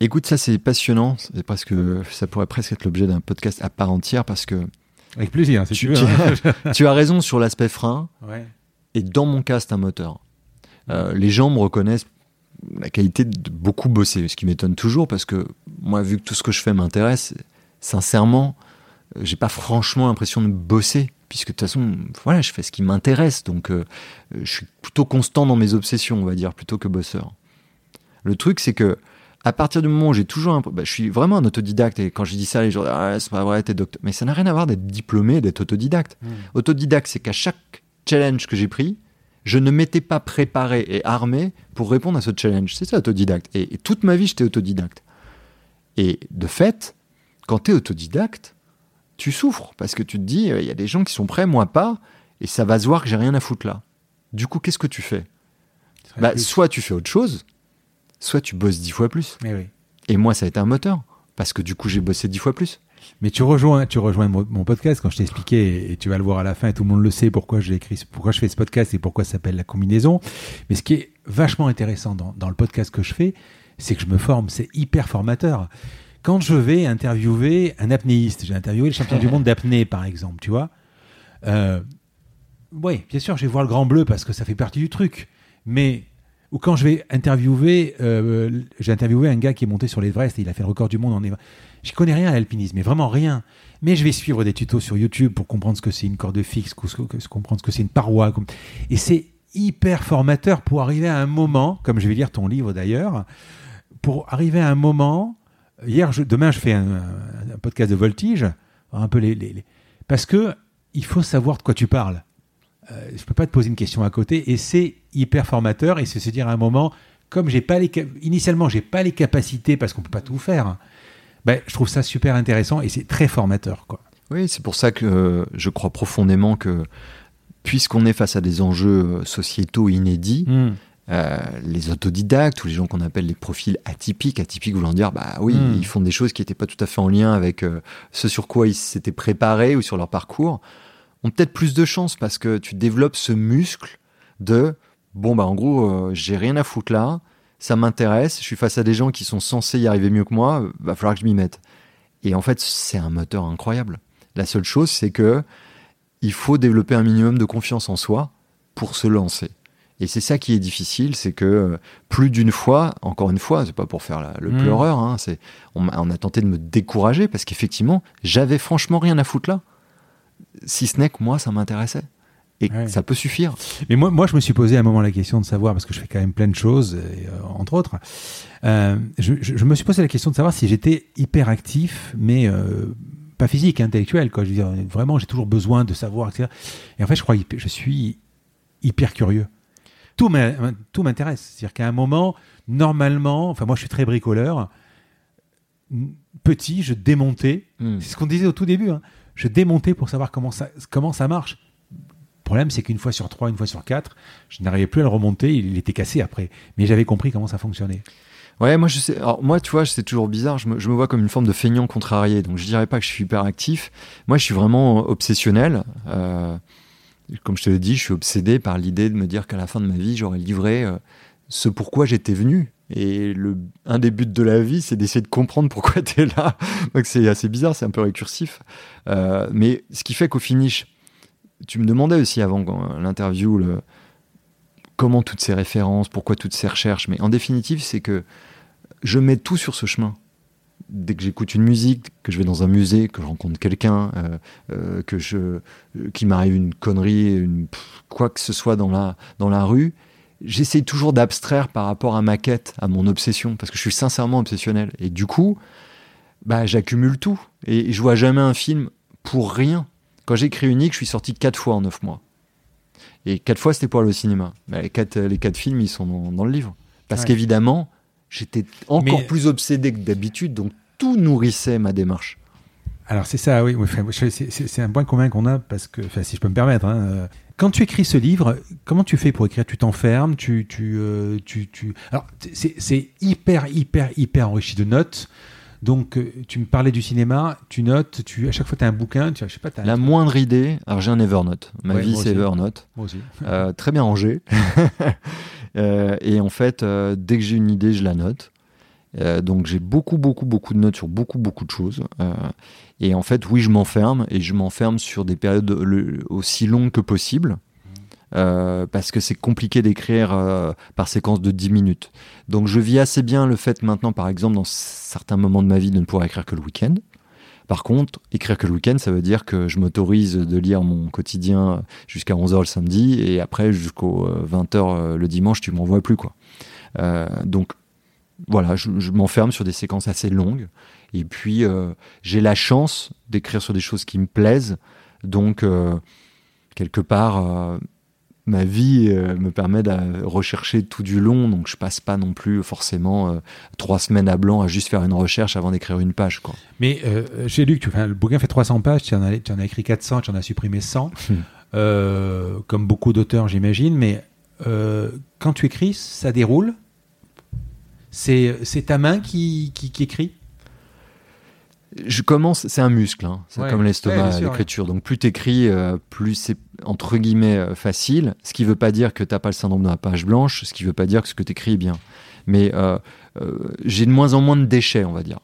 Écoute, ça c'est passionnant. Parce que ça pourrait presque être l'objet d'un podcast à part entière parce que. Avec plaisir, si tu, veux. Hein. tu as raison sur l'aspect frein. Et dans mon cas, c'est un moteur. Euh, les gens me reconnaissent la qualité de beaucoup bosser, ce qui m'étonne toujours parce que moi, vu que tout ce que je fais m'intéresse, sincèrement, euh, j'ai pas franchement l'impression de bosser puisque de toute façon, voilà, je fais ce qui m'intéresse, donc euh, je suis plutôt constant dans mes obsessions, on va dire, plutôt que bosseur. Le truc, c'est que à partir du moment où j'ai toujours un, bah, je suis vraiment un autodidacte et quand je dis ça, les gens disent ah, c'est pas vrai, t'es docteur, mais ça n'a rien à voir d'être diplômé, d'être autodidacte. Hmm. Autodidacte, c'est qu'à chaque challenge que j'ai pris, je ne m'étais pas préparé et armé pour répondre à ce challenge. C'est ça, autodidacte. Et, toute ma vie, j'étais autodidacte. Et de fait, quand tu es autodidacte, tu souffres parce que tu te dis, il y a des gens qui sont prêts, moi pas, et ça va se voir que j'ai rien à foutre là. Du coup, qu'est-ce que tu fais? Bah, Soit tu fais autre chose, soit tu bosses dix fois plus. Eh et moi, ça a été un moteur, parce que du coup, j'ai bossé dix fois plus. Mais tu rejoins, tu rejoins mon, podcast quand je t'ai expliqué, et tu vas le voir à la fin, et tout le monde le sait pourquoi j'ai écrit, pourquoi je fais ce podcast et pourquoi ça s'appelle la combinaison. Mais ce qui est vachement intéressant dans, dans le podcast que je fais, c'est que je me forme, c'est hyper formateur. Quand je vais interviewer un apnéiste, j'ai interviewé le champion du monde d'apnée par exemple, tu vois. Euh, oui, bien sûr, je vais voir le Grand Bleu parce que ça fait partie du truc. Mais ou quand je vais interviewer, euh, j'ai interviewé un gars qui est monté sur l'Everest et il a fait le record du monde en Everest. Je connais rien à l'alpinisme, mais vraiment rien. Mais je vais suivre des tutos sur YouTube pour comprendre ce que c'est une corde fixe, comprendre ce que c'est une paroi. Et c'est hyper formateur pour arriver à un moment, comme je vais lire ton livre d'ailleurs, pour arriver à un moment. Hier, demain, je fais un, podcast de voltige, un peu les, les, parce que il faut savoir de quoi tu parles. Euh, je peux pas te poser une question à côté, et c'est hyper formateur. Et c'est se dire à un moment, comme j'ai pas les, initialement, j'ai pas les capacités parce qu'on peut pas tout faire ben, je trouve ça super intéressant et c'est très formateur. Quoi. Oui, c'est pour ça que euh, je crois profondément que puisqu'on est face à des enjeux euh, sociétaux inédits, hmm. euh, les autodidactes ou les gens qu'on appelle les profils atypiques, atypiques voulant dire, bah oui, hmm. ils font des choses qui n'étaient pas tout à fait en lien avec ce sur quoi ils s'étaient préparés ou sur leur parcours, ont peut-être plus de chance parce que tu développes ce muscle de, bon, bah en gros, j'ai rien à foutre là, ça m'intéresse, je suis face à des gens qui sont censés y arriver mieux que moi, va falloir que je m'y mette. Et en fait, c'est un moteur incroyable. La seule chose, c'est que il faut développer un minimum de confiance en soi pour se lancer. Et c'est ça qui est difficile, c'est que euh, plus d'une fois, encore une fois, c'est pas pour faire le mmh. pleureur, hein, c'est on, on, a tenté de me décourager parce qu'effectivement, j'avais franchement rien à foutre là. Si ce n'est que moi, ça m'intéressait. Et ça peut suffire. Mais moi, moi, je me suis posé à un moment la question de savoir, parce que je fais quand même plein de choses, euh, entre autres, euh, je, je, me suis posé la question de savoir si j'étais hyper actif, mais euh, pas physique, intellectuel. Quoi. Je veux dire, vraiment, j'ai toujours besoin de savoir, etc. Et en fait, je crois que je suis hyper curieux. Tout m'intéresse. C'est-à-dire qu'à un moment, normalement, enfin, moi, je suis très bricoleur. Petit, je démontais. Hmm. C'est ce qu'on disait au tout début. Hein. Je démontais pour savoir comment ça, marche problème, c'est qu'une fois sur trois, une fois sur quatre, je n'arrivais plus à le remonter. Il était cassé après. Mais j'avais compris comment ça fonctionnait. Ouais, moi, moi, tu vois, c'est toujours bizarre. Je me, je me, vois comme une forme de feignant contrarié. Donc, je dirais pas que je suis hyper actif. Moi, je suis vraiment obsessionnel. Euh, comme je te l'ai dit, je suis obsédé par l'idée de me dire qu'à la fin de ma vie, j'aurais livré euh, ce pourquoi j'étais venu. Et le, un des buts de la vie, c'est d'essayer de comprendre pourquoi tu es là. Donc, c'est assez bizarre, c'est un peu récursif. Euh, mais ce qui fait qu'au finish, tu me demandais aussi avant l'interview comment toutes ces références, pourquoi toutes ces recherches, mais en définitive, c'est que je mets tout sur ce chemin. Dès que j'écoute une musique, que je vais dans un musée, que je rencontre quelqu'un, euh, euh, que je, qu'il m'arrive une connerie, quoi que ce soit dans la, dans la rue, j'essaye toujours d'abstraire par rapport à ma quête, à mon obsession, parce que je suis sincèrement obsessionnel. Et du coup, bah, j'accumule tout. Et je vois jamais un film pour rien. Quand j'écris Unique, je suis sorti quatre fois en neuf mois. Et quatre fois, c'était pour aller au cinéma. les, quatre, les quatre films, ils sont dans, le livre. Parce qu'évidemment, j'étais encore plus obsédé que d'habitude, donc tout nourrissait ma démarche. Alors c'est ça, oui. C'est un point commun qu'on a parce que, enfin, si je peux me permettre, hein, euh, quand tu écris ce livre, comment tu fais pour écrire? Tu t'enfermes, tu, tu, euh, tu, tu. Alors c'est hyper, hyper, hyper enrichi de notes. Donc euh, tu me parlais du cinéma, tu notes, tu à chaque fois tu as un bouquin, tu je sais pas, La moindre idée, alors j'ai un Evernote. Ma Ouais, vie, c'est. Evernote. Moi aussi. Euh, très bien rangé. Euh, et en fait, euh, dès que j'ai une idée, je la note. Euh, donc j'ai beaucoup, beaucoup, beaucoup de notes sur beaucoup, beaucoup de choses. Euh, et en fait, oui, je m'enferme et je m'enferme sur des périodes aussi longues que possible. Euh, parce que c'est compliqué d'écrire par séquence de 10 minutes. Donc je vis assez bien le fait maintenant, par exemple, dans certains moments de ma vie, de ne pouvoir écrire que le week-end. Par contre, écrire que le week-end, ça veut dire que je m'autorise de lire mon quotidien jusqu'à 11h le samedi et après jusqu'aux 20h le dimanche, tu m'en vois plus. quoi. Donc voilà, je, je m'enferme sur des séquences assez longues. Et puis, euh, j'ai la chance d'écrire sur des choses qui me plaisent. Donc, euh, quelque part, euh, ma vie me permet de rechercher tout du long. Donc, je passe pas non plus forcément trois semaines à blanc à juste faire une recherche avant d'écrire une page. Quoi. Mais j'ai lu que le bouquin fait 300 pages, tu en as, tu en as écrit 400, tu en as supprimé 100, Hmm. euh, comme beaucoup d'auteurs, j'imagine. Mais quand tu écris, ça déroule? C'est ta main qui, qui, qui écrit? Je commence, c'est un muscle, hein. c'est Ouais. comme Ouais, l'estomac, sûr, l'écriture. Donc plus t'écris, euh, plus c'est entre guillemets euh, facile. Ce qui veut pas dire que t'as pas le syndrome de la page blanche, ce qui veut pas dire que ce que t'écris est bien. Mais euh, euh, j'ai de moins en moins de déchets, on va dire.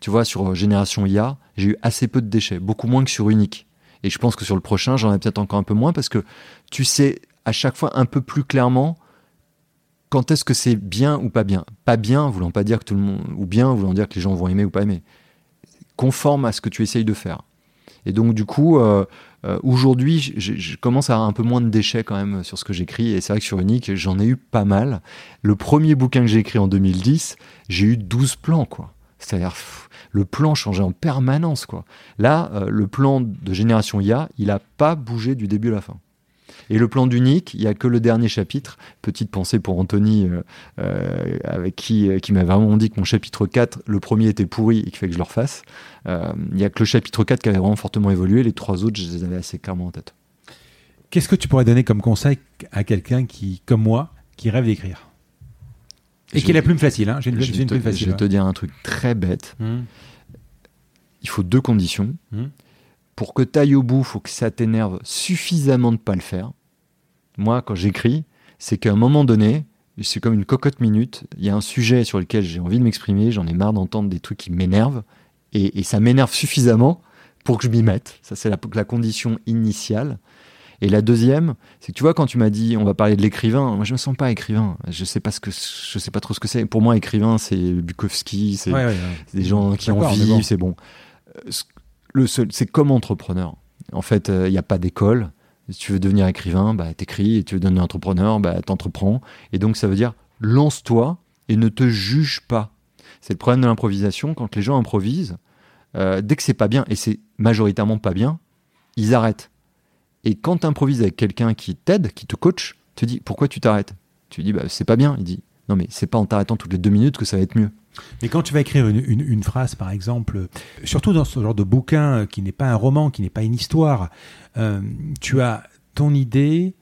Tu vois, sur Génération IA, j'ai eu assez peu de déchets, beaucoup moins que sur Unique. Et je pense que sur le prochain, j'en ai peut-être encore un peu moins parce que tu sais à chaque fois un peu plus clairement quand est-ce que c'est bien ou pas bien? Pas bien voulant pas dire que tout le monde, ou bien voulant dire que les gens vont aimer ou pas aimer conforme à ce que tu essayes de faire. Et donc, du coup, euh, euh, aujourd'hui, je, commence à avoir un peu moins de déchets quand même sur ce que j'écris. Et c'est vrai que sur Unique, j'en ai eu pas mal. Le premier bouquin que j'ai écrit en 2010, j'ai eu 12 plans, quoi. C'est-à-dire, le plan changeait en permanence, quoi. Là, euh, le plan de Génération IA, il n'a pas bougé du début à la fin. Et le plan d'Unique, il n'y a que le dernier chapitre. Petite pensée pour Anthony, euh, euh, avec qui, euh, qui m'a vraiment dit que mon chapitre 4, le premier était pourri et qu'il fait que je le refasse. Euh, Il n'y a que le chapitre 4 qui avait vraiment fortement évolué. Les trois autres, je les avais assez clairement en tête. Qu'est-ce que tu pourrais donner comme conseil à quelqu'un qui, comme moi, qui rêve d'écrire? Et Je- qui a la plume facile hein J'ai une, Je une te, plume je facile. vais te dire un truc très bête. hein. Il faut deux conditions. Hmm. Pour que tu ailles au bout, il faut que ça t'énerve suffisamment de pas le faire. Moi, quand j'écris, c'est qu'à un moment donné, c'est comme une cocotte minute. Il y a un sujet sur lequel j'ai envie de m'exprimer. J'en ai marre d'entendre des trucs qui m'énervent. Et, et ça m'énerve suffisamment pour que je m'y mette. Ça, c'est la, la condition initiale. Et la deuxième, c'est que tu vois, quand tu m'as dit on va parler de l'écrivain, moi je me sens pas écrivain. Je sais pas ce que je sais pas trop ce que c'est. Pour moi, écrivain, c'est Bukowski, c'est Ouais, ouais, ouais. c'est des gens qui en mais vivent, bon. c'est bon. Euh, ce- Le seul, c'est comme entrepreneur. En fait, il n'y a pas d'école. Si tu veux devenir écrivain, bah, t'écris. Et tu veux devenir entrepreneur, bah, t'entreprends. Et donc, ça veut dire lance-toi et ne te juge pas. C'est le problème de l'improvisation. Quand les gens improvisent, euh, dès que c'est pas bien, et c'est majoritairement pas bien, ils arrêtent. Et quand tu improvises avec quelqu'un qui t'aide, qui te coach, te dit pourquoi tu t'arrêtes? Tu dis bah, c'est pas bien. Il dit non, mais c'est pas en t'arrêtant toutes les deux minutes que ça va être mieux. Mais quand tu vas écrire une, une- une phrase, par exemple, surtout dans ce genre de bouquin qui n'est pas un roman, qui n'est pas une histoire, euh, tu as ton idée,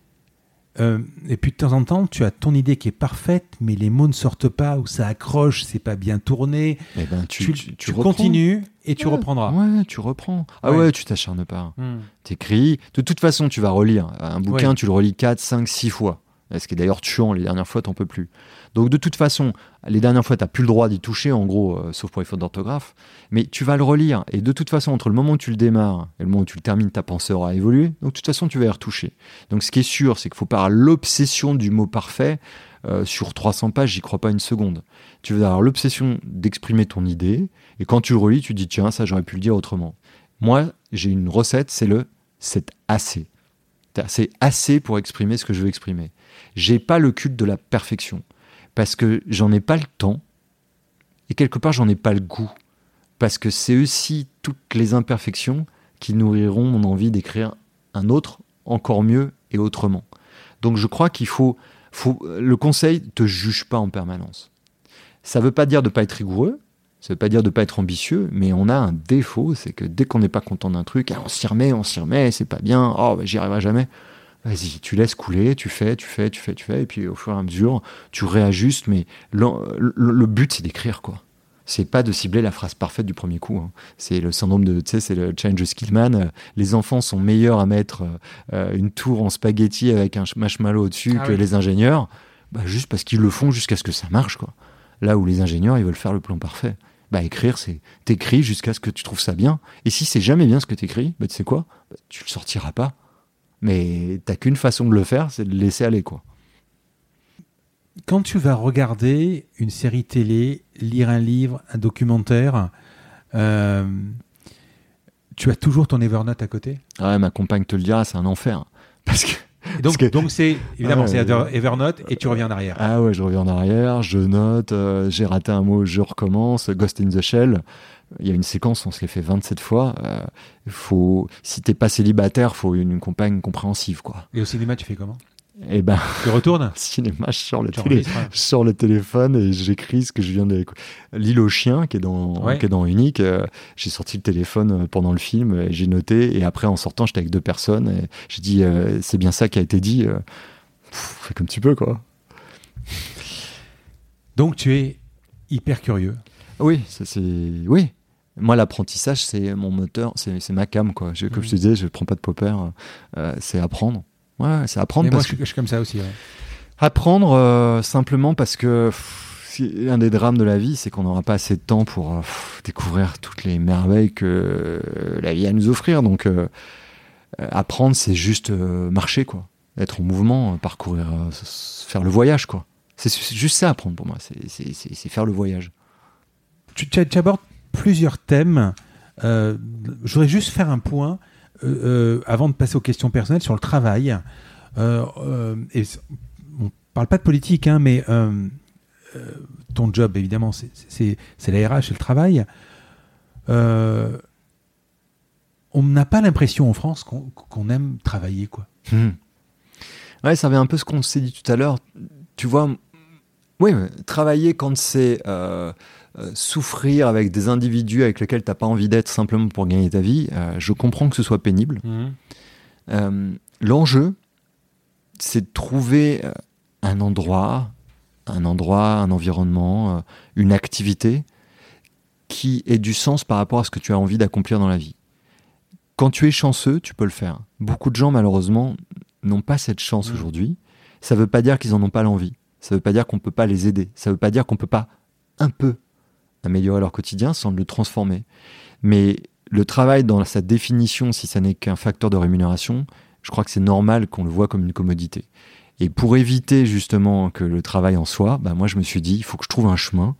euh, et puis de temps en temps, tu as ton idée qui est parfaite, mais les mots ne sortent pas, ou ça accroche, c'est pas bien tourné. Eh ben, Tu, tu, tu, tu reprends. continues et tu Ouais, reprendras. Ouais, tu reprends. Ah Ouais. ouais, tu t'acharnes pas. Hmm. T'écris. De toute façon, tu vas relire. Un bouquin, Ouais. tu le relis 4, 5, 6 fois. Ce qui est d'ailleurs tuant, les dernières fois, t'en peux plus. Donc de toute façon, les dernières fois, t'as plus le droit d'y toucher, en gros, euh, sauf pour les fautes d'orthographe. Mais tu vas le relire. Et de toute façon, entre le moment où tu le démarres et le moment où tu le termines, ta pensée aura évolué. Donc de toute façon, tu vas y retoucher. Donc ce qui est sûr, c'est qu'il faut pas l'obsession du mot parfait. Euh, sur 300 pages, j'y crois pas une seconde. Tu vas avoir l'obsession d'exprimer ton idée. Et quand tu relis, tu dis, tiens, ça, j'aurais pu le dire autrement. Moi, j'ai une recette, c'est le c'est assez. C'est assez pour exprimer ce que je veux exprimer. J'ai pas le culte de la perfection parce que j'en ai pas le temps et quelque part j'en ai pas le goût parce que c'est aussi toutes les imperfections qui nourriront mon envie d'écrire un autre encore mieux et autrement. Donc je crois qu'il faut, faut le conseil te juge pas en permanence. Ça veut pas dire de pas être rigoureux, Ça veut pas dire de pas être ambitieux, mais on a un défaut, c'est que dès qu'on n'est pas content d'un truc, ah, on s'y remet, on s'y remet, c'est pas bien, oh, bah, j'y arriverai jamais. Vas-y, tu laisses couler, tu fais, tu fais, tu fais, tu fais, et puis au fur et à mesure, tu réajustes, mais le, le but, c'est d'écrire, quoi c'est pas de cibler la phrase parfaite du premier coup. Hein. C'est le syndrome de, tu sais, c'est le challenge Skillman. Les enfants sont meilleurs à mettre euh, une tour en spaghetti avec un marshmallow au-dessus ah que les ingénieurs, bah, juste parce qu'ils le font jusqu'à ce que ça marche, quoi. Là où les ingénieurs, ils veulent faire le plan parfait. Bah, écrire, c'est t'écris jusqu'à ce que tu trouves ça bien. Et si c'est jamais bien ce que t'écris, bah, tu sais quoi? Bah, Tu le sortiras pas. Mais t'as qu'une façon de le faire, c'est de le laisser aller, quoi quand tu vas regarder une série télé, lire un livre, un documentaire, euh, tu as toujours ton Evernote à côté? Ouais, ma compagne te le dira, c'est un enfer. Parce que. Donc, donc c'est évidemment c'est Evernote et tu reviens en arrière. Ah ouais, je reviens en arrière, je note, euh, j'ai raté un mot, je recommence. Ghost in the Shell, il y a une séquence, on se l'est fait 27 fois. Euh, faut, si t'es pas célibataire, faut une, une compagne compréhensive quoi. Et au cinéma, tu fais comment? Et eh ben, tu retournes Cinéma, je sors le, télé, je le téléphone et j'écris ce que je viens de. L'île aux chiens, qui est dans, qui est dans Unique, euh, j'ai sorti le téléphone euh, pendant le film et j'ai noté. Et après, en sortant, j'étais avec deux personnes et j'ai dit euh, c'est bien ça qui a été dit. fais comme tu peux, quoi. Donc, tu es hyper curieux. Oui, c'est. Oui, moi, l'apprentissage, c'est mon moteur, c'est ma cam, quoi. Je, comme je te disais, je ne prends pas de popper, c'est apprendre. Ouais, c'est apprendre. parce moi, je, suis comme ça aussi. Apprendre euh, simplement parce que un des drames de la vie, c'est qu'on n'aura pas assez de temps pour euh, découvrir toutes les merveilles que la vie a à nous offrir. Donc, euh, apprendre, c'est juste marcher, quoi. Être en mouvement, parcourir, faire le voyage, quoi. C'est juste ça, apprendre pour moi. C'est faire le voyage. Tu, tu, abordes plusieurs thèmes. je voudrais juste faire un point euh, euh, avant de passer aux questions personnelles, sur le travail. Euh, et on parle pas de politique, hein, mais ton job, évidemment, c'est la RH et le travail. on n'a pas l'impression en France qu'on aime travailler, quoi. Hmm. Ouais, ça avait un peu ce qu'on s'est dit tout à l'heure. Tu vois, oui, travailler quand c'est souffrir avec des individus avec lesquels tu n'as pas envie d'être simplement pour gagner ta vie, euh, je comprends que ce soit pénible. Mhm. Euh, l'enjeu, c'est de trouver un endroit, un endroit, un environnement, une activité qui ait du sens par rapport à ce que tu as envie d'accomplir dans la vie. Quand tu es chanceux, tu peux le faire. Beaucoup de gens, malheureusement, n'ont pas cette chance mhm. aujourd'hui. Ça ne veut pas dire qu'ils n'en ont pas l'envie. Ça ne veut pas dire qu'on ne peut pas les aider. Ça ne veut pas dire qu'on ne peut pas un peu améliorer leur quotidien sans le transformer. Mais le travail dans sa définition, si ça n'est qu'un facteur de rémunération, je crois que c'est normal qu'on le voit comme une commodité. Et pour éviter justement que le travail en soit, bah moi je me suis dit, il faut que je trouve un chemin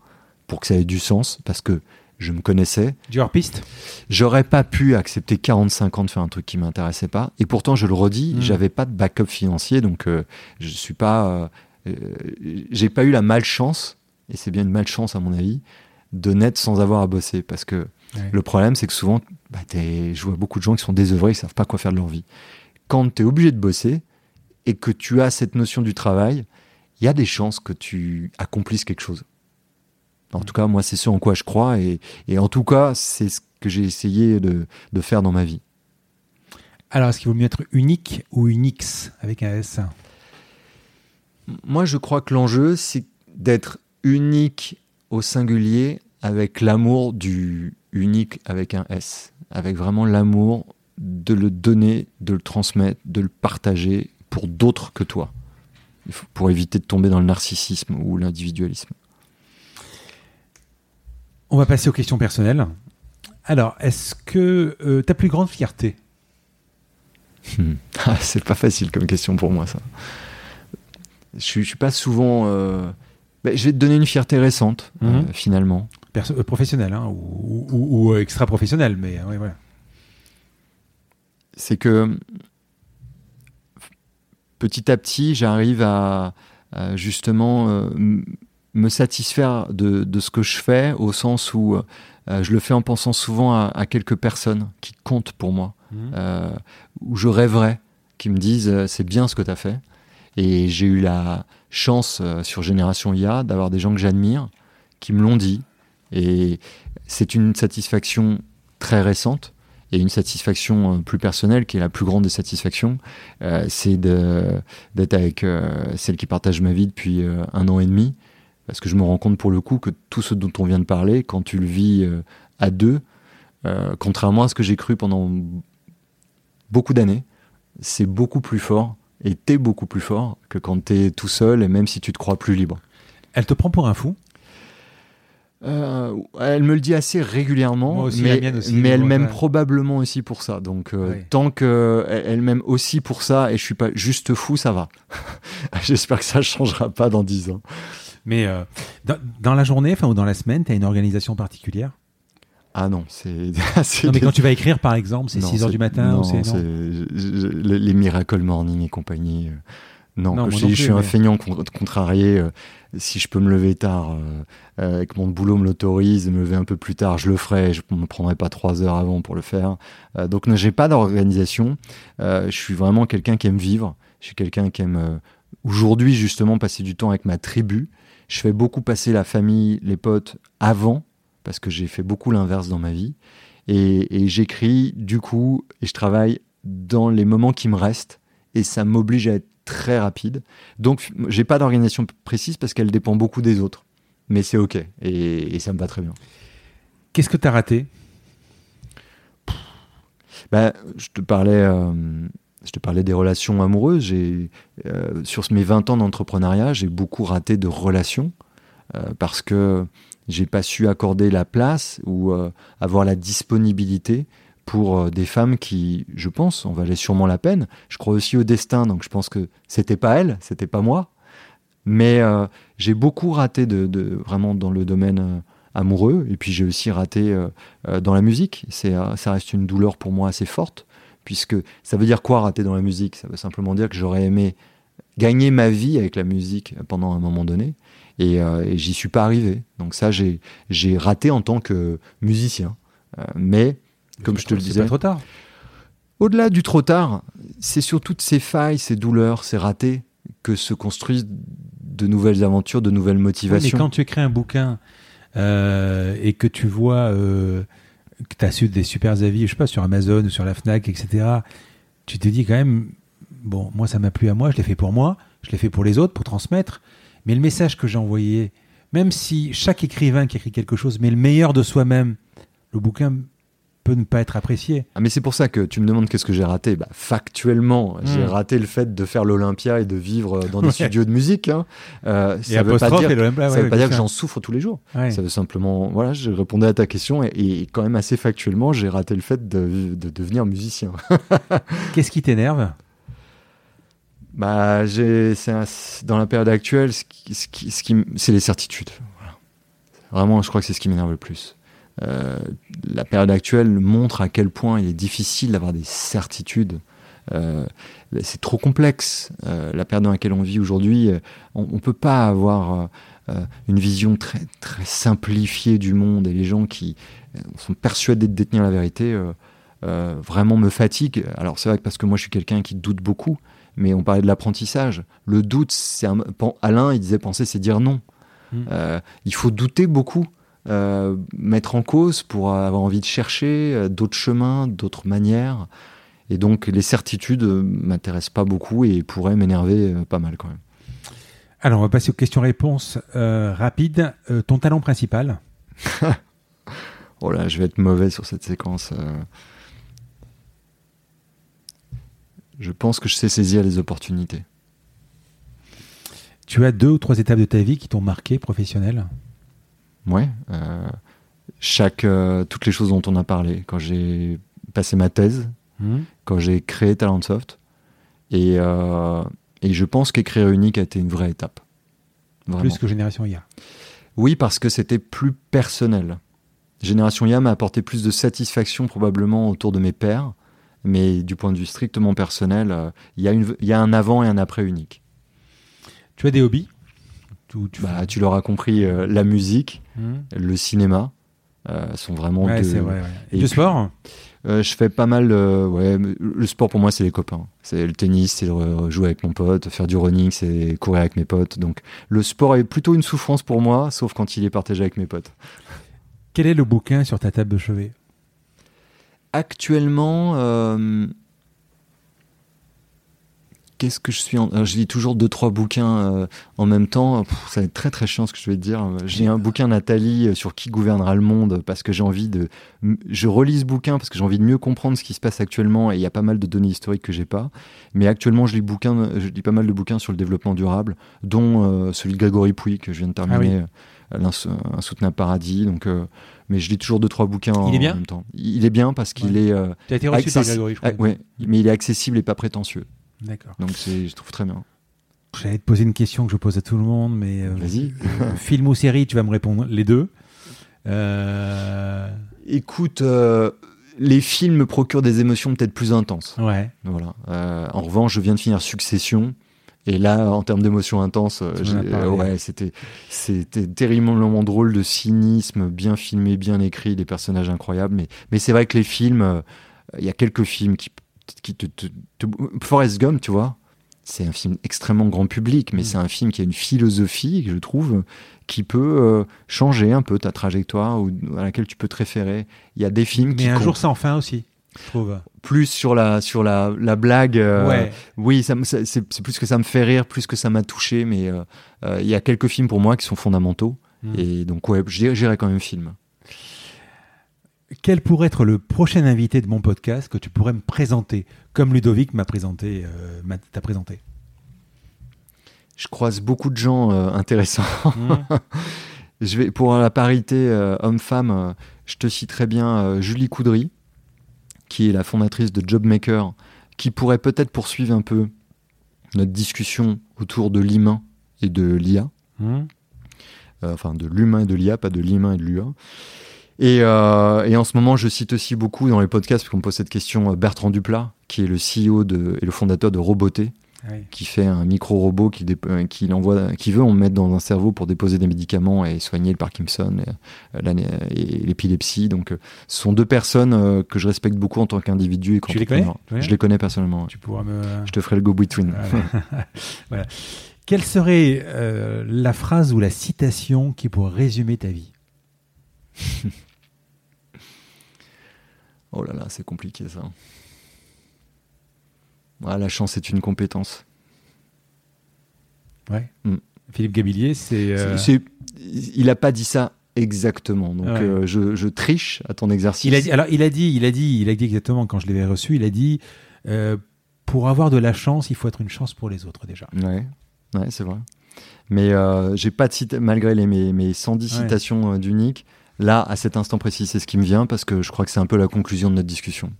pour que ça ait du sens, parce que je me connaissais. Du piste J'aurais pas pu accepter 45 ans de faire un truc qui m'intéressait pas. Et pourtant, je le redis, hmm. j'avais pas de backup financier, donc euh, je suis pas, euh, euh, j'ai pas eu la malchance, et c'est bien une malchance à mon avis, de naître sans avoir à bosser. Parce que le problème, c'est que souvent, bah, je vois beaucoup de gens qui sont désœuvrés, qui savent pas quoi faire de leur vie. Quand tu es obligé de bosser et que tu as cette notion du travail, il y a des chances que tu accomplisses quelque chose. En tout cas, moi, c'est ce en quoi je crois. Et, en tout cas, c'est ce que j'ai essayé de, de, faire dans ma vie. Alors, est-ce qu'il vaut mieux être unique ou unix avec un S? Moi, je crois que l'enjeu, c'est d'être unique au singulier avec l'amour du unique avec un S, avec vraiment l'amour de le donner, de le transmettre, de le partager pour d'autres que toi, pour éviter de tomber dans le narcissisme ou l'individualisme. On va passer aux questions personnelles. Alors, est-ce que euh, ta plus grande fierté? Hmm. ah, C'est pas facile comme question pour moi, ça. Je, ne suis pas souvent. Euh, bah, je vais te donner une fierté récente, mhm. euh, finalement. Euh, professionnelle, hein, ou, euh, extra-professionnelle, mais voilà. C'est que petit à petit, j'arrive à, justement me satisfaire de, ce que je fais, au sens où je le fais en pensant souvent à, quelques personnes qui comptent pour moi, mhm. où je rêverais, qui me disent c'est bien ce que tu as fait. Et j'ai eu la chance euh, sur Génération IA d'avoir des gens que j'admire qui me l'ont dit, Et c'est une satisfaction très récente et une satisfaction euh, plus personnelle qui est la plus grande des satisfactions, euh, c'est d'être avec celle qui partage ma vie depuis un an et demi. Parce que je me rends compte pour le coup que tout ce dont on vient de parler, quand tu le vis à deux, contrairement à ce que j'ai cru pendant beaucoup d'années, c'est beaucoup plus fort et t'es beaucoup plus fort que quand t'es tout seul et même si tu te crois plus libre. Elle te prend pour un fou? Euh, elle me le dit assez régulièrement, mais, mais elle m'aime probablement aussi pour ça. Donc euh, tant que elle, m'aime aussi pour ça et je suis pas juste fou, ça va. J'espère que ça changera pas dans dix ans. Mais euh, dans, la journée, enfin ou dans la semaine, tu as une organisation particulière? Ah non, c'est. non, mais quand tu vas écrire, par exemple, c'est 6 heures du matin non, c'est les Miracle Morning et compagnie. Non, je, suis un feignant contrarié. Euh, si je peux me lever tard, euh, euh, et que mon boulot me l'autorise, me lever un peu plus tard, je le ferai. Je ne me prendrai pas trois heures avant pour le faire. donc, j'ai pas d'organisation. je suis vraiment quelqu'un qui aime vivre. Je suis quelqu'un qui aime aujourd'hui justement passer du temps avec ma tribu. Je fais beaucoup passer la famille, les potes avant, parce que j'ai fait beaucoup l'inverse dans ma vie. Et, et j'écris du coup, et je travaille dans les moments qui me restent. Et ça m'oblige à être très rapide. Donc, j'ai pas d'organisation précise parce qu'elle dépend beaucoup des autres. Mais c'est OK et, ça me va très bien. Qu'est-ce que tu as raté bah, je te parlais. Euh, je te parlais des relations amoureuses. J'ai, euh, sur mes 20 ans d'entrepreneuriat, j'ai beaucoup raté de relations euh, parce que j'ai pas su accorder la place ou avoir la disponibilité pour euh, des femmes qui, je pense, en valaient sûrement la peine. Je crois aussi au destin, donc je pense que c'était pas elle, c'était pas moi. Mais euh, j'ai beaucoup raté de, vraiment dans le domaine euh, amoureux, et puis j'ai aussi raté dans la musique. C'est, ça reste une douleur pour moi assez forte, puisque ça veut dire quoi rater dans la musique? Ça veut simplement dire que j'aurais aimé gagner ma vie avec la musique pendant un moment donné, et, et j'y suis pas arrivé. Donc ça, j'ai, j'ai raté en tant que musicien. mais comme je te le disais. Pas trop tard. Au-delà du trop tard, c'est sur toutes ces failles, ces douleurs, ces ratés que se construisent de nouvelles aventures, de nouvelles motivations. mais quand tu écris un bouquin euh, et que tu vois euh, que tu as su des super avis, je sais pas, sur Amazon ou sur la Fnac, etc., tu te dis quand même, bon, moi ça m'a plu à moi, je l'ai fait pour moi, je l'ai fait pour les autres, pour transmettre, mais le message que j'ai envoyé, même si chaque écrivain qui écrit quelque chose met le meilleur de soi-même, le bouquin peut ne pas être apprécié. Ah, mais c'est pour ça que tu me demandes qu'est-ce que j'ai raté. Bah, factuellement, j'ai hmm. raté le fait de faire l'Olympia et de vivre dans des studios de musique. Hein. Euh, ça ne veut pas dire, veut pas dire que j'en souffre tous les jours. Ça veut simplement, voilà, je répondais à ta question et, quand même assez factuellement, j'ai raté le fait de, devenir musicien. qu'est-ce qui t'énerve? Bah, j'ai, dans la période actuelle, ce qui, ce qui, c'est les certitudes. Vraiment, je crois que c'est ce qui m'énerve le plus. Euh, la période actuelle montre à quel point il est difficile d'avoir des certitudes. Euh, c'est trop complexe. Euh, la période dans laquelle on vit aujourd'hui, on ne peut pas avoir une vision très, très simplifiée du monde et les gens qui sont persuadés de détenir la vérité vraiment me fatiguent. Alors c'est vrai que parce que moi je suis quelqu'un qui doute beaucoup, mais on parlait de l'apprentissage. Le doute, c'est Alain, il disait penser, c'est dire non. Mmh. il faut douter beaucoup euh, mettre en cause pour avoir envie de chercher euh, d'autres chemins, d'autres manières. Et donc les certitudes euh, m'intéressent pas beaucoup et pourraient m'énerver pas mal quand même. Alors on va passer aux questions-réponses rapides. ton talent principal? Oh là, je vais être mauvais sur cette séquence. Je pense que je sais saisir les opportunités. Tu as deux ou trois étapes de ta vie qui t'ont marqué professionnel? Ouais. Euh, chaque, euh, toutes les choses dont on a parlé. Quand j'ai passé ma thèse, hmm. quand j'ai créé Talentsoft. Et, euh, et je pense qu'écrire unique a été une vraie étape. Plus que Génération IA. Oui, parce que c'était plus personnel. Génération IA m'a apporté plus de satisfaction probablement autour de mes pairs, mais du point de vue strictement personnel, il y, y, a un avant et un après unique. Tu as des hobbies? Tu, bah, tu l'auras compris, euh, la musique, hmm. le cinéma euh, sont vraiment ouais, deux. Vrai, Et, le sport? euh, Je fais pas mal. ouais, le sport pour moi, c'est les copains. C'est le tennis, c'est jouer avec mon pote, faire du running, c'est courir avec mes potes. Donc le sport est plutôt une souffrance pour moi, sauf quand il est partagé avec mes potes. Quel est le bouquin sur ta table de chevet? Actuellement, euh, qu'est-ce que je suis en... Alors, je lis toujours deux trois bouquins euh, en même temps. Pff, ça va être très très chiant ce que je vais te dire. J'ai un bouquin Nathalie euh, sur qui gouvernera le monde parce que j'ai envie de. Je relis ce bouquin parce que j'ai envie de mieux comprendre ce qui se passe actuellement et il y a pas mal de données historiques que j'ai pas. Mais actuellement, je lis bouquin, je lis pas mal de bouquins sur le développement durable, dont euh, celui de Grégory Pouy que je viens de terminer. Ah Insoutenable paradis. Donc, euh, mais je lis toujours deux trois bouquins en bien même temps. Il est bien parce qu'il Ouais. est. euh, Tu as été reçu par Grégory, je crois. ah, ouais, mais il est accessible et pas prétentieux. D'accord. Donc c'est, je trouve très bien. J'allais te poser une question que je pose à tout le monde, mais euh, Vas-y. film ou série, tu vas me répondre les deux. Euh, Écoute, euh, les films me procurent des émotions peut-être plus intenses. Ouais. Voilà. Euh, en revanche, je viens de finir Succession. Et là, en termes d'émotions intenses, euh, parlé. ouais, c'était, c'était terriblement drôle, de cynisme, bien filmé, bien écrit, des personnages incroyables. Mais, mais c'est vrai que les films, euh, il y a quelques films qui, qui te, te, te- Forrest Gump, tu vois, c'est un film extrêmement grand public, mais Mm. c'est un film qui a une philosophie, que je trouve, qui peut euh, changer un peu ta trajectoire ou à laquelle tu peux te référer. Il y a des films Mais qui un comptent jour sans fin aussi, je trouve. plus sur la sur la, la blague. euh, ouais. Oui, ça, me- ça- c'est plus que ça me fait rire, plus que ça m'a touché, mais euh, euh, il y a quelques films pour moi qui sont fondamentaux. Mm. Et donc ouais, j'irais quand même film. Quel pourrait être le prochain invité de mon podcast que tu pourrais me présenter, comme Ludovic m'a présenté, euh, m'a- t'a présenté? Je croise beaucoup de gens intéressants. Hmm. Je vais pour la parité homme-femme, je te citerai bien Julie Coudry, qui est la fondatrice de Jobmaker, qui pourrait peut-être poursuivre un peu notre discussion autour de l'humain et de l'IA. Hmm. Euh, enfin de l'humain et de l'IA, pas de l'humain et de l'UA. Et, euh, et en ce moment, je cite aussi beaucoup dans les podcasts, parce qu'on me pose cette question, euh, Bertrand Duplat, qui est le CEO de, et le fondateur de Roboté, Qui fait un micro-robot qui, euh, qui, qui veut en mettre dans un cerveau pour déposer des médicaments et soigner le Parkinson et, euh, et l'épilepsie. Donc, euh, ce sont deux personnes que je respecte beaucoup en tant qu'individu et Tu les connais? Je les connais personnellement. Tu pourras me. Je te ferai le go-between. Voilà. Voilà. Quelle serait euh, la phrase ou la citation qui pourrait résumer ta vie? Oh là là, c'est compliqué ça. Ah, la chance est une compétence. Ouais. Hmm. Philippe Gabillier, c'est. euh, il n'a pas dit ça exactement. Donc Ouais. euh, je, je triche à ton exercice. Il a dit, alors il a dit, il a dit, il a dit exactement quand je l'avais reçu, il a dit euh, pour avoir de la chance, il faut être une chance pour les autres déjà. Ouais, ouais c'est vrai. Mais j'ai pas de malgré les, mes, mes 110 Ouais. citations d'unique, là, à cet instant précis, c'est ce qui me vient parce que je crois que c'est un peu la conclusion de notre discussion.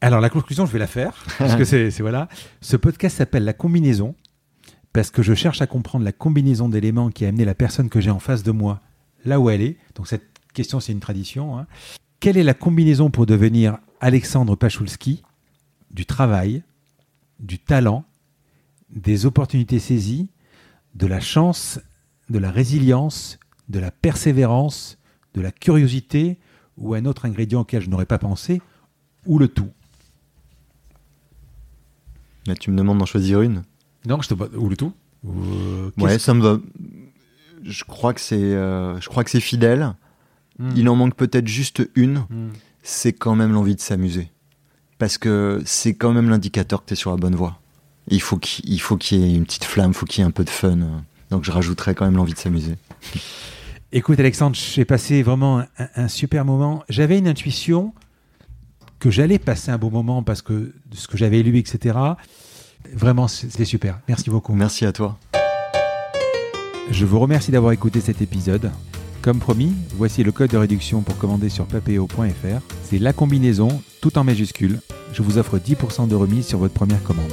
Alors la conclusion, je vais la faire parce que c'est voilà. Ce podcast s'appelle la combinaison parce que je cherche à comprendre la combinaison d'éléments qui a amené la personne que j'ai en face de moi là où elle est. Donc cette question, c'est une tradition. hein. Quelle est la combinaison pour devenir Alexandre Pachulski? Du travail, du talent, des opportunités saisies, de la chance, de la résilience, de la persévérance, de la curiosité ou un autre ingrédient auquel je n'aurais pas pensé, ou le tout? Là, tu me demandes d'en choisir une. Non, je te ou le tout. Ou, euh, Ouais, ça me va. Je crois que c'est, euh, je crois que c'est fidèle. Hmm. Il en manque peut-être juste une. Hmm. C'est quand même l'envie de s'amuser, parce que c'est quand même l'indicateur que tu es sur la bonne voie. Il faut qu'il il faut qu'il y ait une petite flamme, il faut qu'il y ait un peu de fun. Donc je rajouterais quand même l'envie de s'amuser. Écoute, Alexandre, j'ai passé vraiment un, un super moment. J'avais une intuition que j'allais passer un beau moment parce que ce que j'avais lu, etc. Vraiment, c'est- c'était super. Merci beaucoup. Merci à toi. Je vous remercie d'avoir écouté cet épisode. Comme promis, voici le code de réduction pour commander sur papéo.fr. C'est la combinaison, tout en majuscule. Je vous offre 10% de remise sur votre première commande.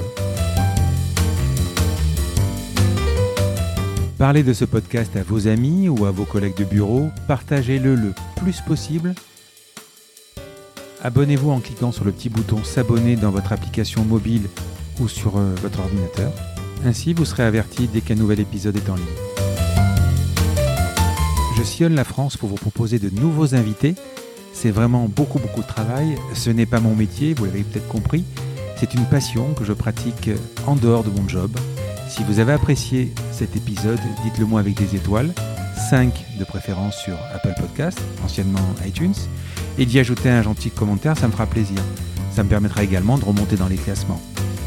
Parlez de ce podcast à vos amis ou à vos collègues de bureau. Partagez-le le plus possible. Abonnez-vous en cliquant sur le petit bouton s'abonner dans votre application mobile ou sur euh, votre ordinateur. Ainsi, vous serez averti dès qu'un nouvel épisode est en ligne. Je sillonne la France pour vous proposer de nouveaux invités. C'est vraiment beaucoup beaucoup de travail. Ce n'est pas mon métier, vous l'avez peut-être compris. C'est une passion que je pratique en dehors de mon job. Si vous avez apprécié cet épisode, dites-le moi avec des étoiles. 5 de préférence sur Apple Podcast, anciennement iTunes, et d'y ajouter un gentil commentaire, ça me fera plaisir. Ça me permettra également de remonter dans les classements.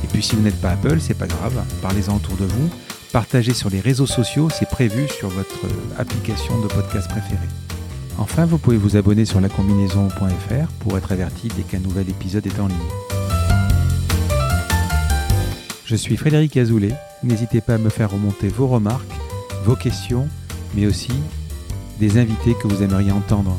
Et puis si vous n'êtes pas Apple, c'est pas grave, parlez-en autour de vous, partagez sur les réseaux sociaux, c'est prévu sur votre application de podcast préférée. Enfin, vous pouvez vous abonner sur lacombinaison.fr pour être averti dès qu'un nouvel épisode est en ligne. Je suis Frédéric Azoulay. N'hésitez pas à me faire remonter vos remarques, vos questions, mais aussi des invités que vous aimeriez entendre.